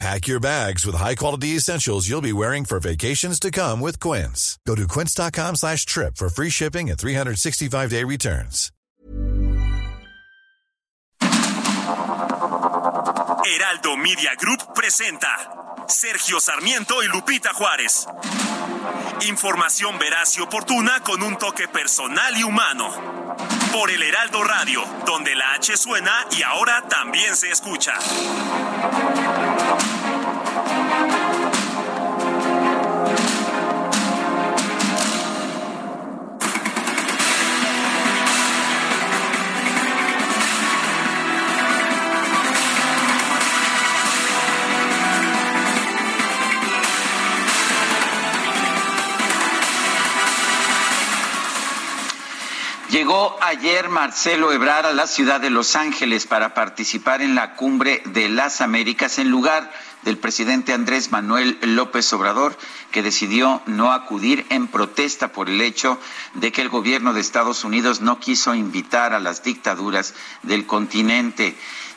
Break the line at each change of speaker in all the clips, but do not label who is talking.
Pack your bags with high-quality essentials you'll be wearing for vacations to come with Quince. Go to quince.com slash trip for free shipping and 365-day returns.
Heraldo Media Group presenta Sergio Sarmiento y Lupita Juárez. Información veraz y oportuna con un toque personal y humano. Por el Heraldo Radio, donde la H suena y ahora también se escucha.
Llegó ayer Marcelo Ebrard a la ciudad de Los Ángeles para participar en la cumbre de las Américas en lugar del presidente Andrés Manuel López Obrador, que decidió no acudir en protesta por el hecho de que el gobierno de Estados Unidos no quiso invitar a las dictaduras del continente.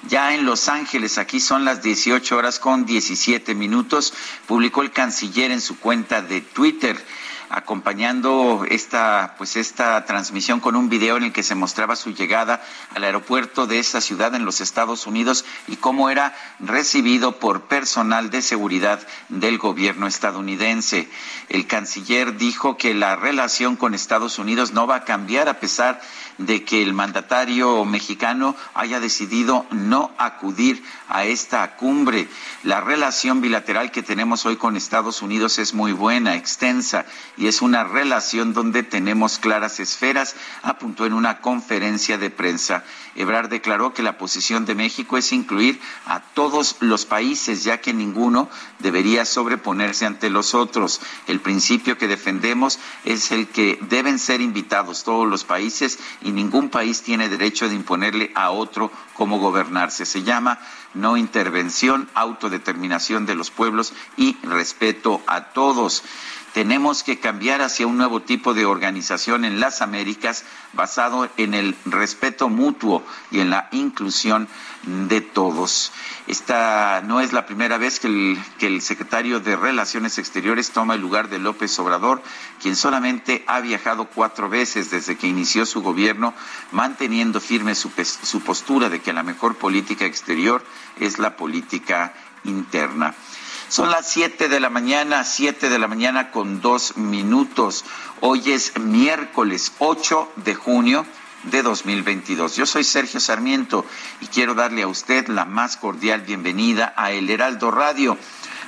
Ya en Los Ángeles, aquí son las 18 horas con 17 minutos, publicó el canciller en su cuenta de Twitter acompañando esta, pues esta transmisión con un video en el que se mostraba su llegada al aeropuerto de esa ciudad en los Estados Unidos y cómo era recibido por personal de seguridad del gobierno estadounidense. El canciller dijo que la relación con Estados Unidos no va a cambiar a pesar de que el mandatario mexicano haya decidido no acudir a esta cumbre. La relación bilateral que tenemos hoy con Estados Unidos es muy buena, extensa, y es una relación donde tenemos claras esferas, apuntó en una conferencia de prensa. Ebrard declaró que la posición de México es incluir a todos los países, ya que ninguno debería sobreponerse ante los otros. El principio que defendemos es el que deben ser invitados todos los países y ningún país tiene derecho de imponerle a otro cómo gobernarse. Se llama no intervención, autodeterminación de los pueblos y respeto a todos. Tenemos que cambiar hacia un nuevo tipo de organización en las Américas basado en el respeto mutuo y en la inclusión de todos. Esta no es la primera vez que el, secretario de Relaciones Exteriores toma el lugar de López Obrador, quien solamente ha viajado cuatro veces desde que inició su gobierno, manteniendo firme su postura de que la mejor política exterior es la política interna. Son las siete de la mañana, siete de la mañana con dos minutos. Hoy es miércoles 8 de junio de 2022. Yo soy Sergio Sarmiento y quiero darle a usted la más cordial bienvenida a El Heraldo Radio.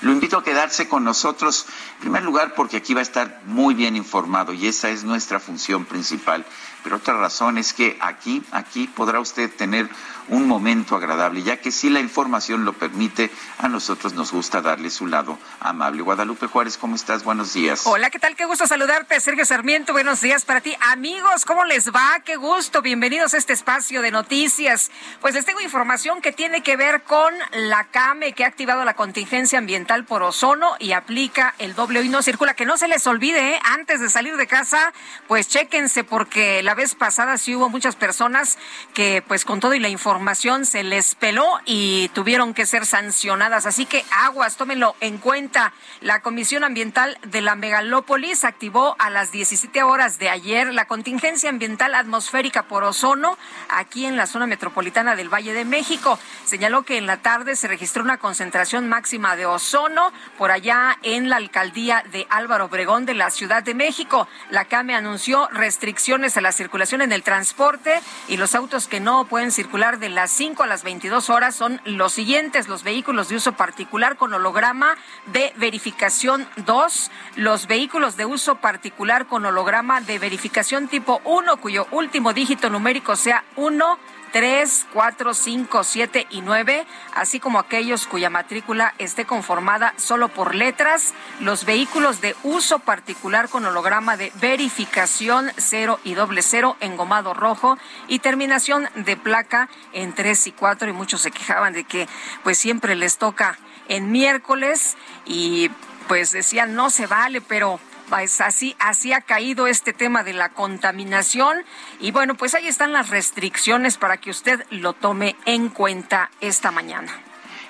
Lo invito a quedarse con nosotros, en primer lugar porque aquí va a estar muy bien informado y esa es nuestra función principal. Pero otra razón es que aquí, aquí podrá usted tener un momento agradable, ya que si la información lo permite, a nosotros nos gusta darle su lado amable. Guadalupe Juárez, ¿cómo estás? Buenos días.
Hola, ¿qué tal? Qué gusto saludarte, Sergio Sarmiento. Buenos días para ti. Amigos, ¿cómo les va? Qué gusto. Bienvenidos a este espacio de noticias. Pues les tengo información que tiene que ver con la CAME, que ha activado la contingencia ambiental por ozono y aplica el doble hoy no circula. Que no se les olvide, ¿eh? antes de salir de casa, pues chéquense, porque la vez pasada sí hubo muchas personas que, pues con todo y la información, se les peló y tuvieron que ser sancionadas. Así que aguas, tómenlo en cuenta. La Comisión Ambiental de la Megalópolis activó a las 17 horas de ayer la contingencia ambiental atmosférica por ozono aquí en la zona metropolitana del Valle de México. Señaló que en la tarde se registró una concentración máxima de ozono por allá en la alcaldía de Álvaro Obregón de la Ciudad de México. La CAME anunció restricciones a la circulación en el transporte y los autos que no pueden circular de las 5 a las 22 horas son los siguientes, los vehículos de uso particular con holograma de verificación 2, los vehículos de uso particular con holograma de verificación tipo 1, cuyo último dígito numérico sea 1 3, 4, 5, 7 y 9, así como aquellos cuya matrícula esté conformada solo por letras, los vehículos de uso particular con holograma de verificación 0 y doble 0 engomado rojo y terminación de placa en 3 y 4 y muchos se quejaban de que pues siempre les toca en miércoles y pues decían no se vale, pero pues así, así ha caído este tema de la contaminación. Y bueno, pues ahí están las restricciones para que usted lo tome en cuenta esta mañana.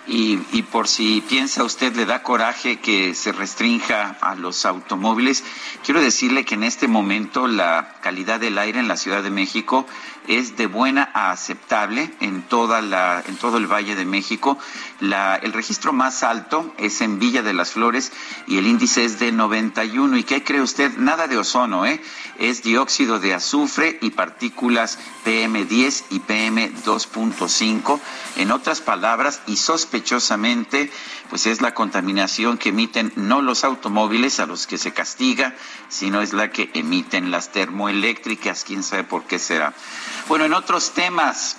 Y, y, por si piensa usted le da coraje que se restrinja a los automóviles, quiero decirle que en este momento la calidad del aire en la Ciudad de México es de buena a aceptable en toda la en todo el Valle de México. El registro más alto es en Villa de las Flores y el índice es de 91. ¿Y qué cree usted? Nada de ozono, ¿eh? Es dióxido de azufre y partículas PM10 y PM2.5. En otras palabras, y sospechosamente, pues es la contaminación que emiten no los automóviles a los que se castiga, sino es la que emiten las termoeléctricas. ¿Quién sabe por qué será? Bueno, en otros temas,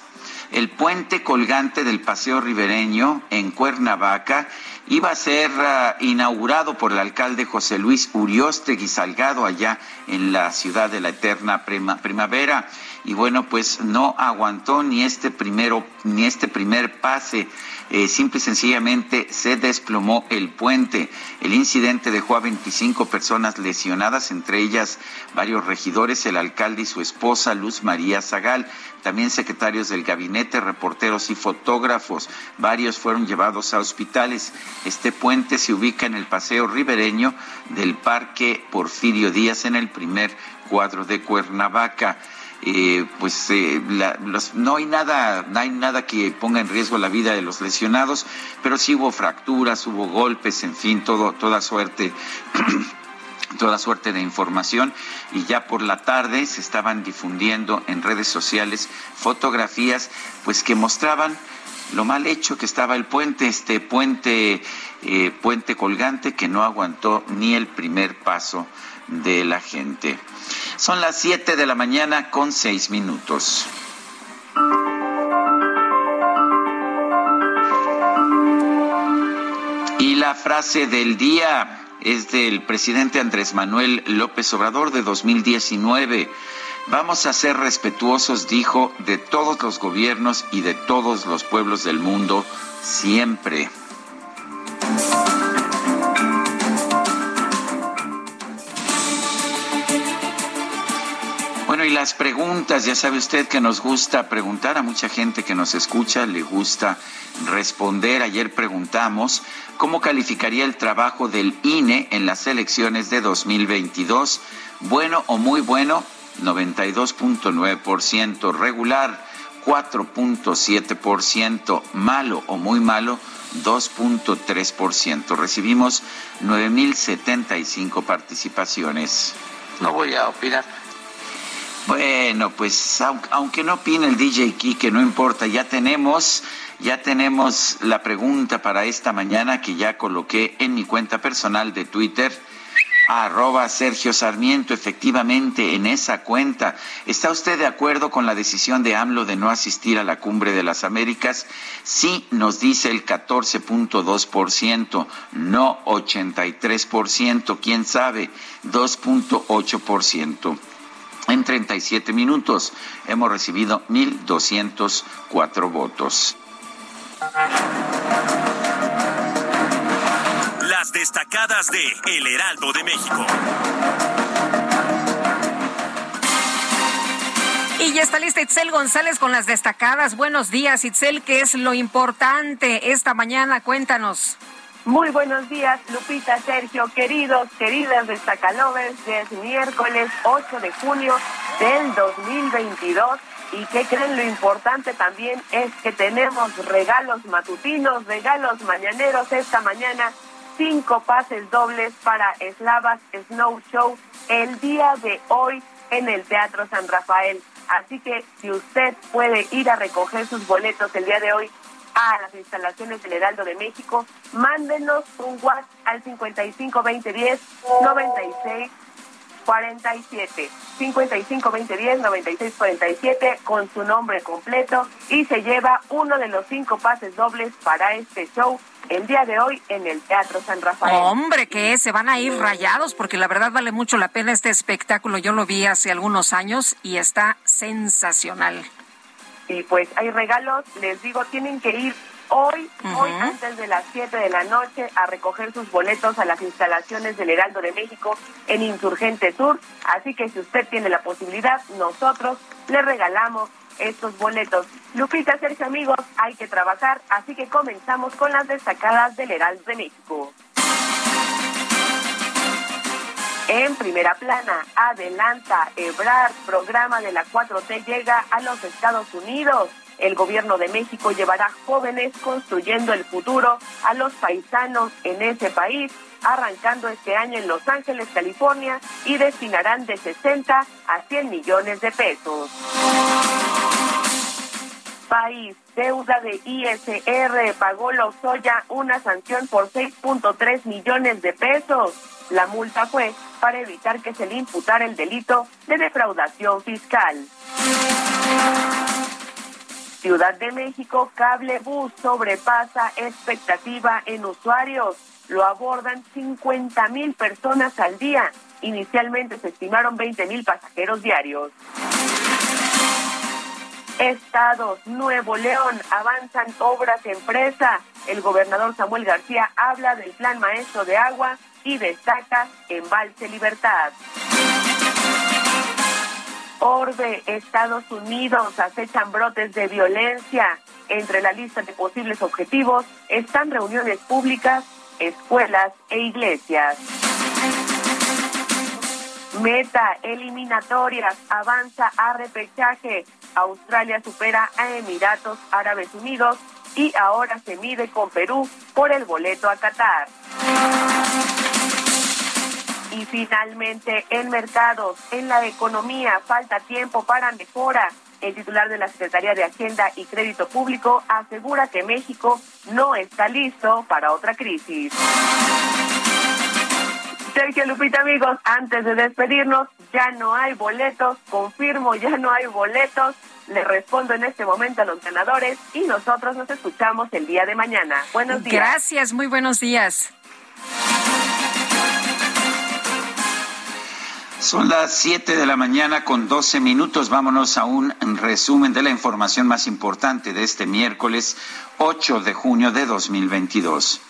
el puente colgante del Paseo Ribereño en Cuernavaca iba a ser uh, inaugurado por el alcalde José Luis Uriostegui Salgado allá en la ciudad de la eterna primavera. Y bueno pues no aguantó ni este primero ni este primer pase eh, simple y sencillamente se desplomó el puente. El incidente dejó a 25 personas lesionadas, entre ellas varios regidores, el alcalde y su esposa Luz María Zagal, también secretarios del gabinete, reporteros y fotógrafos. Varios fueron llevados a hospitales. Este puente se ubica en el paseo ribereño del Parque Porfirio Díaz en el primer cuadro de Cuernavaca. Eh, pues eh, no hay nada, no hay nada que ponga en riesgo la vida de los lesionados, pero sí hubo fracturas, hubo golpes, en fin, todo, toda suerte. toda suerte de información y ya por la tarde se estaban difundiendo en redes sociales fotografías pues que mostraban lo mal hecho que estaba el puente, este puente, eh, puente colgante que no aguantó ni el primer paso de la gente. Son las 7 de la mañana con 6 minutos. Y la frase del día es del presidente Andrés Manuel López Obrador de 2019. Vamos a ser respetuosos, dijo, de todos los gobiernos y de todos los pueblos del mundo, siempre. Las preguntas, ya sabe usted que nos gusta preguntar a mucha gente que nos escucha, le gusta responder. Ayer preguntamos cómo calificaría el trabajo del INE en las elecciones de 2022. Bueno o muy bueno, 92.9%, regular 4.7%, malo o muy malo 2.3%. Recibimos 9.075 participaciones.
No voy a opinar.
Bueno, pues aunque no opine el DJ que no importa, ya tenemos, ya tenemos la pregunta para esta mañana que ya coloqué en mi cuenta personal de Twitter arroba Sergio Sarmiento, efectivamente en esa cuenta. ¿Está usted de acuerdo con la decisión de AMLO de no asistir a la cumbre de las Américas? Sí, nos dice el 14.2%, no 83%, quién sabe, 2.8%. En 37 minutos hemos recibido 1.204 votos.
Las destacadas de El Heraldo de México.
Y ya está lista Itzel González con las destacadas. Buenos días, Itzel, ¿qué es lo importante esta mañana? Cuéntanos.
Muy buenos días, Lupita, Sergio, queridos, queridas destacalovers, es miércoles 8 de junio del 2022. ¿Y qué creen? Lo importante también es que tenemos regalos matutinos, regalos mañaneros esta mañana, cinco pases dobles para Eslavas Snow Show el día de hoy en el Teatro San Rafael. Así que si usted puede ir a recoger sus boletos el día de hoy, a las instalaciones del Heraldo de México, mándenos un WhatsApp al 55 20 10 96 47 55 20 10 96 47 con su nombre completo y se lleva uno de los cinco pases dobles para este show el día de hoy en el Teatro San Rafael.
Hombre, que se van a ir rayados porque la verdad vale mucho la pena este espectáculo. Yo lo vi hace algunos años y está sensacional.
Y pues hay regalos, les digo, tienen que ir hoy, hoy antes de las 7 de la noche a recoger sus boletos a las instalaciones del Heraldo de México en Insurgente Sur. Así que si usted tiene la posibilidad, nosotros le regalamos estos boletos. Lupita, Sergio, amigos, hay que trabajar, así que comenzamos con las destacadas del Heraldo de México. En primera plana, adelanta Ebrard, programa de la 4T llega a los Estados Unidos. El gobierno de México llevará jóvenes construyendo el futuro a los paisanos en ese país, arrancando este año en Los Ángeles, California, y destinarán de 60 a 100 millones de pesos. País, deuda de ISR, pagó Lozoya una sanción por 6.3 millones de pesos. La multa fue para evitar que se le imputara el delito de defraudación fiscal. Ciudad de México, cable bus sobrepasa expectativa en usuarios. Lo abordan 50 mil personas al día. Inicialmente se estimaron 20 mil pasajeros diarios. Estados, Nuevo León, avanzan obras en presa. El gobernador Samuel García habla del plan maestro de agua y destaca Embalse Libertad. Orbe, Estados Unidos acechan brotes de violencia. Entre la lista de posibles objetivos están reuniones públicas, escuelas e iglesias. Meta, eliminatorias, avanza a repechaje. Australia supera a Emiratos Árabes Unidos y ahora se mide con Perú por el boleto a Qatar. Y finalmente, en mercados, en la economía, falta tiempo para mejora. El titular de la Secretaría de Hacienda y Crédito Público asegura que México no está listo para otra crisis. Sergio Lupita, amigos, antes de despedirnos, ya no hay boletos, confirmo, ya no hay boletos. Le respondo en este momento a los ganadores y nosotros nos escuchamos el día de mañana. Buenos días.
Gracias, muy buenos días.
Son las 7 de la mañana con 12 minutos. Vámonos a un resumen de la información más importante de este miércoles 8 de junio de 2022.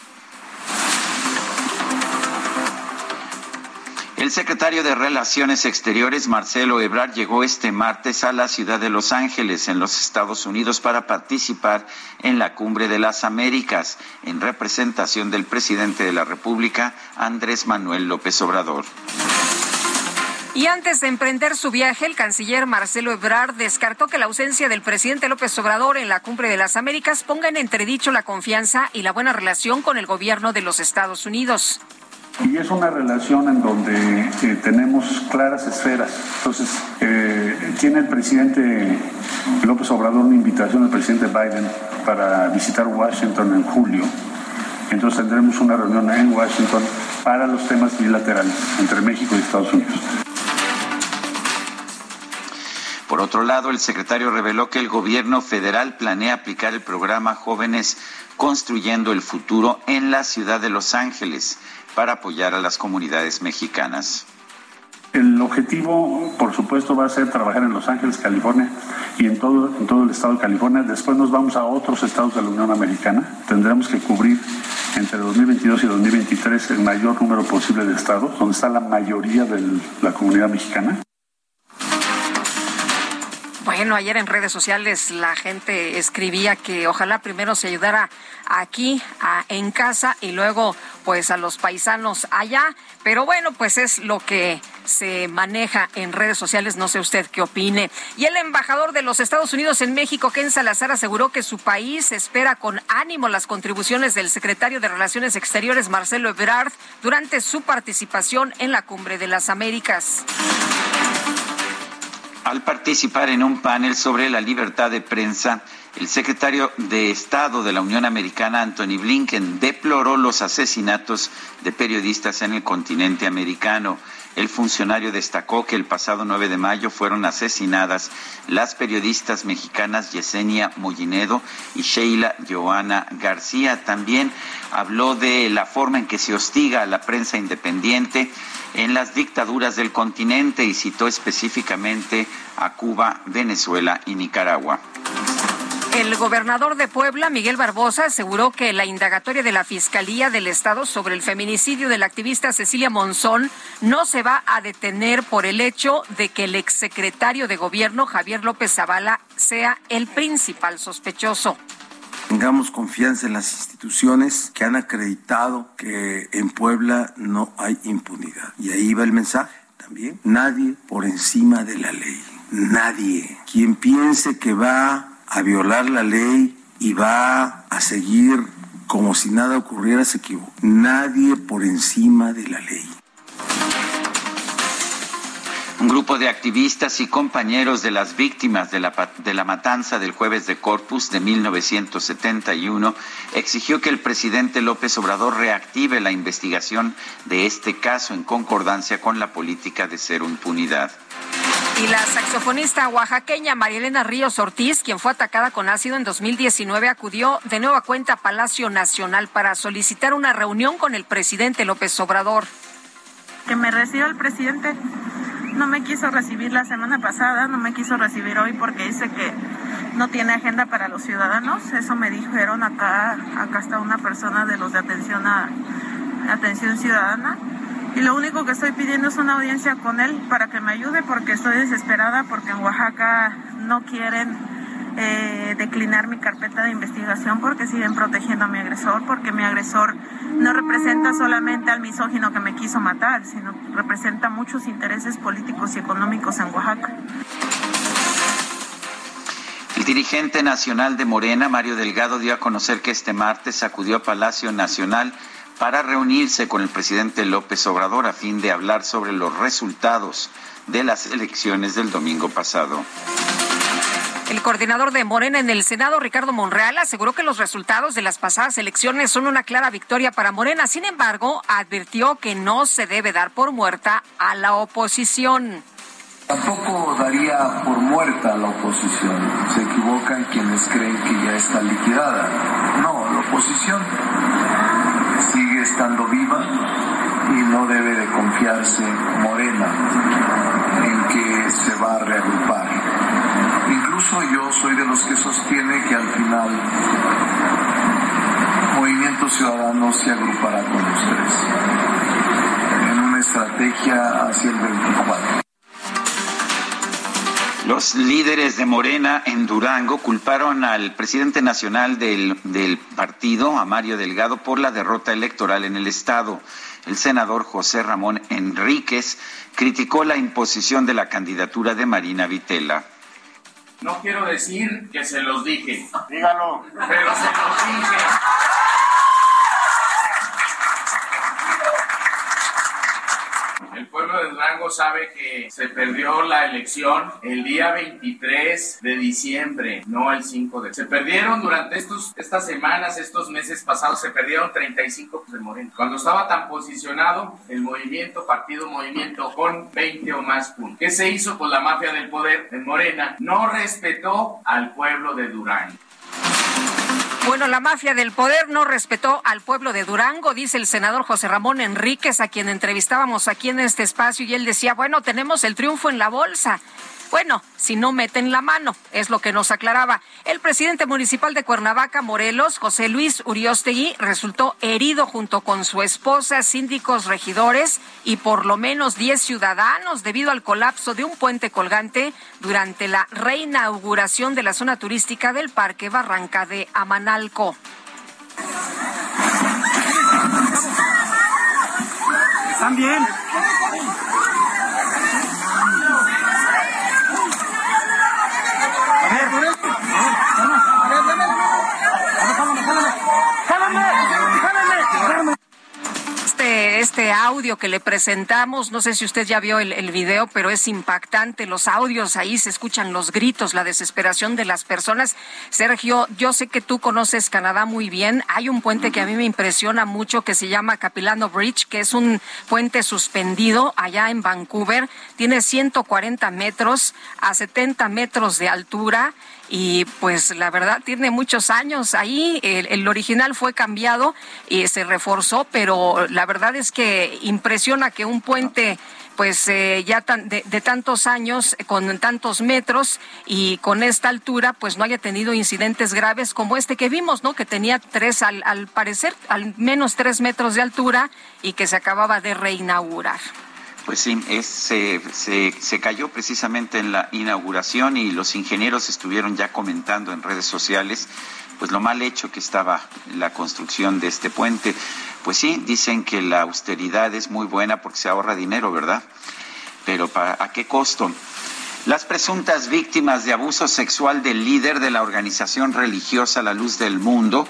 El secretario de Relaciones Exteriores, Marcelo Ebrard, llegó este martes a la ciudad de Los Ángeles, en los Estados Unidos, para participar en la Cumbre de las Américas, en representación del presidente de la República, Andrés Manuel López Obrador.
Y antes de emprender su viaje, el canciller Marcelo Ebrard descartó que la ausencia del presidente López Obrador en la Cumbre de las Américas ponga en entredicho la confianza y la buena relación con el gobierno de los Estados Unidos.
Y es una relación en donde eh, tenemos claras esferas. Entonces, eh, tiene el presidente López Obrador una invitación al presidente Biden para visitar Washington en julio. Entonces tendremos una reunión en Washington para los temas bilaterales entre México y Estados Unidos.
Por otro lado, el secretario reveló que el gobierno federal planea aplicar el programa Jóvenes Construyendo el Futuro en la ciudad de Los Ángeles para apoyar a las comunidades mexicanas.
El objetivo, por supuesto, va a ser trabajar en Los Ángeles, California y en todo, el estado de California. Después nos vamos a otros estados de la Unión Americana. Tendremos que cubrir entre 2022 y 2023 el mayor número posible de estados, donde está la mayoría de la comunidad mexicana.
Bueno, ayer en redes sociales la gente escribía que ojalá primero se ayudara aquí en casa y luego pues a los paisanos allá, pero bueno, pues es lo que se maneja en redes sociales, no sé usted qué opine. Y el embajador de los Estados Unidos en México, Ken Salazar, aseguró que su país espera con ánimo las contribuciones del secretario de Relaciones Exteriores, Marcelo Ebrard, durante su participación en la Cumbre de las Américas
al participar en un panel sobre la libertad de prensa El secretario de Estado de la Unión Americana, Anthony Blinken, deploró los asesinatos de periodistas en el continente americano. El funcionario destacó que el pasado 9 de mayo fueron asesinadas las periodistas mexicanas Yesenia Mollinedo y Sheila Joana García. También habló de la forma en que se hostiga a la prensa independiente en las dictaduras del continente y citó específicamente a Cuba, Venezuela y Nicaragua.
El gobernador de Puebla, Miguel Barbosa, aseguró que la indagatoria de la Fiscalía del Estado sobre el feminicidio de la activista Cecilia Monzón no se va a detener por el hecho de que el exsecretario de Gobierno, Javier López Zavala, sea el principal sospechoso.
Tengamos confianza en las instituciones que han acreditado que en Puebla no hay impunidad. Y ahí va el mensaje también. Nadie por encima de la ley. Nadie. Quien piense que va a violar la ley y va a seguir como si nada ocurriera se equivoca. Nadie por encima de la ley.
Un grupo de activistas y compañeros de las víctimas de la, de la, matanza del jueves de Corpus de 1971 exigió que el presidente López Obrador reactive la investigación de este caso en concordancia con la política de cero impunidad.
Y la saxofonista oaxaqueña Marielena Ríos Ortiz, quien fue atacada con ácido en 2019, acudió de nueva cuenta a Palacio Nacional para solicitar una reunión con el presidente López Obrador.
Que me reciba el presidente. No me quiso recibir la semana pasada, no me quiso recibir hoy porque dice que no tiene agenda para los ciudadanos. Eso me dijeron acá, acá está una persona de los de atención a atención ciudadana y lo único que estoy pidiendo es una audiencia con él para que me ayude porque estoy desesperada porque en Oaxaca no quieren eh, declinar mi carpeta de investigación porque siguen protegiendo a mi agresor, porque mi agresor no representa solamente al misógino que me quiso matar, sino representa muchos intereses políticos y económicos en Oaxaca.
El dirigente nacional de Morena, Mario Delgado, dio a conocer que este martes acudió a Palacio Nacional para reunirse con el presidente López Obrador a fin de hablar sobre los resultados de las elecciones del domingo pasado.
El coordinador de Morena en el Senado, Ricardo Monreal, aseguró que los resultados de las pasadas elecciones son una clara victoria para Morena. Sin embargo, advirtió que no se debe dar por muerta a la oposición.
Tampoco daría por muerta a la oposición. Se equivocan quienes creen que ya está liquidada. No, la oposición sigue estando viva y no debe de confiarse Morena en que se va a reagrupar. Incluso yo soy de los que sostiene que al final Movimiento Ciudadano se agrupará con tres en una estrategia hacia el 24.
Los líderes de Morena en Durango culparon al presidente nacional del, del, partido, a Mario Delgado, por la derrota electoral en el estado. El senador José Ramón Enríquez criticó la imposición de la candidatura de Marina Vitela.
No quiero decir que se los dije.
Dígalo.
Pero se los dije. Pueblo de Durango sabe que se perdió la elección el día 23 de diciembre, no el 5 de. Se perdieron durante estos, estas semanas, estos meses pasados, se perdieron 35 de Moreno. Cuando estaba tan posicionado el movimiento, partido movimiento, con 20 o más puntos. ¿Qué se hizo con la mafia del poder en Morena? No respetó al pueblo de Durango.
Bueno, la mafia del poder no respetó al pueblo de Durango, dice el senador José Ramón Enríquez, a quien entrevistábamos aquí en este espacio, y él decía, bueno, tenemos el triunfo en la bolsa. Bueno, si no meten la mano, es lo que nos aclaraba. El presidente municipal de Cuernavaca, Morelos, José Luis Uriostegui, resultó herido junto con su esposa, síndicos, regidores y por lo menos 10 ciudadanos debido al colapso de un puente colgante durante la reinauguración de la zona turística del Parque Barranca de Amanalco.
¿Están
Audio que le presentamos. No sé si usted ya vio el, el, video, pero es impactante. Los audios ahí se escuchan los gritos, la desesperación de las personas. Sergio, yo sé que tú conoces Canadá muy bien. Hay un puente que a mí me impresiona mucho que se llama Capilano Bridge, que es un puente suspendido allá en Vancouver. Tiene 140 metros a 70 metros de altura y pues la verdad tiene muchos años ahí. El, original fue cambiado y se reforzó, pero la verdad es que impresiona que un puente pues eh, ya de, tantos años, con tantos metros y con esta altura, pues no haya tenido incidentes graves como este que vimos, ¿no? Que tenía tres, al, al parecer, al menos tres metros de altura y que se acababa de reinaugurar.
Pues sí, es, se, se, cayó precisamente en la inauguración y los ingenieros estuvieron ya comentando en redes sociales pues lo mal hecho que estaba la construcción de este puente. Pues sí, dicen que la austeridad es muy buena porque se ahorra dinero, ¿verdad? Pero ¿a qué costo? Las presuntas víctimas de abuso sexual del líder de la organización religiosa La Luz del Mundo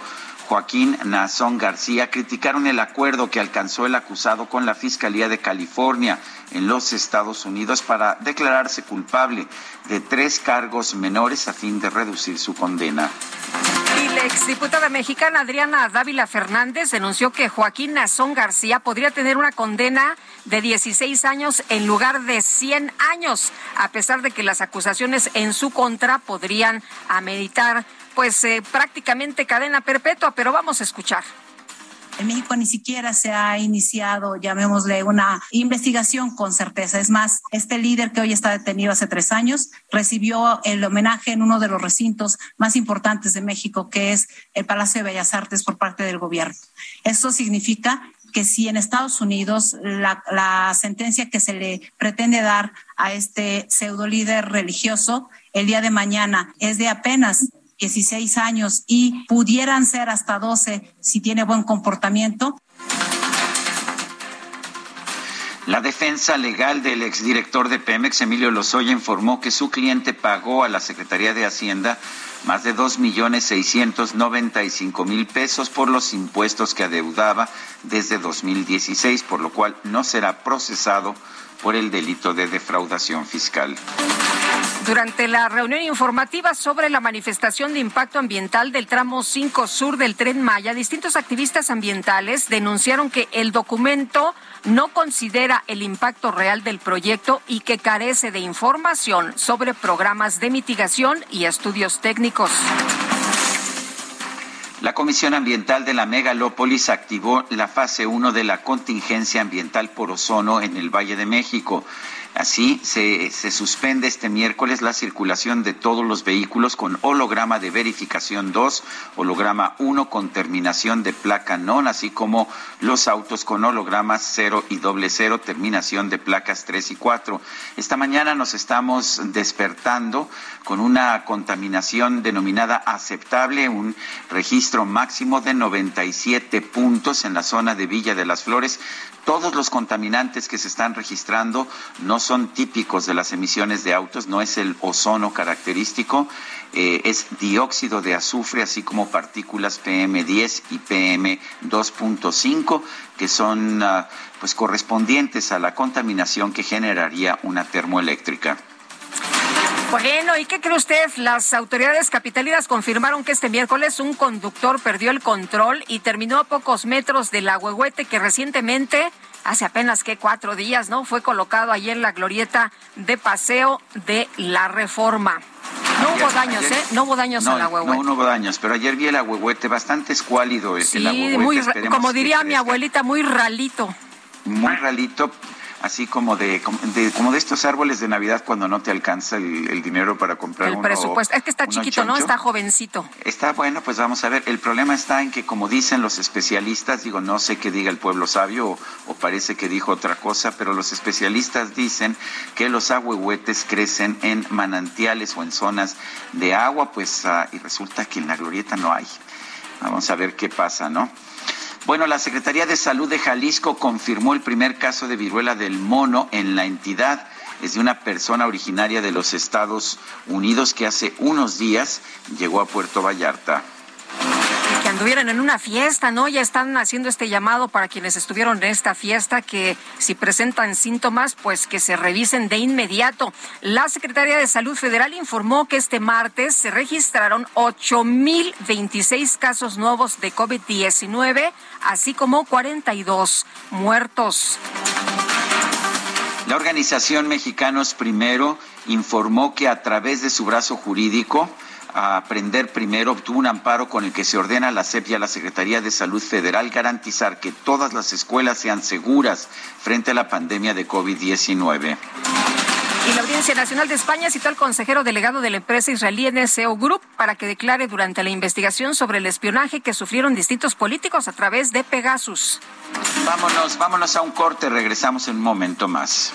Joaquín Nazón García criticaron el acuerdo que alcanzó el acusado con la Fiscalía de California en los Estados Unidos para declararse culpable de tres cargos menores a fin de reducir su condena.
Y la exdiputada mexicana Adriana Dávila Fernández denunció que Joaquín Nazón García podría tener una condena de 16 años en lugar de 100 años, a pesar de que las acusaciones en su contra podrían ameritar pues eh, prácticamente cadena perpetua, pero vamos a escuchar.
En México ni siquiera se ha iniciado, llamémosle, una investigación con certeza. Es más, este líder que hoy está detenido hace tres años recibió el homenaje en uno de los recintos más importantes de México, que es el Palacio de Bellas Artes por parte del gobierno. Eso significa que si en Estados Unidos la, la sentencia que se le pretende dar a este pseudo líder religioso el día de mañana es de apenas 16 años y pudieran ser hasta 12 si tiene buen comportamiento.
La defensa legal del exdirector de Pemex, Emilio Lozoya, informó que su cliente pagó a la Secretaría de Hacienda más de dos millones seiscientos noventa y cinco mil pesos por los impuestos que adeudaba desde 2016, por lo cual no será procesado por el delito de defraudación fiscal.
Durante la reunión informativa sobre la manifestación de impacto ambiental del tramo 5 sur del tren Maya, distintos activistas ambientales denunciaron que el documento no considera el impacto real del proyecto y que carece de información sobre programas de mitigación y estudios técnicos.
La Comisión Ambiental de la Megalópolis activó la fase 1 de la contingencia ambiental por ozono en el Valle de México. Así, se, suspende este miércoles la circulación de todos los vehículos con holograma de verificación 2, holograma 1 con terminación de placa NON, así como los autos con hologramas 0 y doble 0, terminación de placas 3 y 4. Esta mañana nos estamos despertando con una contaminación denominada aceptable, un registro máximo de 97 puntos en la zona de Villa de las Flores todos los contaminantes que se están registrando no son típicos de las emisiones de autos, no es el ozono característico, eh, es dióxido de azufre, así como partículas PM10 y PM2.5, que son ah, pues correspondientes a la contaminación que generaría una termoeléctrica.
Bueno, ¿y qué cree usted? Las autoridades capitalinas confirmaron que este miércoles un conductor perdió el control y terminó a pocos metros del agüehuete que recientemente, hace apenas que cuatro días, ¿no? Fue colocado allí en la glorieta de paseo de la Reforma. No hubo daños, ¿eh? No hubo daños
no,
al agüehuete.
No, no hubo daños, pero ayer vi el agüehuete bastante escuálido.
Sí, muy, como diría mi abuelita, muy ralito.
Muy ralito así como de, como de estos árboles de Navidad cuando no te alcanza el, dinero para comprar
el presupuesto. Es que está chiquito, ¿no? Está jovencito.
Está bueno, pues vamos a ver. El problema está en que, como dicen los especialistas, digo, no sé qué diga el pueblo sabio o, parece que dijo otra cosa, pero los especialistas dicen que los ahuehuetes crecen en manantiales o en zonas de agua, pues, ah, y resulta que en la glorieta no hay. Vamos a ver qué pasa, ¿no? Bueno, la Secretaría de Salud de Jalisco confirmó el primer caso de viruela del mono en la entidad. Es de una persona originaria de los Estados Unidos que hace unos días llegó a Puerto Vallarta.
Anduvieran en una fiesta, ¿no? Ya están haciendo este llamado para quienes estuvieron en esta fiesta que si presentan síntomas, pues que se revisen de inmediato. La Secretaría de Salud Federal informó que este martes se registraron 8.026 casos nuevos de COVID-19, así como 42 muertos.
La organización Mexicanos Primero informó que a través de su brazo jurídico, Aprender Primero obtuvo un amparo con el que se ordena a la SEP y a la Secretaría de Salud Federal garantizar que todas las escuelas sean seguras frente a la pandemia de COVID-19.
Y la Audiencia Nacional de España citó al consejero delegado de la empresa israelí NSO Group para que declare durante la investigación sobre el espionaje que sufrieron distintos políticos a través de Pegasus.
Vámonos, vámonos a un corte, regresamos en un momento más.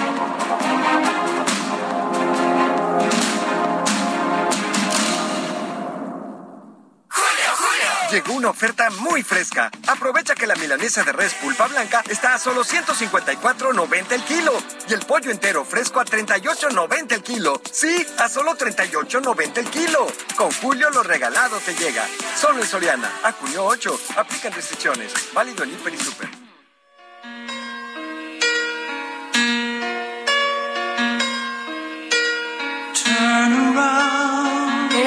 Llegó una oferta muy fresca. Aprovecha que la milanesa de res pulpa blanca está a solo 154.90 el kilo y el pollo entero fresco a 38.90 el kilo. Sí, a solo 38.90 el kilo. Con Julio lo regalado te llega. Solo en Soriana. A junio 8. Aplican restricciones. Válido en Hiper y Super.
Turn around.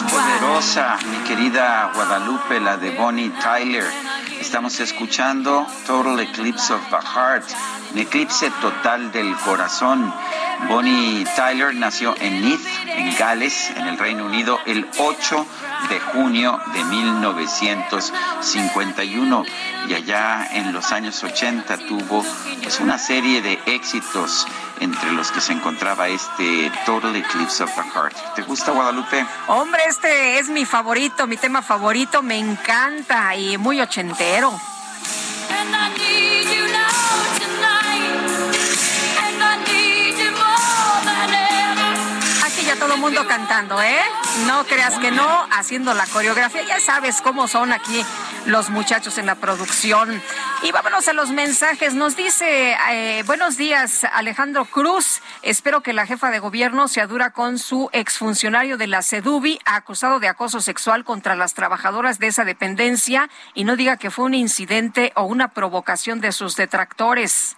Poderosa, mi querida Guadalupe, la de Bonnie Tyler. Estamos escuchando Total Eclipse of the Heart, un eclipse total del corazón. Bonnie Tyler nació en Neath, en Gales, en el Reino Unido, el 8 de junio de 1951 y allá en los años 80 tuvo pues, una serie de éxitos entre los que se encontraba este Total Eclipse of the Heart. ¿Te gusta Guadalupe?
Hombre, este es mi favorito, mi tema favorito, me encanta y muy ochentero.
And I need you
mundo cantando, ¿eh? No creas que no, haciendo la coreografía. Ya sabes cómo son aquí los muchachos en la producción. Y vámonos a los mensajes. Nos dice, eh, buenos días, Alejandro Cruz. Espero que la jefa de gobierno se adura con su exfuncionario de la CEDUBI acusado de acoso sexual contra las trabajadoras de esa dependencia y no diga que fue un incidente o una provocación de sus detractores.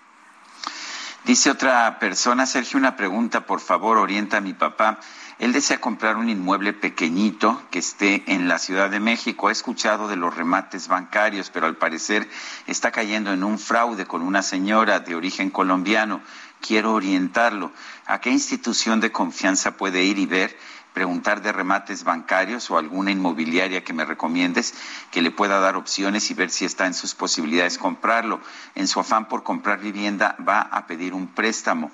Dice otra persona, Sergio, una pregunta, por favor, orienta a mi papá. Él desea comprar un inmueble pequeñito que esté en la Ciudad de México. Ha escuchado de los remates bancarios, pero al parecer está cayendo en un fraude con una señora de origen colombiano. Quiero orientarlo. ¿A qué institución de confianza puede ir y ver? Preguntar de remates bancarios o alguna inmobiliaria que me recomiendes que le pueda dar opciones y ver si está en sus posibilidades comprarlo. En su afán por comprar vivienda va a pedir un préstamo,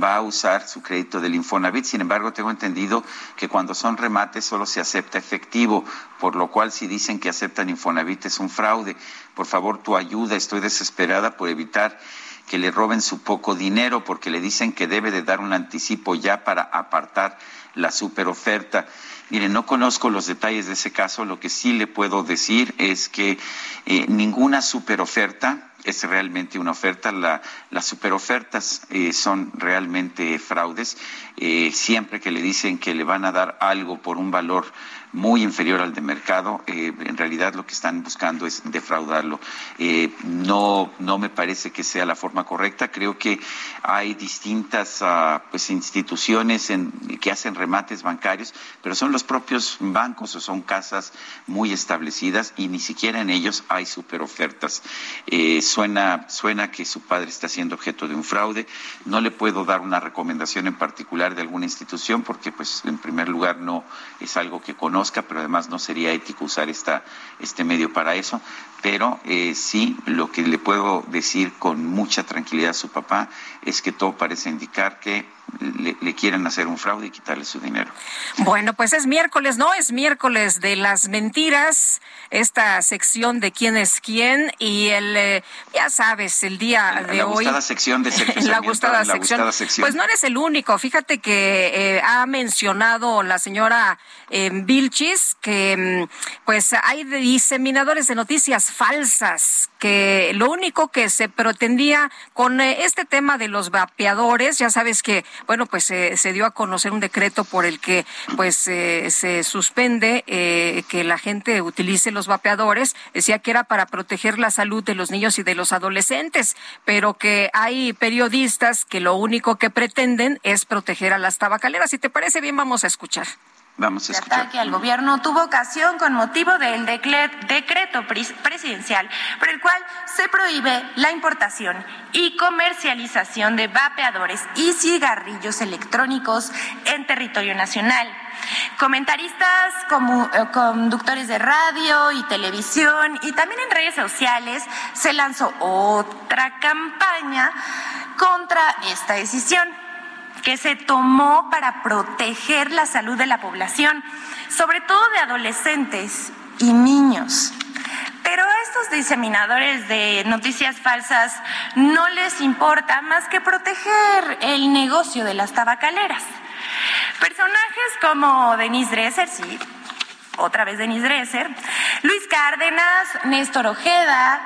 va a usar su crédito del Infonavit. Sin embargo, tengo entendido que cuando son remates solo se acepta efectivo, por lo cual si dicen que aceptan Infonavit es un fraude. Por favor, tu ayuda, estoy desesperada por evitar que le roben su poco dinero porque le dicen que debe de dar un anticipo ya para apartar la superoferta. Mire, no conozco los detalles de ese caso, lo que sí le puedo decir es que eh, ninguna superoferta es realmente una oferta. las superofertas eh, son realmente fraudes. Eh, siempre que le dicen que le van a dar algo por un valor muy inferior al de mercado, eh, en realidad lo que están buscando es defraudarlo. Eh, no, no me parece que sea la forma correcta. Creo que hay distintas uh, pues, instituciones que hacen remates bancarios, pero son los propios bancos o son casas muy establecidas y ni siquiera en ellos hay superofertas. Eh, suena, suena que su padre está siendo objeto de un fraude. No le puedo dar una recomendación en particular de alguna institución porque, pues, en primer lugar, no es algo que conozco pero además no sería ético usar esta, este medio para eso. Pero eh, sí, lo que le puedo decir con mucha tranquilidad a su papá es que todo parece indicar que le, le, quieren hacer un fraude y quitarle su dinero.
Bueno, pues es miércoles, ¿no? Es miércoles de las mentiras, esta sección de quién es quién y el, eh, ya sabes, el día de
la
hoy.
Gustada sección de
la gustada la sección. sección. Pues no eres el único. Fíjate que eh, ha mencionado la señora eh, Vilchis que mm, pues hay diseminadores de noticias falsas, que lo único que se pretendía con eh, este tema de los vapeadores, ya sabes que bueno, pues eh, se dio a conocer un decreto por el que pues eh, se suspende eh, que la gente utilice los vapeadores. Decía que era para proteger la salud de los niños y de los adolescentes, pero que hay periodistas que lo único que pretenden es proteger a las tabacaleras. Si te parece bien, vamos a escuchar.
Vamos a escuchar.
ataque al gobierno tuvo ocasión con motivo del decreto presidencial por el cual se prohíbe la importación y comercialización de vapeadores y cigarrillos electrónicos en territorio nacional. Comentaristas, como, eh, conductores de radio y televisión y también en redes sociales se lanzó otra campaña contra esta decisión que se tomó para proteger la salud de la población, sobre todo de adolescentes y niños. Pero a estos diseminadores de noticias falsas no les importa más que proteger el negocio de las tabacaleras. Personajes como Denise Dresser, sí, otra vez Denise Dresser, Luis Cárdenas, Néstor Ojeda,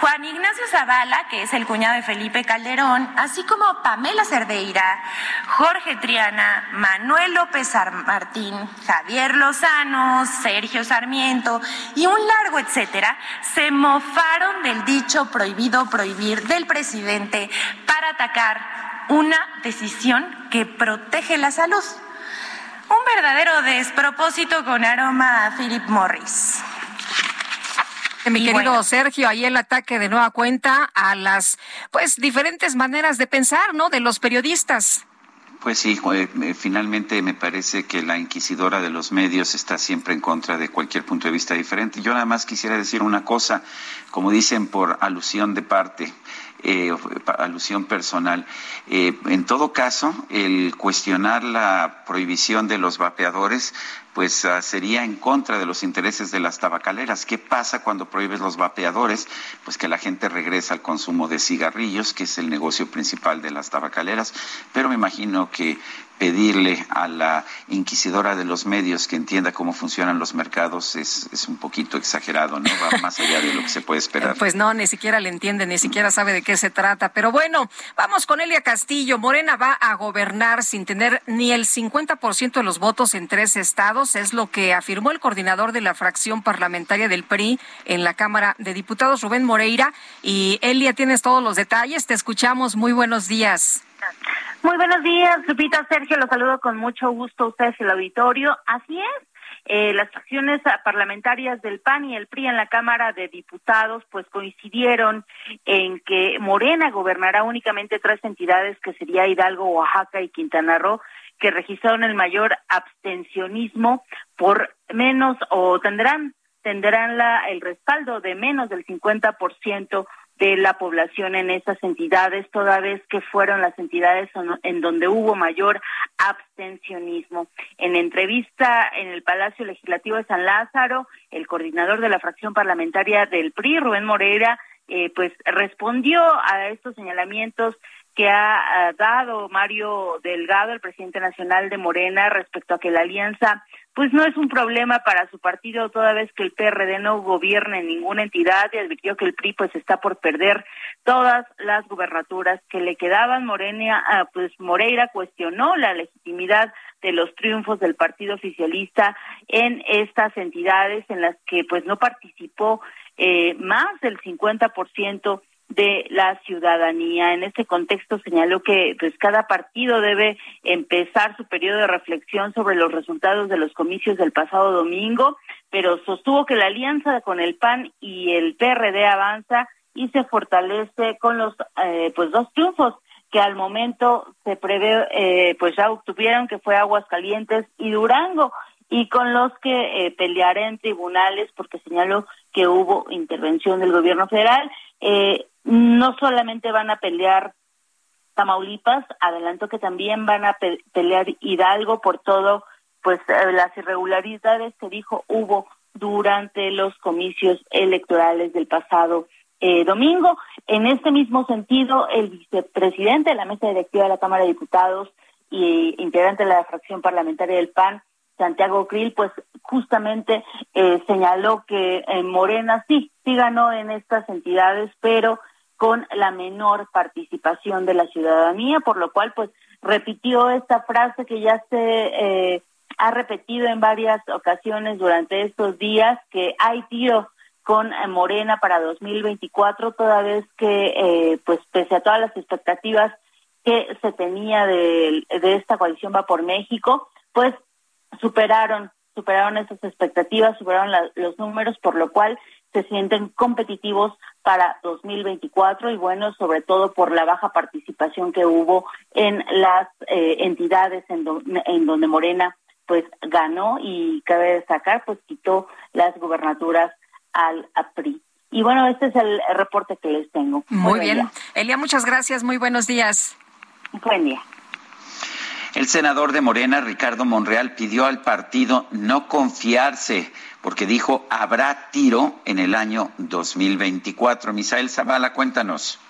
Juan Ignacio Zavala, que es el cuñado de Felipe Calderón, así como Pamela Cerdeira, Jorge Triana, Manuel López Martín, Javier Lozano, Sergio Sarmiento y un largo etcétera, se mofaron del dicho prohibido prohibir del presidente para atacar una decisión que protege la salud. Un verdadero despropósito con aroma a Philip Morris.
Mi querido Sergio, ahí el ataque de nueva cuenta a las pues diferentes maneras de pensar, ¿no? De los periodistas.
Pues sí, eh, finalmente me parece que la inquisidora de los medios está siempre en contra de cualquier punto de vista diferente. Yo nada más quisiera decir una cosa, como dicen por alusión de parte. Eh, alusión personal. Eh, en todo caso, el cuestionar la prohibición de los vapeadores pues uh, sería en contra de los intereses de las tabacaleras. ¿Qué pasa cuando prohíbes los vapeadores? Pues que la gente regresa al consumo de cigarrillos, que es el negocio principal de las tabacaleras, pero me imagino que pedirle a la inquisidora de los medios que entienda cómo funcionan los mercados es, es, un poquito exagerado, ¿no? Va más allá de lo que se puede esperar.
Pues no, ni siquiera le entiende, ni siquiera sabe de qué se trata. Pero bueno, vamos con Elia Castillo. Morena va a gobernar sin tener ni el 50% de los votos en tres estados, es lo que afirmó el coordinador de la fracción parlamentaria del PRI en la Cámara de Diputados, Rubén Moreira. Y Elia, tienes todos los detalles, te escuchamos. Muy buenos días.
Muy buenos días, Lupita Sergio, los saludo con mucho gusto a ustedes el auditorio. Así es, eh, las fracciones parlamentarias del PAN y el PRI en la Cámara de Diputados pues coincidieron en que Morena gobernará únicamente tres entidades que sería Hidalgo, Oaxaca y Quintana Roo que registraron el mayor abstencionismo por menos o tendrán tendrán la, el respaldo de menos del 50% de la población en esas entidades, toda vez que fueron las entidades en donde hubo mayor abstencionismo. En entrevista en el Palacio Legislativo de San Lázaro, el coordinador de la fracción parlamentaria del PRI, Rubén Moreira, eh, pues respondió a estos señalamientos que ha dado Mario Delgado, el presidente nacional de Morena, respecto a que la alianza pues no es un problema para su partido toda vez que el PRD no gobierna en ninguna entidad y advirtió que el PRI pues está por perder todas las gubernaturas que le quedaban. Morena, ah, pues Moreira cuestionó la legitimidad de los triunfos del partido oficialista en estas entidades en las que pues no participó eh, más del 50% de la ciudadanía. En este contexto señaló que pues cada partido debe empezar su periodo de reflexión sobre los resultados de los comicios del pasado domingo, pero sostuvo que la alianza con el PAN y el PRD avanza y se fortalece con los eh, pues dos triunfos que al momento se prevé eh, pues ya obtuvieron que fue Aguascalientes y Durango y con los que eh, en tribunales porque señaló que hubo intervención del gobierno federal. Eh, no solamente van a pelear Tamaulipas, adelanto que también van a pelear Hidalgo por todo, pues eh, las irregularidades que dijo hubo durante los comicios electorales del pasado eh, domingo. En este mismo sentido, el vicepresidente de la mesa directiva de la Cámara de Diputados y integrante de la fracción parlamentaria del PAN, Santiago Krill, pues justamente eh, señaló que en Morena sí, sí ganó en estas entidades, pero con la menor participación de la ciudadanía, por lo cual pues repitió esta frase que ya se eh, ha repetido en varias ocasiones durante estos días, que hay tiro con eh, Morena para 2024, toda vez que eh, pues pese a todas las expectativas que se tenía de, de esta coalición va por México, pues superaron superaron esas expectativas, superaron los números, por lo cual se sienten competitivos para 2024 y bueno, sobre todo por la baja participación que hubo en las eh, entidades en, en donde Morena pues ganó y cabe destacar pues quitó las gubernaturas al APRI. Y bueno, este es el reporte que les tengo.
Muy, bien. Elia, muchas gracias. Muy buenos días.
Buen día.
El senador de Morena, Ricardo Monreal, pidió al partido no confiarse porque dijo habrá tiro en el año 2024. Misael Zavala, cuéntanos.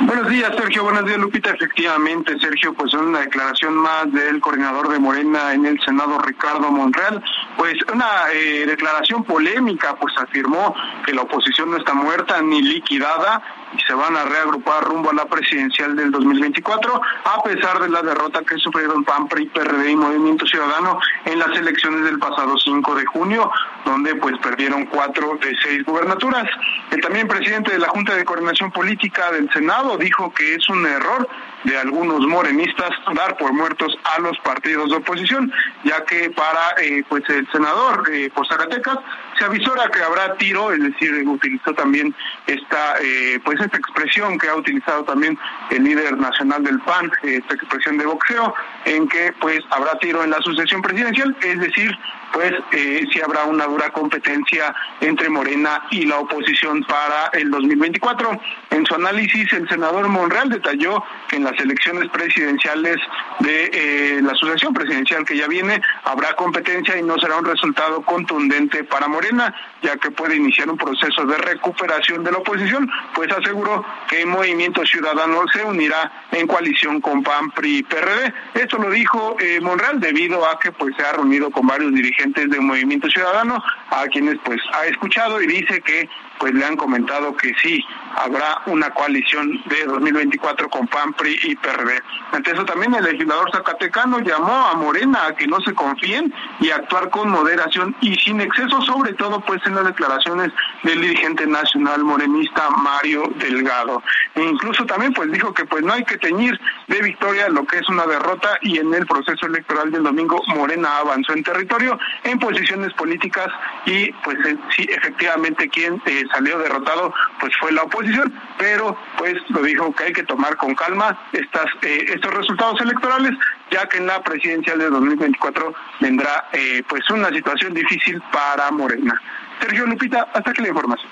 Buenos días, Sergio. Buenos días, Lupita. Efectivamente, Sergio, pues una declaración más del coordinador de Morena en el Senado, Ricardo Monreal. Pues una eh, declaración polémica, pues afirmó que la oposición no está muerta ni liquidada y se van a reagrupar rumbo a la presidencial del 2024, a pesar de la derrota que sufrieron PAN, PRI, PRD y Movimiento Ciudadano en las elecciones del pasado 5 de junio, donde pues perdieron cuatro de seis gubernaturas. El también presidente de la Junta de Coordinación Política del Senado dijo que es un error de algunos morenistas dar por muertos a los partidos de oposición, ya que para eh, pues el senador eh, por Zacatecas se avisora que habrá tiro, es decir, utilizó también esta eh, pues esta expresión que ha utilizado también el líder nacional del PAN, esta expresión de boxeo, en que pues habrá tiro en la sucesión presidencial, es decir, pues eh, si habrá una dura competencia entre Morena y la oposición para el 2024. En su análisis, el senador Monreal detalló que en las elecciones presidenciales de eh, la asociación presidencial que ya viene habrá competencia y no será un resultado contundente para Morena, ya que puede iniciar un proceso de recuperación de la oposición, pues aseguró que el Movimiento Ciudadano se unirá en coalición con PAN, PRI y PRD. Esto lo dijo eh, Monreal debido a que pues se ha reunido con varios dirigentes de Movimiento Ciudadano, a quienes pues ha escuchado y dice que pues le han comentado que sí habrá una coalición de 2024 con PAN, PRI y PRD. Ante eso también el legislador zacatecano llamó a Morena a que no se confíen y actuar con moderación y sin exceso, sobre todo pues en las declaraciones del dirigente nacional morenista Mario Delgado. E incluso también pues dijo que pues no hay que teñir de victoria lo que es una derrota y en el proceso electoral del domingo Morena avanzó en territorio en posiciones políticas y pues sí efectivamente quien eh, salió derrotado pues fue la oposición, pero pues lo dijo que hay que tomar con calma estas eh, estos resultados electorales, ya que en la presidencial de 2024 vendrá eh, pues una situación difícil para Morena. Sergio Lupita, hasta aquí la información.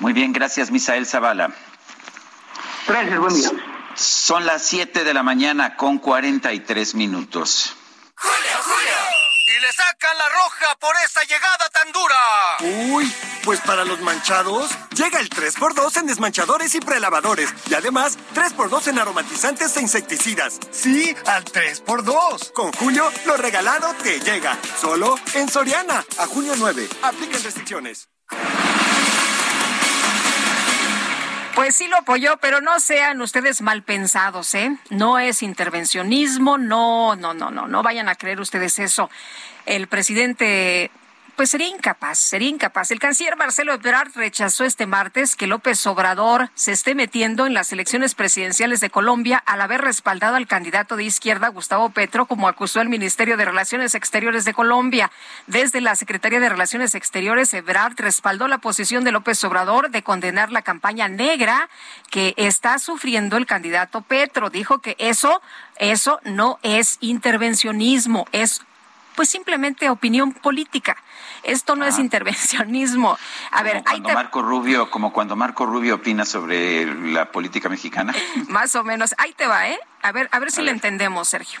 Muy bien, gracias Misael Zavala.
Gracias, buen día.
Son las 7 de la mañana con 43 minutos.
Julio, Julio. Y le sacan la roja por esa llegada tan dura.
Uy.
Pues para los manchados, llega el 3x2 en desmanchadores y prelavadores. Y además, 3x2 en aromatizantes e insecticidas. Sí, al 3x2. Con Julio, lo regalado te llega. Solo en Soriana. A junio 9. Aplican restricciones.
Pues sí lo apoyó, pero no sean ustedes mal pensados, ¿eh? No es intervencionismo, no, no, no, no, no vayan a creer ustedes eso. El presidente pues sería incapaz, sería incapaz. El canciller Marcelo Ebrard rechazó este martes que López Obrador se esté metiendo en las elecciones presidenciales de Colombia al haber respaldado al candidato de izquierda Gustavo Petro, como acusó el Ministerio de Relaciones Exteriores de Colombia. Desde la Secretaría de Relaciones Exteriores, Ebrard respaldó la posición de López Obrador de condenar la campaña negra que está sufriendo el candidato Petro. Dijo que eso, eso no es intervencionismo, es pues simplemente opinión política. Esto no es ah. intervencionismo. A ver,
cuando Marco Rubio, como cuando Marco Rubio opina sobre la política mexicana.
Más o menos. Ahí te va, ¿eh? A ver, a ver si le entendemos, Sergio.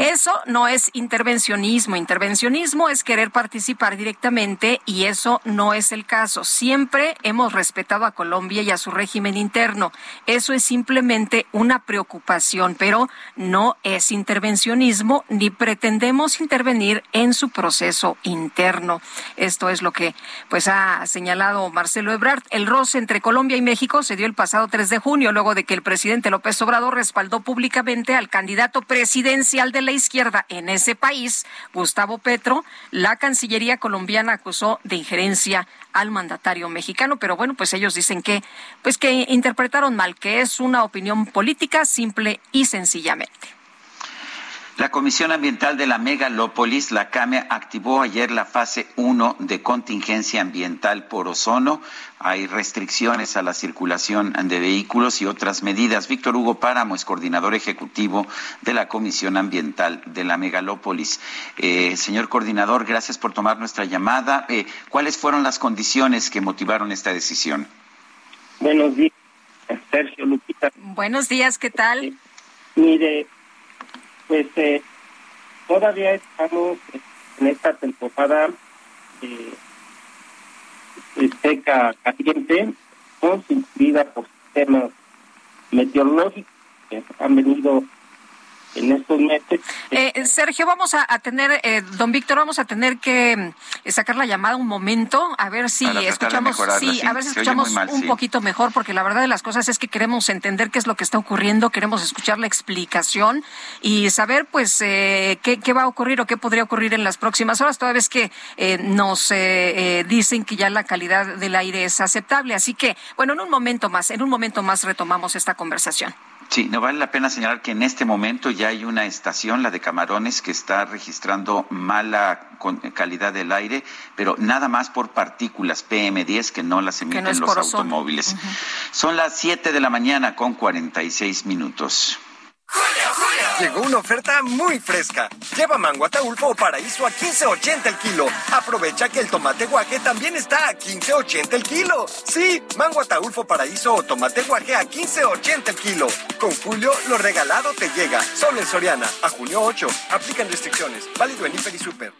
Eso no es intervencionismo. Intervencionismo es querer participar directamente y eso no es el caso. Siempre hemos respetado a Colombia y a su régimen interno. Eso es simplemente una preocupación, pero no es intervencionismo ni pretendemos intervenir en su proceso interno. Esto es lo que pues ha señalado Marcelo Ebrard. El roce entre Colombia y México se dio el pasado 3 de junio luego de que el presidente López Obrador respaldó públicamente al candidato presidencial de la izquierda en ese país, Gustavo Petro, la Cancillería colombiana acusó de injerencia al mandatario mexicano, pero bueno, pues ellos dicen que pues que interpretaron mal, que es una opinión política simple y sencillamente.
La Comisión Ambiental de la Megalópolis, la CAME, activó ayer la fase 1 de contingencia ambiental por ozono. Hay restricciones a la circulación de vehículos y otras medidas. Víctor Hugo Páramo es coordinador ejecutivo de la Comisión Ambiental de la Megalópolis. Eh, señor coordinador, gracias por tomar nuestra llamada. Eh, ¿Cuáles fueron las condiciones que motivaron esta decisión?
Buenos días, Sergio Lupita.
Buenos días, ¿qué tal?
Mire, pues eh, todavía estamos en esta temporada eh, seca caliente, constituida por sistemas meteorológicos que han venido en estos meses.
Eh, Sergio, vamos a, tener, eh, don Víctor, vamos a tener que eh, sacar la llamada un momento, a ver si escuchamos, sí, a ver si escuchamos un poquito mejor, porque la verdad de las cosas es que queremos entender qué es lo que está ocurriendo, queremos escuchar la explicación y saber, pues, qué, qué, va a ocurrir o qué podría ocurrir en las próximas horas, toda vez que nos dicen que ya la calidad del aire es aceptable. Así que, bueno, en un momento más, en un momento más retomamos esta conversación.
Sí, no vale la pena señalar que en este momento ya hay una estación, la de Camarones, que está registrando mala calidad del aire, pero nada más por partículas PM10 que no las emiten los automóviles. Son las 7 de la mañana con 46 minutos.
Llegó una oferta muy fresca. Lleva mango ataulfo o paraíso a 15.80 el kilo. Aprovecha que el tomate guaje también está a 15.80 el kilo. Sí, mango ataulfo paraíso o tomate guaje a 15.80 el kilo. Con Julio, lo regalado te llega. Solo en Soriana. A junio 8. Aplican restricciones. Válido en Hiper y Super.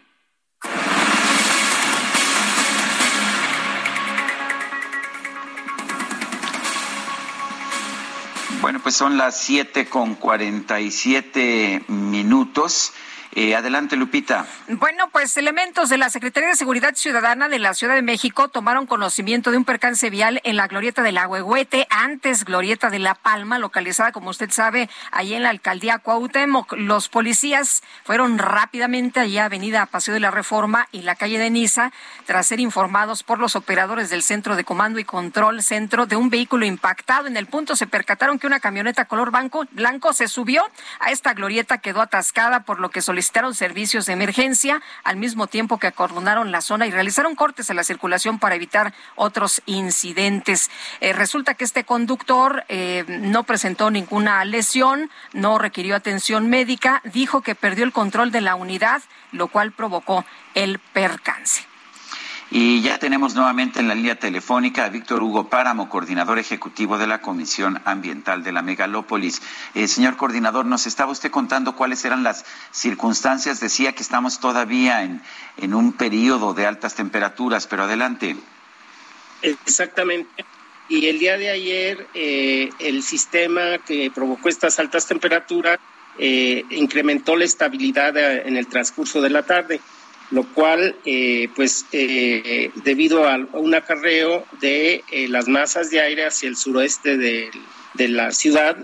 Bueno, pues son las siete con cuarenta y siete minutos. Eh, adelante, Lupita.
Bueno, pues elementos de la Secretaría de Seguridad Ciudadana de la Ciudad de México tomaron conocimiento de un percance vial en la glorieta del Agüehuete, antes glorieta de La Palma, localizada, como usted sabe, ahí en la alcaldía Cuauhtémoc. Los policías fueron rápidamente allí a Avenida Paseo de la Reforma y la calle de Niza, tras ser informados por los operadores del Centro de Comando y Control Centro de un vehículo impactado. En el punto se percataron que una camioneta color blanco, blanco se subió a esta glorieta, quedó atascada, por lo que solicitaron solicitaron servicios de emergencia al mismo tiempo que acordonaron la zona y realizaron cortes en la circulación para evitar otros incidentes. Eh, resulta que este conductor eh, no presentó ninguna lesión, no requirió atención médica, dijo que perdió el control de la unidad, lo cual provocó el percance.
Y ya tenemos nuevamente en la línea telefónica a Víctor Hugo Páramo, coordinador ejecutivo de la Comisión Ambiental de la Megalópolis. Eh, señor coordinador, nos estaba usted contando cuáles eran las circunstancias. Decía que estamos todavía en, en un periodo de altas temperaturas, pero adelante.
Exactamente. Y el día de ayer eh, el sistema que provocó estas altas temperaturas eh, incrementó la estabilidad eh, en el transcurso de la tarde, lo cual, pues, debido a un acarreo de las masas de aire hacia el suroeste de, la ciudad,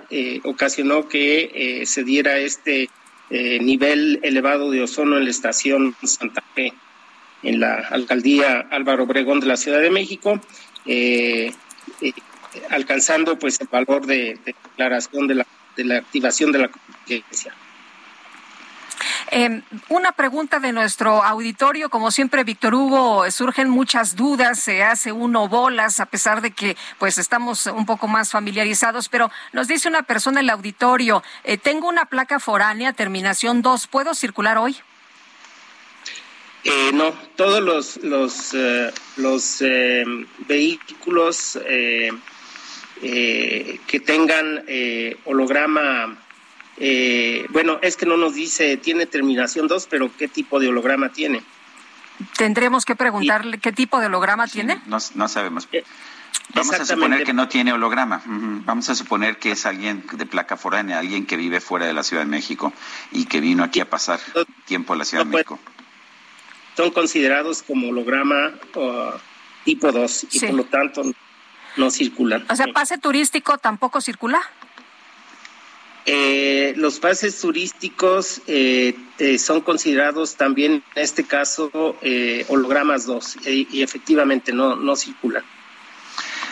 ocasionó que se diera este nivel elevado de ozono en la estación Santa Fe en la alcaldía Álvaro Obregón de la Ciudad de México, eh, eh, alcanzando pues el valor de, declaración de la, de la activación de la contingencia.
Em, una pregunta de nuestro auditorio, como siempre, Víctor Hugo, surgen muchas dudas, se hace uno bolas, a pesar de que pues estamos un poco más familiarizados, pero nos dice una persona en el auditorio, eh, tengo una placa foránea, terminación 2, ¿puedo circular hoy?
Eh, no, todos los los, eh, los eh, vehículos que tengan holograma, bueno, es que no nos dice tiene terminación 2, pero ¿qué tipo de holograma tiene?
Tendremos que preguntarle qué tipo de holograma tiene.
No, no sabemos. Vamos a suponer que no tiene holograma. Vamos a suponer que es alguien de placa foránea, alguien que vive fuera de la Ciudad de México y que vino aquí a pasar tiempo a la Ciudad de México
son considerados como holograma tipo 2 y por lo tanto no circulan.
O sea, pase turístico tampoco circula.
Eh, los pases turísticos eh, eh, son considerados también, en este caso, hologramas 2 y efectivamente no, no circulan.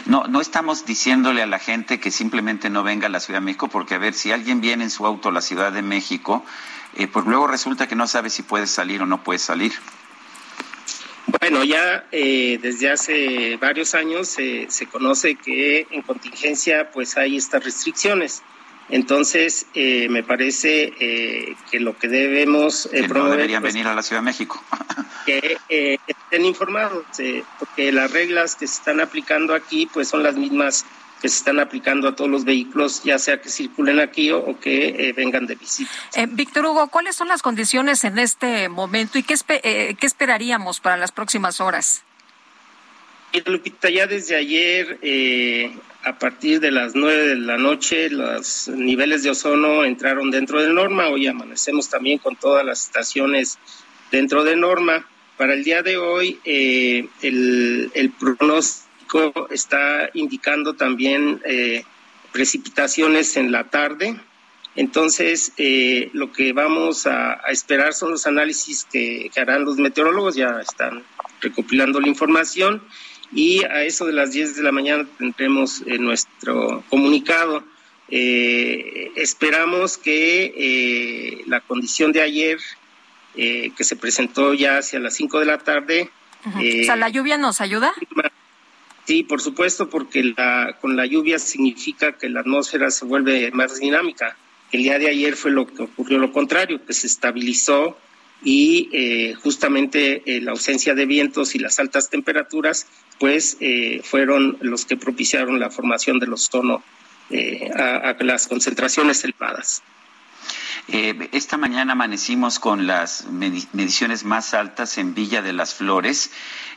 No, no estamos diciéndole a la gente que simplemente no venga a la Ciudad de México, porque a ver, si alguien viene en su auto a la Ciudad de México, pues luego resulta que no sabe si puede salir o no puede salir.
Bueno, ya eh, desde hace varios años se conoce que en contingencia pues hay estas restricciones. Entonces, eh, me parece eh, que lo que debemos
que no deberían pues, venir a la Ciudad de México.
que estén informados, porque las reglas que se están aplicando aquí pues son las mismas que se están aplicando a todos los vehículos, ya sea que circulen aquí o, que eh, vengan de visita.
Eh, Víctor Hugo, ¿cuáles son las condiciones en este momento y qué, eh, qué esperaríamos para las próximas horas?
Lupita, ya desde ayer, a partir de las nueve de la noche, los niveles de ozono entraron dentro de norma. Hoy amanecemos también con todas las estaciones dentro de norma. Para el día de hoy, el, el pronóstico está indicando también eh, precipitaciones en la tarde. Entonces, eh, lo que vamos a, esperar son los análisis que, harán los meteorólogos, ya están recopilando la información y a eso de las 10 de la mañana tendremos eh, nuestro comunicado. esperamos que la condición de ayer, que se presentó ya hacia las 5 de la tarde.
o sea, ¿la lluvia nos ayuda?
Sí, por supuesto, porque la, con la lluvia significa que la atmósfera se vuelve más dinámica. El día de ayer fue lo que ocurrió lo contrario, que se estabilizó y eh, justamente eh, la ausencia de vientos y las altas temperaturas, pues eh, fueron los que propiciaron la formación del ozono a, a las concentraciones elevadas.
Eh, esta mañana amanecimos con las mediciones más altas en Villa de las Flores,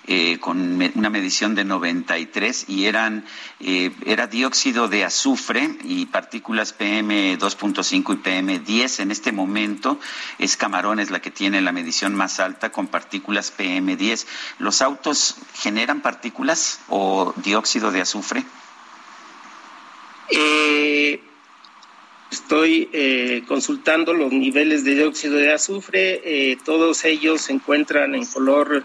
eh, con una medición de 93 y eran eh, era dióxido de azufre y partículas PM 2.5 y PM 10. En este momento es Camarones la que tiene la medición más alta con partículas PM 10. ¿Los autos generan partículas o dióxido de azufre?
Eh, Estoy eh, consultando los niveles de dióxido de azufre. Eh, todos ellos se encuentran en color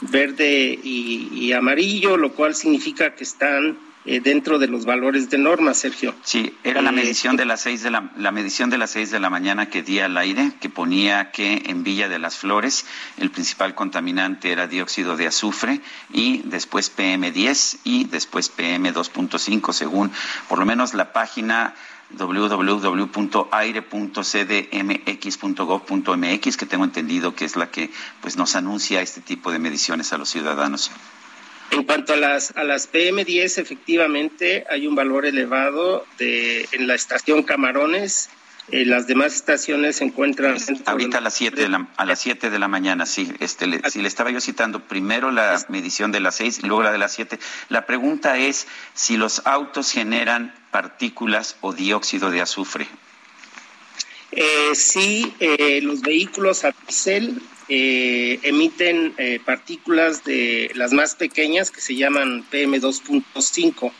verde y, amarillo, lo cual significa que están eh, dentro de los valores de norma, Sergio.
Sí, era la medición de las seis de la, la medición de las seis de la mañana que di al aire, que ponía que en Villa de las Flores el principal contaminante era dióxido de azufre y después PM10 y después PM2.5, según por lo menos la página www.aire.cdmx.gov.mx, que tengo entendido que es la que pues nos anuncia este tipo de mediciones a los ciudadanos.
En cuanto a las a las PM10, efectivamente hay un valor elevado de en la estación Camarones Eh, las demás estaciones se encuentran...
Ahorita a las 7 de la, a las 7 de la mañana, sí. Este, le, si le estaba yo citando primero la medición de las 6 y luego la de las 7. La pregunta es si los autos generan partículas o dióxido de azufre.
Eh, sí, eh, los vehículos a diésel eh, emiten eh, partículas de las más pequeñas que se llaman PM2.5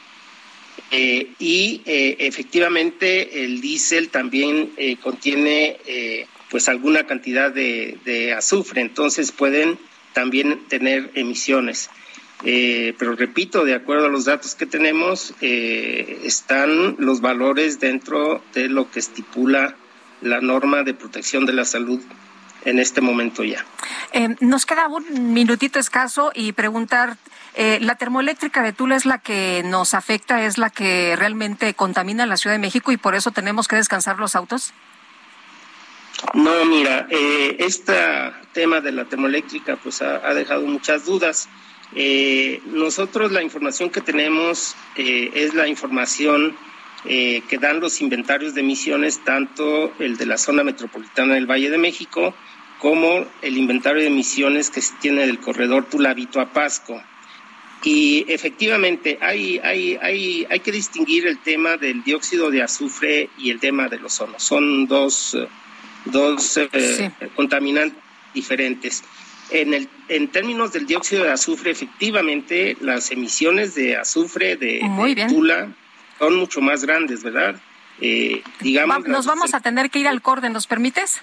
eh, y efectivamente el diésel también contiene pues alguna cantidad de, azufre, entonces pueden también tener emisiones. pero repito, de acuerdo a los datos que tenemos, están los valores dentro de lo que estipula la norma de protección de la salud en este momento ya.
Eh, nos queda un minutito escaso y preguntar, eh, ¿la termoeléctrica de Tula es la que nos afecta, es la que realmente contamina la Ciudad de México y por eso tenemos que descansar los autos?
No, mira, este tema de la termoeléctrica pues ha, dejado muchas dudas. Eh, nosotros la información que tenemos es la información que dan los inventarios de emisiones, tanto el de la zona metropolitana del Valle de México como el inventario de emisiones que tiene del corredor Tulabito a Pasco. Y efectivamente hay, hay, hay, hay que distinguir el tema del dióxido de azufre y el tema del ozono. Son dos, dos eh, contaminantes diferentes. En, el, en términos del dióxido de azufre, efectivamente, las emisiones de azufre de, Tula son mucho más grandes, ¿verdad?
Eh, digamos, Nos vamos a tener que ir al corte, ¿nos permites?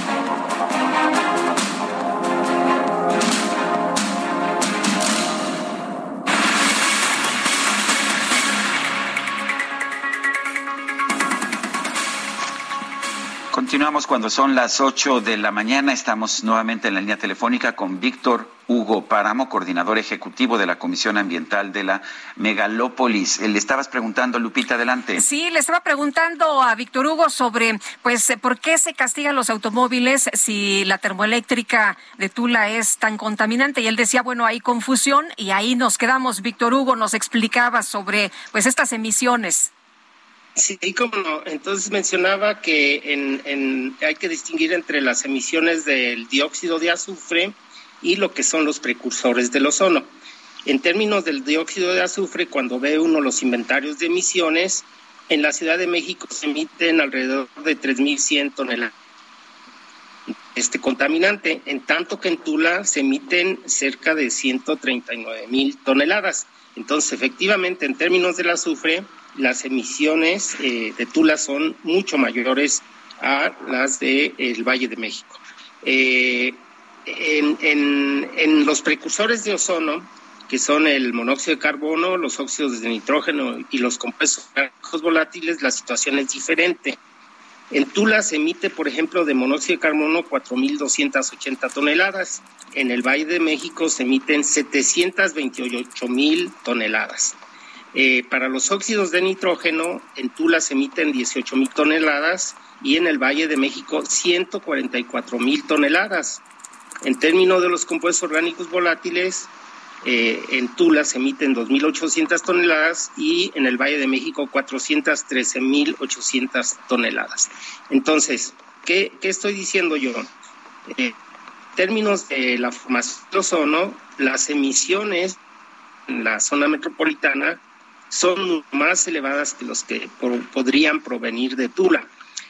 Continuamos cuando son las 8 de la mañana. Estamos nuevamente en la línea telefónica con Víctor Hugo Páramo, coordinador ejecutivo de la Comisión Ambiental de la Megalópolis. Le estabas preguntando, Lupita, adelante.
Sí, le estaba preguntando a Víctor Hugo sobre, pues, por qué se castigan los automóviles si la termoeléctrica de Tula es tan contaminante. Y él decía, bueno, hay confusión y ahí nos quedamos. Víctor Hugo nos explicaba sobre, pues, estas emisiones.
Sí, como no. Entonces mencionaba que en, hay que distinguir entre las emisiones del dióxido de azufre y lo que son los precursores del ozono. En términos del dióxido de azufre, cuando ve uno los inventarios de emisiones, en la Ciudad de México se emiten alrededor de 3.100 toneladas este contaminante, en tanto que en Tula se emiten cerca de 139 mil toneladas. Entonces, efectivamente, en términos del azufre, las emisiones eh, de Tula son mucho mayores a las del el Valle de México. Eh, en, los precursores de ozono, que son el monóxido de carbono, los óxidos de nitrógeno y los compuestos volátiles, la situación es diferente. En Tula se emite, por ejemplo, de monóxido de carbono 4.280 toneladas. En el Valle de México se emiten 728.000 toneladas. Eh, para los óxidos de nitrógeno, en Tula se emiten 18 mil toneladas y en el Valle de México 144 mil toneladas. En términos de los compuestos orgánicos volátiles, eh, en Tula se emiten 2.800 toneladas y en el Valle de México 413.800 toneladas. Entonces, ¿qué, estoy diciendo yo? Eh, en términos de la formación de ozono, las emisiones en la zona metropolitana son más elevadas que los que podrían provenir de Tula.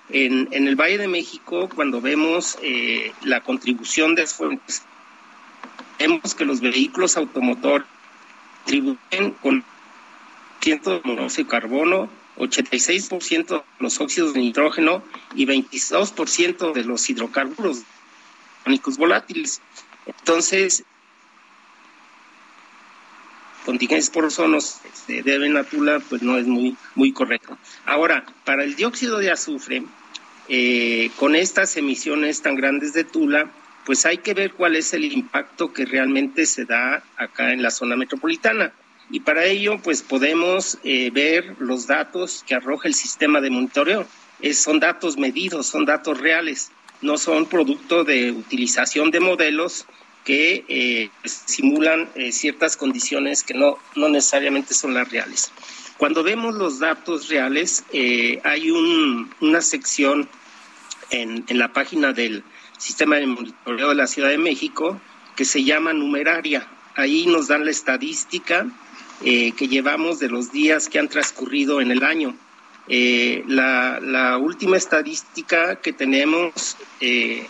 En, el Valle de México, cuando vemos eh, la contribución de fuentes, vemos que los vehículos automotores contribuyen con ciento de monóxido de carbono, 86% de los óxidos de nitrógeno y 22% de los hidrocarburos volátiles. Entonces, contingencias por ozono se deben a Tula, pues no es muy, muy correcto. Ahora, para el dióxido de azufre, eh, con estas emisiones tan grandes de Tula, pues hay que ver cuál es el impacto que realmente se da acá en la zona metropolitana. Y para ello, pues podemos eh, ver los datos que arroja el sistema de monitoreo. son datos medidos, son datos reales, no son producto de utilización de modelos que eh, simulan eh, ciertas condiciones que no, no necesariamente son las reales. Cuando vemos los datos reales, hay una sección en, en la página del Sistema de Monitoreo de la Ciudad de México que se llama numeraria. Ahí nos dan la estadística eh, que llevamos de los días que han transcurrido en el año. Eh, la, última estadística que tenemos eh,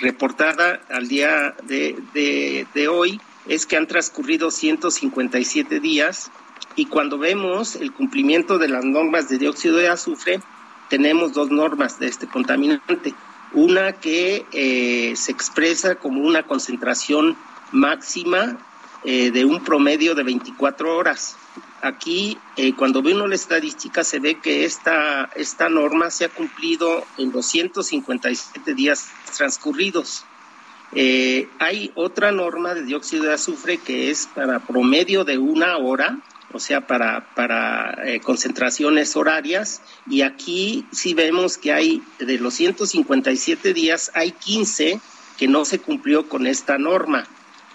reportada al día de, hoy es que han transcurrido 157 días y cuando vemos el cumplimiento de las normas de dióxido de azufre, tenemos dos normas de este contaminante. Una que se expresa como una concentración máxima eh, de un promedio de 24 horas. Aquí, eh, cuando ve uno la estadística, se ve que esta, esta norma se ha cumplido en 257 días transcurridos. Eh, hay otra norma de dióxido de azufre que es para promedio de una hora, o sea, para, para concentraciones horarias, y aquí sí vemos que hay, de los 157 días, hay 15 que no se cumplió con esta norma.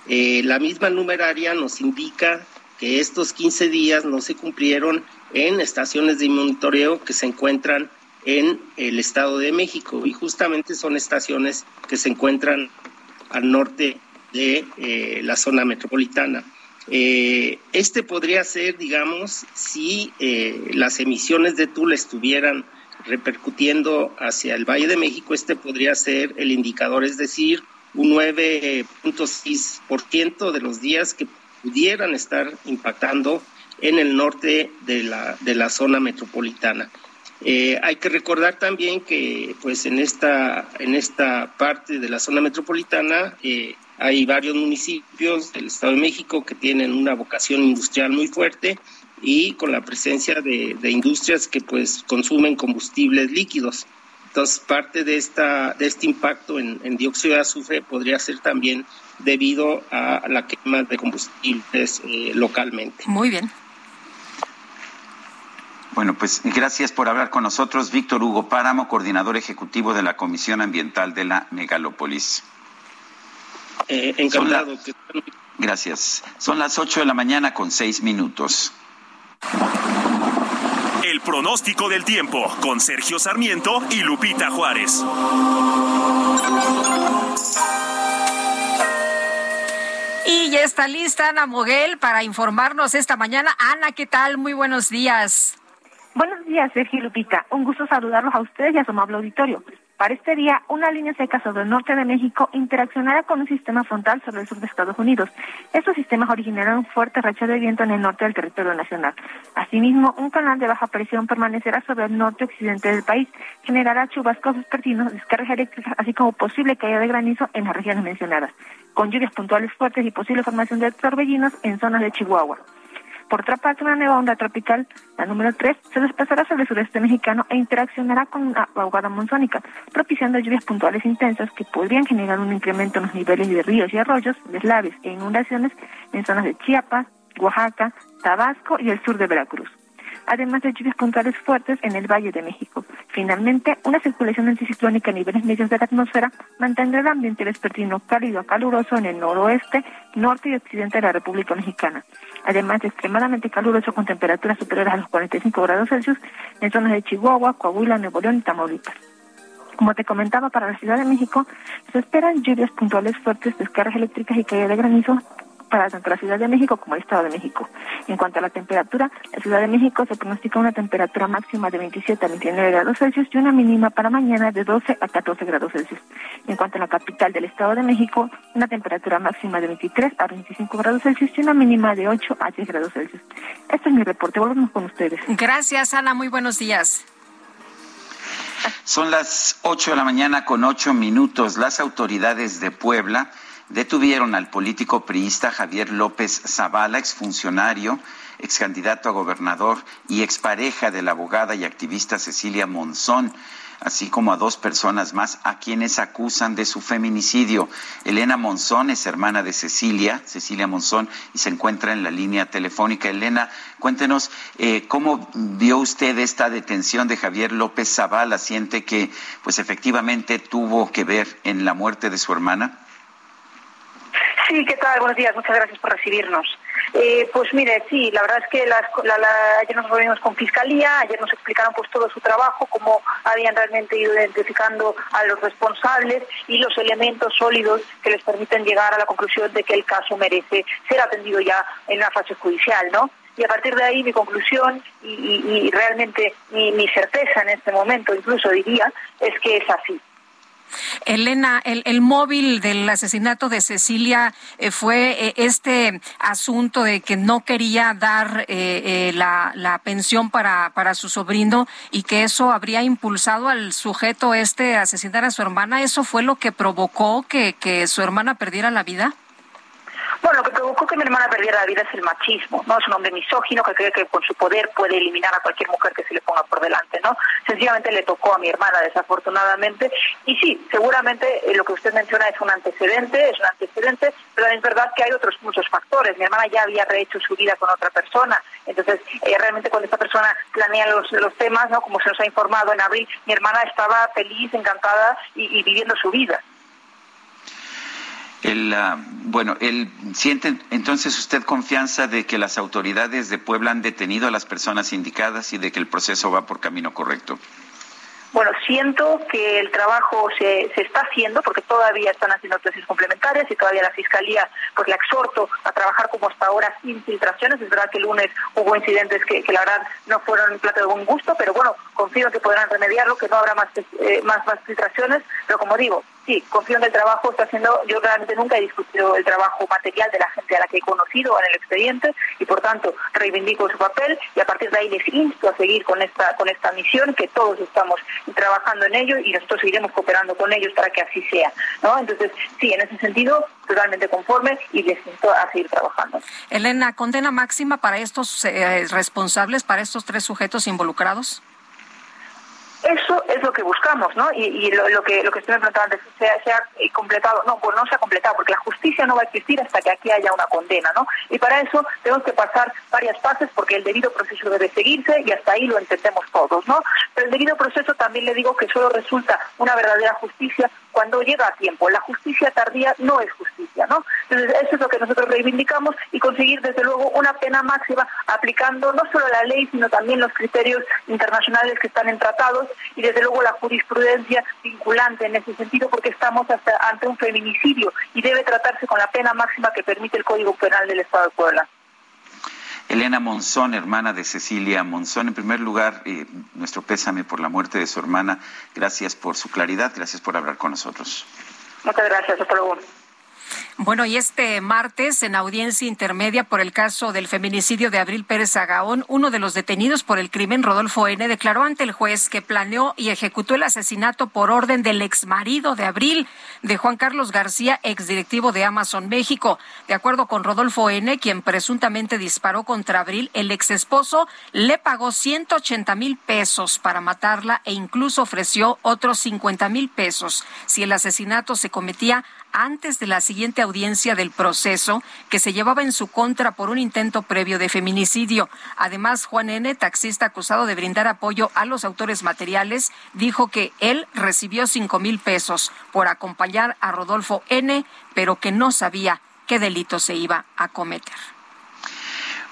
Eh, la misma numeraria nos indica que estos 15 días no se cumplieron en estaciones de monitoreo que se encuentran en el Estado de México y justamente son estaciones que se encuentran al norte de eh, la zona metropolitana. Eh, este podría ser, digamos, si las emisiones de Tula estuvieran repercutiendo hacia el Valle de México, este podría ser el indicador, es decir, un 9.6% de los días que pudieran estar impactando en el norte de la, de la zona metropolitana. Eh, hay que recordar también que pues en esta, en esta parte de la zona metropolitana eh, hay varios municipios del Estado de México que tienen una vocación industrial muy fuerte y con la presencia de, industrias que pues consumen combustibles líquidos. Entonces, parte de, esta, de este impacto en, dióxido de azufre podría ser también debido a la quema de combustibles eh, localmente.
Muy bien.
Bueno, pues gracias por hablar con nosotros, Víctor Hugo Páramo, coordinador ejecutivo de la Comisión Ambiental de la Megalópolis.
Eh, encantado.
Gracias. Son las 8 de la mañana con seis minutos.
El pronóstico del tiempo con Sergio Sarmiento y Lupita Juárez.
Y ya está lista Ana Moguel para informarnos esta mañana. Ana, ¿qué tal? Muy buenos días.
Buenos días, Sergio Lupita. Un gusto saludarlos a ustedes y a su amable auditorio. Para este día, una línea seca sobre el norte de México interaccionará con un sistema frontal sobre el sur de Estados Unidos. Estos sistemas originarán fuerte racha de viento en el norte del territorio nacional. Asimismo, un canal de baja presión permanecerá sobre el norte occidente del país, generará chubascos vespertinos, descargas eléctricas, así como posible caída de granizo en las regiones mencionadas, con lluvias puntuales fuertes y posible formación de torbellinos en zonas de Chihuahua. Por otra parte, una nueva onda tropical, la número 3, se desplazará sobre el sureste mexicano e interaccionará con una ahogada monzónica, propiciando lluvias puntuales intensas que podrían generar un incremento en los niveles de ríos y arroyos, deslaves e inundaciones en zonas de Chiapas, Oaxaca, Tabasco y el sur de Veracruz además de lluvias puntuales fuertes en el Valle de México. Finalmente, una circulación anticiclónica a niveles medios de la atmósfera mantendrá el ambiente vespertino cálido a caluroso en el noroeste, norte y occidente de la República Mexicana, además de extremadamente caluroso con temperaturas superiores a los 45 grados Celsius en zonas de Chihuahua, Coahuila, Nuevo León y Tamaulipas. Como te comentaba, para la Ciudad de México se esperan lluvias puntuales fuertes, descargas eléctricas y caída de granizo para tanto la Ciudad de México como el Estado de México. En cuanto a la temperatura, la Ciudad de México se pronostica una temperatura máxima de 27 a 29 grados Celsius y una mínima para mañana de 12 a 14 grados Celsius. En cuanto a la capital del Estado de México, una temperatura máxima de 23 a 25 grados Celsius y una mínima de 8 a 10 grados Celsius. Este es mi reporte. Volvemos con ustedes.
Gracias, Ana. Muy buenos días.
Son las 8 de la mañana con 8 minutos. Las autoridades de Puebla detuvieron al político priista Javier López Zavala, exfuncionario, ex candidato a gobernador y expareja de la abogada y activista Cecilia Monzón así como a dos personas más a quienes acusan de su feminicidio. Elena Monzón es hermana de Cecilia, Cecilia Monzón, y se encuentra en la línea telefónica. Elena, cuéntenos eh, cómo vio usted esta detención de Javier López Zavala. ¿Siente que, pues efectivamente, tuvo que ver en la muerte de su hermana?
Sí, ¿qué tal? Buenos días, muchas gracias por recibirnos. Eh, pues mire, sí, la verdad es que ayer nos reunimos con Fiscalía, ayer nos explicaron pues todo su trabajo, cómo habían realmente ido identificando a los responsables y los elementos sólidos que les permiten llegar a la conclusión de que el caso merece ser atendido ya en la fase judicial, ¿no? y a partir de ahí mi conclusión y, realmente mi, certeza en este momento, incluso diría, es que es así.
Elena, el, móvil del asesinato de Cecilia eh, fue eh, este asunto de que no quería dar eh, la, pensión para, para su sobrino y que eso habría impulsado al sujeto este a asesinar a su hermana. ¿Eso fue lo que provocó que, que su hermana perdiera la vida?
Bueno, lo que provocó que mi hermana perdiera la vida es el machismo, ¿no? Es un hombre misógino que cree que con su poder puede eliminar a cualquier mujer que se le ponga por delante, ¿no? Sencillamente le tocó a mi hermana, desafortunadamente. Y sí, seguramente eh, lo que usted menciona es un antecedente, es un antecedente, pero es verdad que hay otros muchos factores. Mi hermana ya había rehecho su vida con otra persona. Entonces, eh, realmente cuando esta persona planea los, los temas, ¿no? Como se nos ha informado en abril, mi hermana estaba feliz, encantada y viviendo su vida.
El, ah, bueno, el, ¿siente entonces usted confianza de que las autoridades de Puebla han detenido a las personas indicadas y de que el proceso va por camino correcto?
Bueno, siento que el trabajo se, se está haciendo porque todavía están haciendo tesis complementarias y todavía la Fiscalía pues la exhorto a trabajar como hasta ahora sin filtraciones. Es verdad que el lunes hubo incidentes que, la verdad no fueron plato de buen gusto, pero bueno, confío en que podrán remediarlo, que no habrá más, eh, más, más filtraciones, pero como digo, sí, confío en el trabajo está haciendo, yo realmente nunca he discutido el trabajo material de la gente a la que he conocido en el expediente y por tanto reivindico su papel y a partir de ahí les insto a seguir con esta, con esta misión que todos estamos trabajando en ello y nosotros seguiremos cooperando con ellos para que así sea. ¿no? Entonces, sí, en ese sentido, totalmente conforme y les insto a seguir trabajando.
Elena, ¿condena máxima para estos eh, responsables, para estos tres sujetos involucrados?
Eso es lo que buscamos, ¿no? Y, lo, que lo que estoy preguntando antes, ¿se, ha completado? No, pues no se ha completado, porque la justicia no va a existir hasta que aquí haya una condena, ¿no? Y para eso tenemos que pasar varias fases, porque el debido proceso debe seguirse y hasta ahí lo entendemos todos, ¿no? Pero el debido proceso también le digo que solo resulta una verdadera justicia cuando llega a tiempo. La justicia tardía no es justicia, ¿no? Entonces, eso es lo que nosotros reivindicamos y conseguir, desde luego, una pena máxima aplicando no solo la ley, sino también los criterios internacionales que están en tratados y, desde luego, la jurisprudencia vinculante en ese sentido, porque estamos hasta ante un feminicidio y debe tratarse con la pena máxima que permite el Código Penal del Estado de Puebla.
Elena Monzón, hermana de Cecilia Monzón. En primer lugar, eh, nuestro pésame por la muerte de su hermana. Gracias por su claridad, gracias por hablar con nosotros.
Muchas gracias.
Bueno, y este martes, en audiencia intermedia por el caso del feminicidio de Abril Pérez Agaón, uno de los detenidos por el crimen, Rodolfo N., declaró ante el juez que planeó y ejecutó el asesinato por orden del exmarido de Abril, de Juan Carlos García, exdirectivo de Amazon México. De acuerdo con Rodolfo N., quien presuntamente disparó contra Abril, el exesposo le pagó 180 mil pesos para matarla e incluso ofreció otros 50 mil pesos si el asesinato se cometía antes de la siguiente audiencia del proceso que se llevaba en su contra por un intento previo de feminicidio. Además, Juan N., taxista acusado de brindar apoyo a los autores materiales, dijo que él recibió cinco mil pesos por acompañar a Rodolfo N., pero que no sabía qué delito se iba a cometer.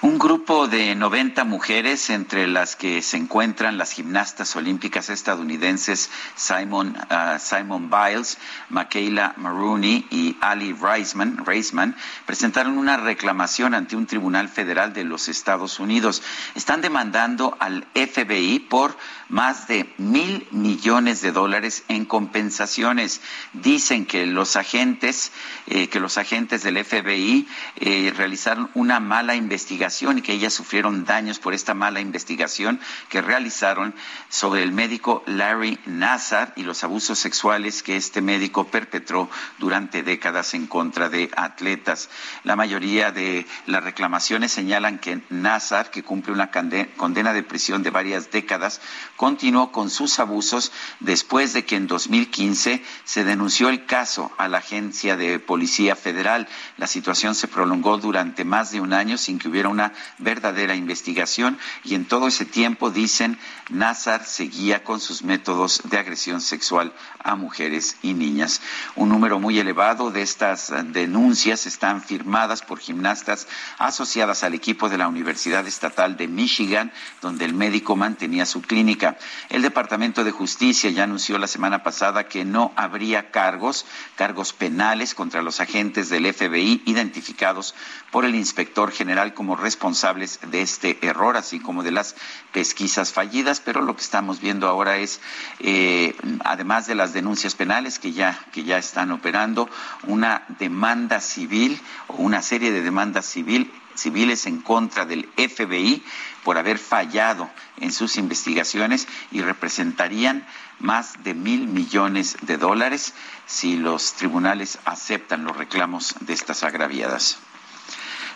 Un grupo de 90 mujeres, entre las que se encuentran las gimnastas olímpicas estadounidenses Simon, uh, Simon Biles, Michaela Maroney y Ali Reisman, presentaron una reclamación ante un tribunal federal de los Estados Unidos. Están demandando al FBI por más de mil millones de dólares en compensaciones. Dicen que los agentes, eh, que los agentes del FBI eh, realizaron una mala investigación y que ellas sufrieron daños por esta mala investigación que realizaron sobre el médico Larry Nassar y los abusos sexuales que este médico perpetró durante décadas en contra de atletas. La mayoría de las reclamaciones señalan que Nassar, que cumple una condena de prisión de varias décadas, continuó con sus abusos después de que en 2015 se denunció el caso a la Agencia de Policía Federal. La situación se prolongó durante más de un año sin que hubiera una verdadera investigación y en todo ese tiempo, dicen, Nazar seguía con sus métodos de agresión sexual a mujeres y niñas. Un número muy elevado de estas denuncias están firmadas por gimnastas asociadas al equipo de la Universidad Estatal de Michigan, donde el médico mantenía su clínica. El Departamento de Justicia ya anunció la semana pasada que no habría cargos, cargos penales contra los agentes del FBI identificados por el inspector general como responsables de este error, así como de las pesquisas fallidas. Pero lo que estamos viendo ahora es, eh, además de las denuncias penales que ya, que ya están operando, una demanda civil o una serie de demandas civil civiles en contra del FBI por haber fallado en sus investigaciones y representarían más de mil millones de dólares si los tribunales aceptan los reclamos de estas agraviadas.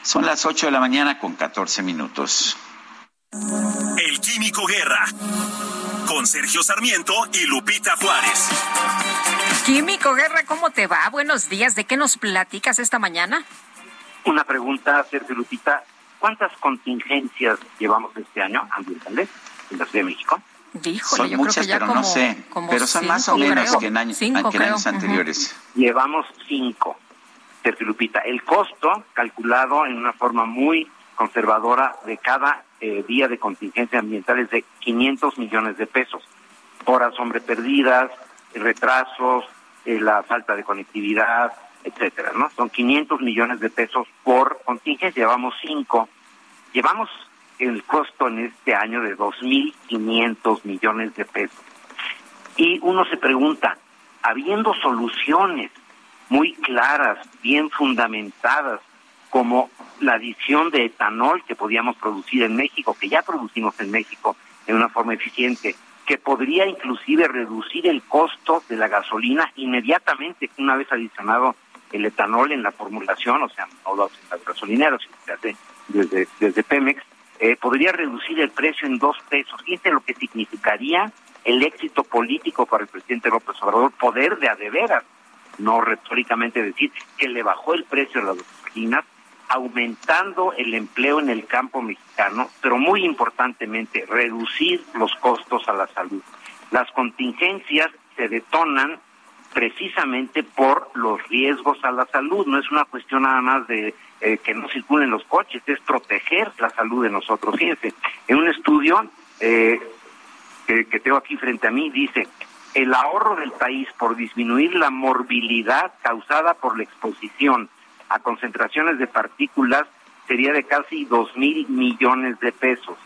Son las 8 de la mañana con 14 minutos.
El Químico Guerra con Sergio Sarmiento y Lupita Juárez.
Químico Guerra, ¿cómo te va? Buenos días. ¿De qué nos platicas esta mañana?
Una pregunta, Sergio Lupita. ¿Cuántas contingencias llevamos este año ambientales en la Ciudad de México?
son muchas, pero no sé. Pero son más o menos que en años, anteriores.
Llevamos cinco, Sergio Lupita. El costo calculado en una forma muy conservadora de cada eh, día de contingencia ambiental es de 500 millones de pesos. Horas hombre perdidas, retrasos, eh, la falta de conectividad, etcétera, ¿no? Son 500 millones de pesos por contingencia, llevamos cinco. Llevamos el costo en este año de 2.500 millones de pesos. Y uno se pregunta, habiendo soluciones muy claras, bien fundamentadas, como la adición de etanol que podíamos producir en México, que ya producimos en México en una forma eficiente, que podría inclusive reducir el costo de la gasolina inmediatamente una vez adicionado el etanol en la formulación, o sea, no lo hacen las gasolineras, sino se hace desde, desde Pemex, eh, podría reducir el precio en dos pesos. Fíjense lo que significaría el éxito político para el presidente López Obrador, poder de a no retóricamente decir que le bajó el precio de las gasolinas, aumentando el empleo en el campo mexicano, pero muy importantemente reducir los costos a la salud. Las contingencias se detonan precisamente por los riesgos a la salud. No es una cuestión nada más de eh, que no circulen los coches, es proteger la salud de nosotros. Fíjense, en un estudio eh, que, tengo aquí frente a mí dice, el ahorro del país por disminuir la morbilidad causada por la exposición a concentraciones de partículas sería de casi dos mil millones de pesos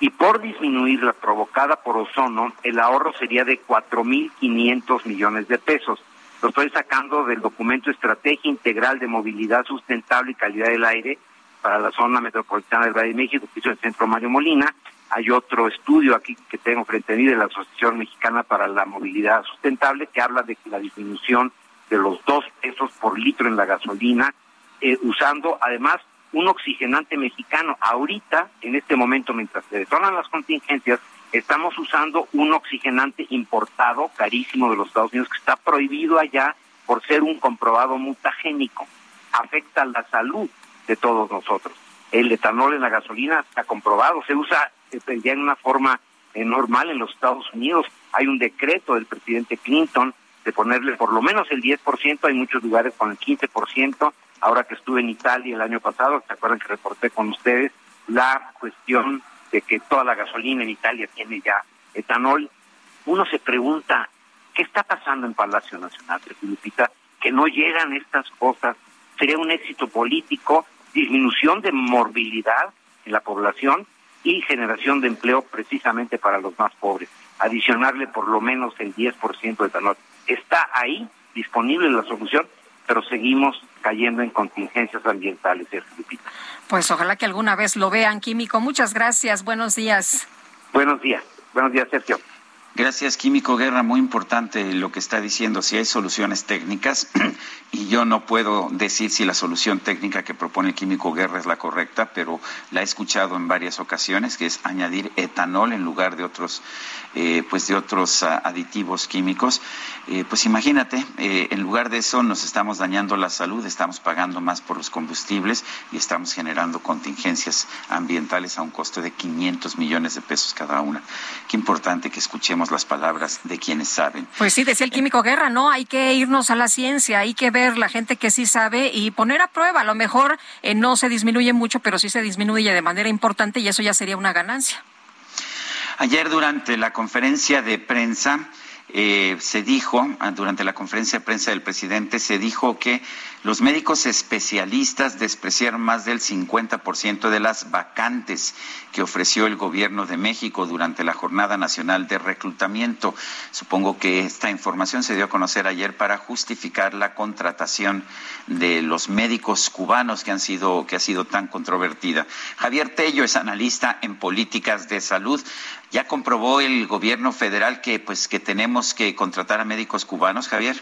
y por disminuir la provocada por ozono, el ahorro sería de 4.500 millones de pesos. Lo estoy sacando del documento Estrategia Integral de Movilidad Sustentable y Calidad del Aire para la zona metropolitana del Valle de México, que hizo el Centro Mario Molina. Hay otro estudio aquí que tengo frente a mí de la Asociación Mexicana para la Movilidad Sustentable que habla de que la disminución de los dos pesos por litro en la gasolina, eh, usando además un oxigenante mexicano. Ahorita, en este momento, mientras se detonan las contingencias, estamos usando un oxigenante importado carísimo de los Estados Unidos que está prohibido allá por ser un comprobado mutagénico. Afecta la salud de todos nosotros. El etanol en la gasolina está comprobado, se usa ya en una forma eh, normal en los Estados Unidos. Hay un decreto del presidente Clinton de ponerle por lo menos el 10%, hay muchos lugares con el 15%, ahora que estuve en Italia el año pasado, ¿se acuerdan que reporté con ustedes la cuestión de que toda la gasolina en Italia tiene ya etanol? Uno se pregunta, ¿qué está pasando en Palacio Nacional, Lupita? Que no llegan estas cosas. Sería un éxito político, disminución de morbilidad en la población y generación de empleo precisamente para los más pobres. Adicionarle por lo menos el 10% de etanol. Está ahí disponible la solución pero seguimos cayendo en contingencias ambientales.
Pues ojalá que alguna vez lo vean, Químico. Muchas gracias. Buenos días.
Buenos días. Buenos días, Sergio.
Gracias, Químico Guerra. Muy importante lo que está diciendo. Si hay soluciones técnicas, y yo no puedo decir si la solución técnica que propone el Químico Guerra es la correcta, pero la he escuchado en varias ocasiones, que es añadir etanol en lugar de otros, eh, pues de otros ah, aditivos químicos. Eh, pues imagínate, eh, en lugar de eso nos estamos dañando la salud, estamos pagando más por los combustibles y estamos generando contingencias ambientales a un costo de 500 millones de pesos cada una. Qué importante que escuchemos las palabras de quienes saben.
Pues sí, decía el químico Guerra, ¿no? Hay que irnos a la ciencia, hay que ver la gente que sí sabe y poner a prueba. A lo mejor eh, no se disminuye mucho, pero sí se disminuye de manera importante y eso ya sería una ganancia.
Ayer durante la conferencia de prensa, eh, se dijo, ah, durante la conferencia de prensa del presidente, se dijo que los médicos especialistas despreciaron más del 50% de las vacantes que ofreció el gobierno de México durante la Jornada Nacional de Reclutamiento. Supongo que esta información se dio a conocer ayer para justificar la contratación de los médicos cubanos que han sido que ha sido tan controvertida. Javier Tello es analista en políticas de salud. Ya comprobó el gobierno federal que pues que tenemos que contratar a médicos cubanos, Javier.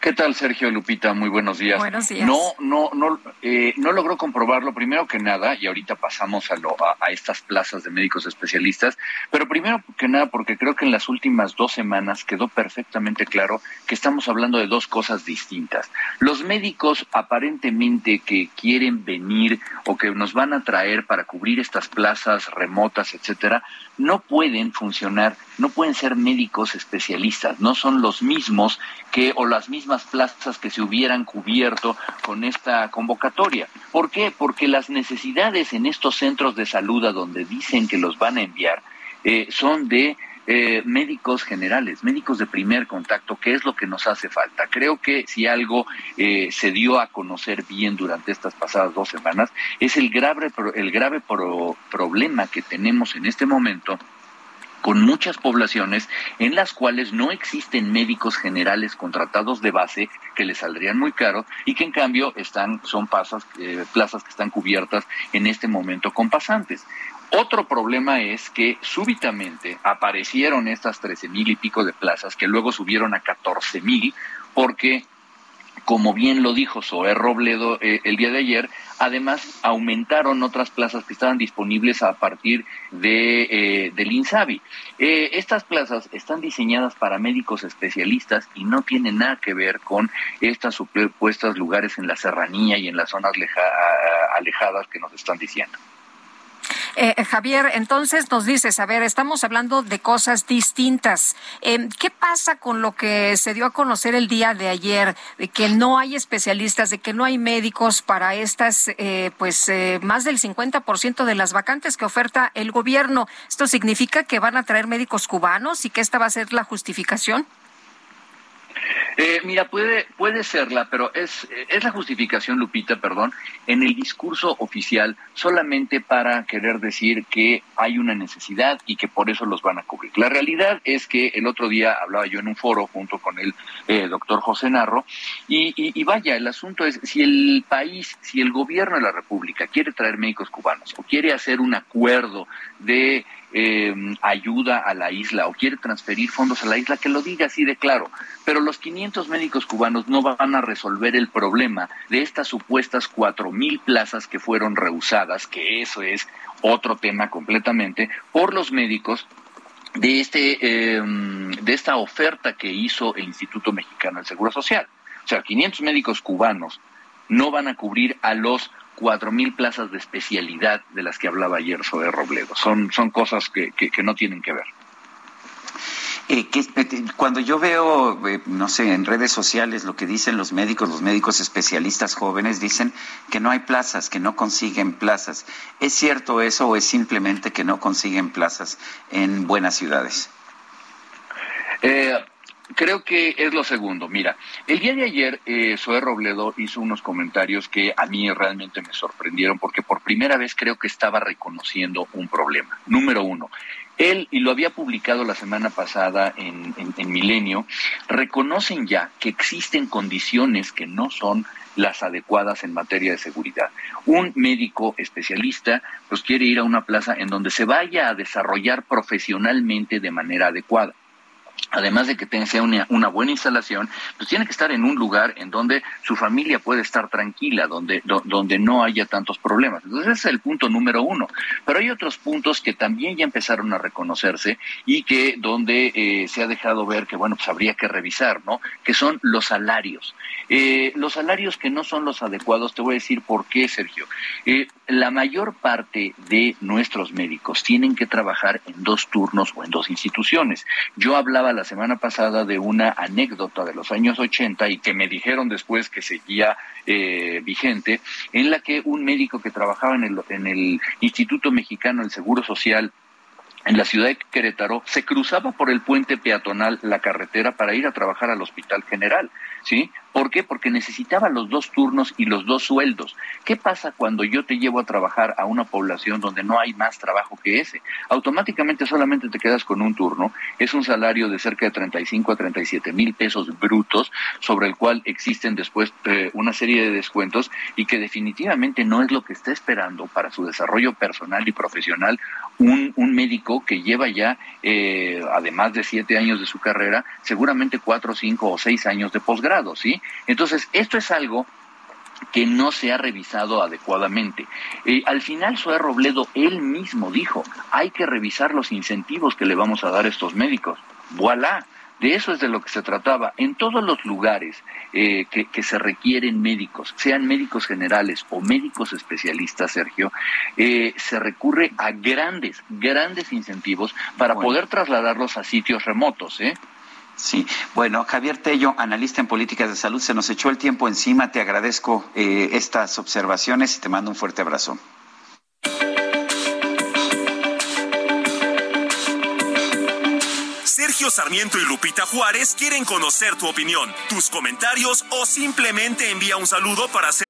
¿Qué tal, Sergio Lupita? Muy buenos días.
Buenos días.
No, no, no, eh, no logró comprobarlo primero que nada, y ahorita pasamos a, lo, a, estas plazas de médicos especialistas, pero primero que nada porque creo que en las últimas dos semanas quedó perfectamente claro que estamos hablando de dos cosas distintas. Los médicos aparentemente que quieren venir o que nos van a traer para cubrir estas plazas remotas, etcétera, no pueden funcionar, no pueden ser médicos especialistas, no son los mismos que o las mismas plazas que se hubieran cubierto con esta convocatoria. ¿Por qué? Porque las necesidades en estos centros de salud a donde dicen que los van a enviar eh, son de eh, médicos generales, médicos de primer contacto, ¿qué es lo que nos hace falta? Creo que si algo eh, se dio a conocer bien durante estas pasadas dos semanas es el grave, el grave problema que tenemos en este momento con muchas poblaciones en las cuales no existen médicos generales contratados de base que les saldrían muy caro y que en cambio están son pasas, eh, plazas que están cubiertas en este momento con pasantes. Otro problema es que súbitamente aparecieron estas trece mil y pico de plazas que luego subieron a catorce mil porque como bien lo dijo Zoé Robledo eh, el día de ayer, además aumentaron otras plazas que estaban disponibles a partir de, eh, del INSABI. Eh, estas plazas están diseñadas para médicos especialistas y no tienen nada que ver con estas supuestas lugares en la serranía y en las zonas alejadas que nos están diciendo.
Eh, eh, Javier, entonces nos dices, a ver, estamos hablando de cosas distintas. Eh, ¿Qué pasa con lo que se dio a conocer el día de ayer, de que no hay especialistas, de que no hay médicos para estas, pues, más del 50% de las vacantes que oferta el gobierno? ¿Esto significa que van a traer médicos cubanos y que esta va a ser la justificación?
Eh, mira, puede, puede serla, pero es, es la justificación, Lupita, perdón, en el discurso oficial solamente para querer decir que hay una necesidad y que por eso los van a cubrir. La realidad es que el otro día hablaba yo en un foro junto con el eh, doctor José Narro y, y, vaya, el asunto es si el país, si el gobierno de la República quiere traer médicos cubanos o quiere hacer un acuerdo de eh, ayuda a la isla o quiere transferir fondos a la isla, que lo diga así de claro. Pero los 500 médicos cubanos no van a resolver el problema de estas supuestas cuatro mil plazas que fueron rehusadas, que eso es otro tema completamente, por los médicos de, este, em, de esta oferta que hizo el Instituto Mexicano del Seguro Social. O sea, 500 médicos cubanos no van a cubrir a los cuatro mil plazas de especialidad de las que hablaba ayer sobre Robledo. Son, son cosas que, que, no tienen que ver.
Eh, que, eh, cuando yo veo, eh, no sé, en redes sociales lo que dicen los médicos, los médicos especialistas jóvenes dicen que no hay plazas, que no consiguen plazas. ¿Es cierto eso o es simplemente que no consiguen plazas en buenas ciudades?
Eh, Creo que es lo segundo. Mira, el día de ayer eh, Zoe Robledo hizo unos comentarios que a mí realmente me sorprendieron porque por primera vez creo que estaba reconociendo un problema. Número uno, Él, y lo había publicado la semana pasada en, en Milenio, reconocen ya que existen condiciones que no son las adecuadas en materia de seguridad. Un médico especialista pues quiere ir a una plaza en donde se vaya a desarrollar profesionalmente de manera adecuada además de que tenga una, una, buena instalación, pues tiene que estar en un lugar en donde su familia puede estar tranquila, donde, donde no haya tantos problemas. Entonces ese es el punto número uno. Pero hay otros puntos que también ya empezaron a reconocerse y que donde eh, se ha dejado ver que, bueno, pues habría que revisar, ¿no? Que son los salarios. Eh, los salarios que no son los adecuados, te voy a decir por qué, Sergio. Eh, la mayor parte de nuestros médicos tienen que trabajar en dos turnos o en dos instituciones. Yo hablaba la semana pasada de una anécdota de los años 80 y que me dijeron después que seguía eh, vigente, en la que un médico que trabajaba en el, en el Instituto Mexicano del Seguro Social en la ciudad de Querétaro, se cruzaba por el puente peatonal la carretera para ir a trabajar al Hospital General, ¿sí? ¿Por qué? Porque necesitaba los dos turnos y los dos sueldos. ¿Qué pasa cuando yo te llevo a trabajar a una población donde no hay más trabajo que ese? Automáticamente solamente te quedas con un turno. Es un salario de cerca de 35 a 37 mil pesos brutos, sobre el cual existen después eh, una serie de descuentos y que definitivamente no es lo que está esperando para su desarrollo personal y profesional un, un médico que lleva ya, eh, además de siete años de su carrera, seguramente cuatro, cinco o seis años de posgrado, ¿sí? Entonces, esto es algo que no se ha revisado adecuadamente. Eh, al final, Zoé Robledo él mismo dijo, hay que revisar los incentivos que le vamos a dar a estos médicos. Voilà. De eso es de lo que se trataba. En todos los lugares eh, que, se requieren médicos, sean médicos generales o médicos especialistas, Sergio, eh, se recurre a grandes, grandes incentivos para poder trasladarlos a sitios remotos. ¿eh?
Sí, bueno, Javier Tello, analista en políticas de salud, se nos echó el tiempo encima. Te agradezco eh, estas observaciones y te mando un fuerte abrazo.
Sergio Sarmiento y Lupita Juárez quieren conocer tu opinión, tus comentarios o simplemente envía un saludo para hacer.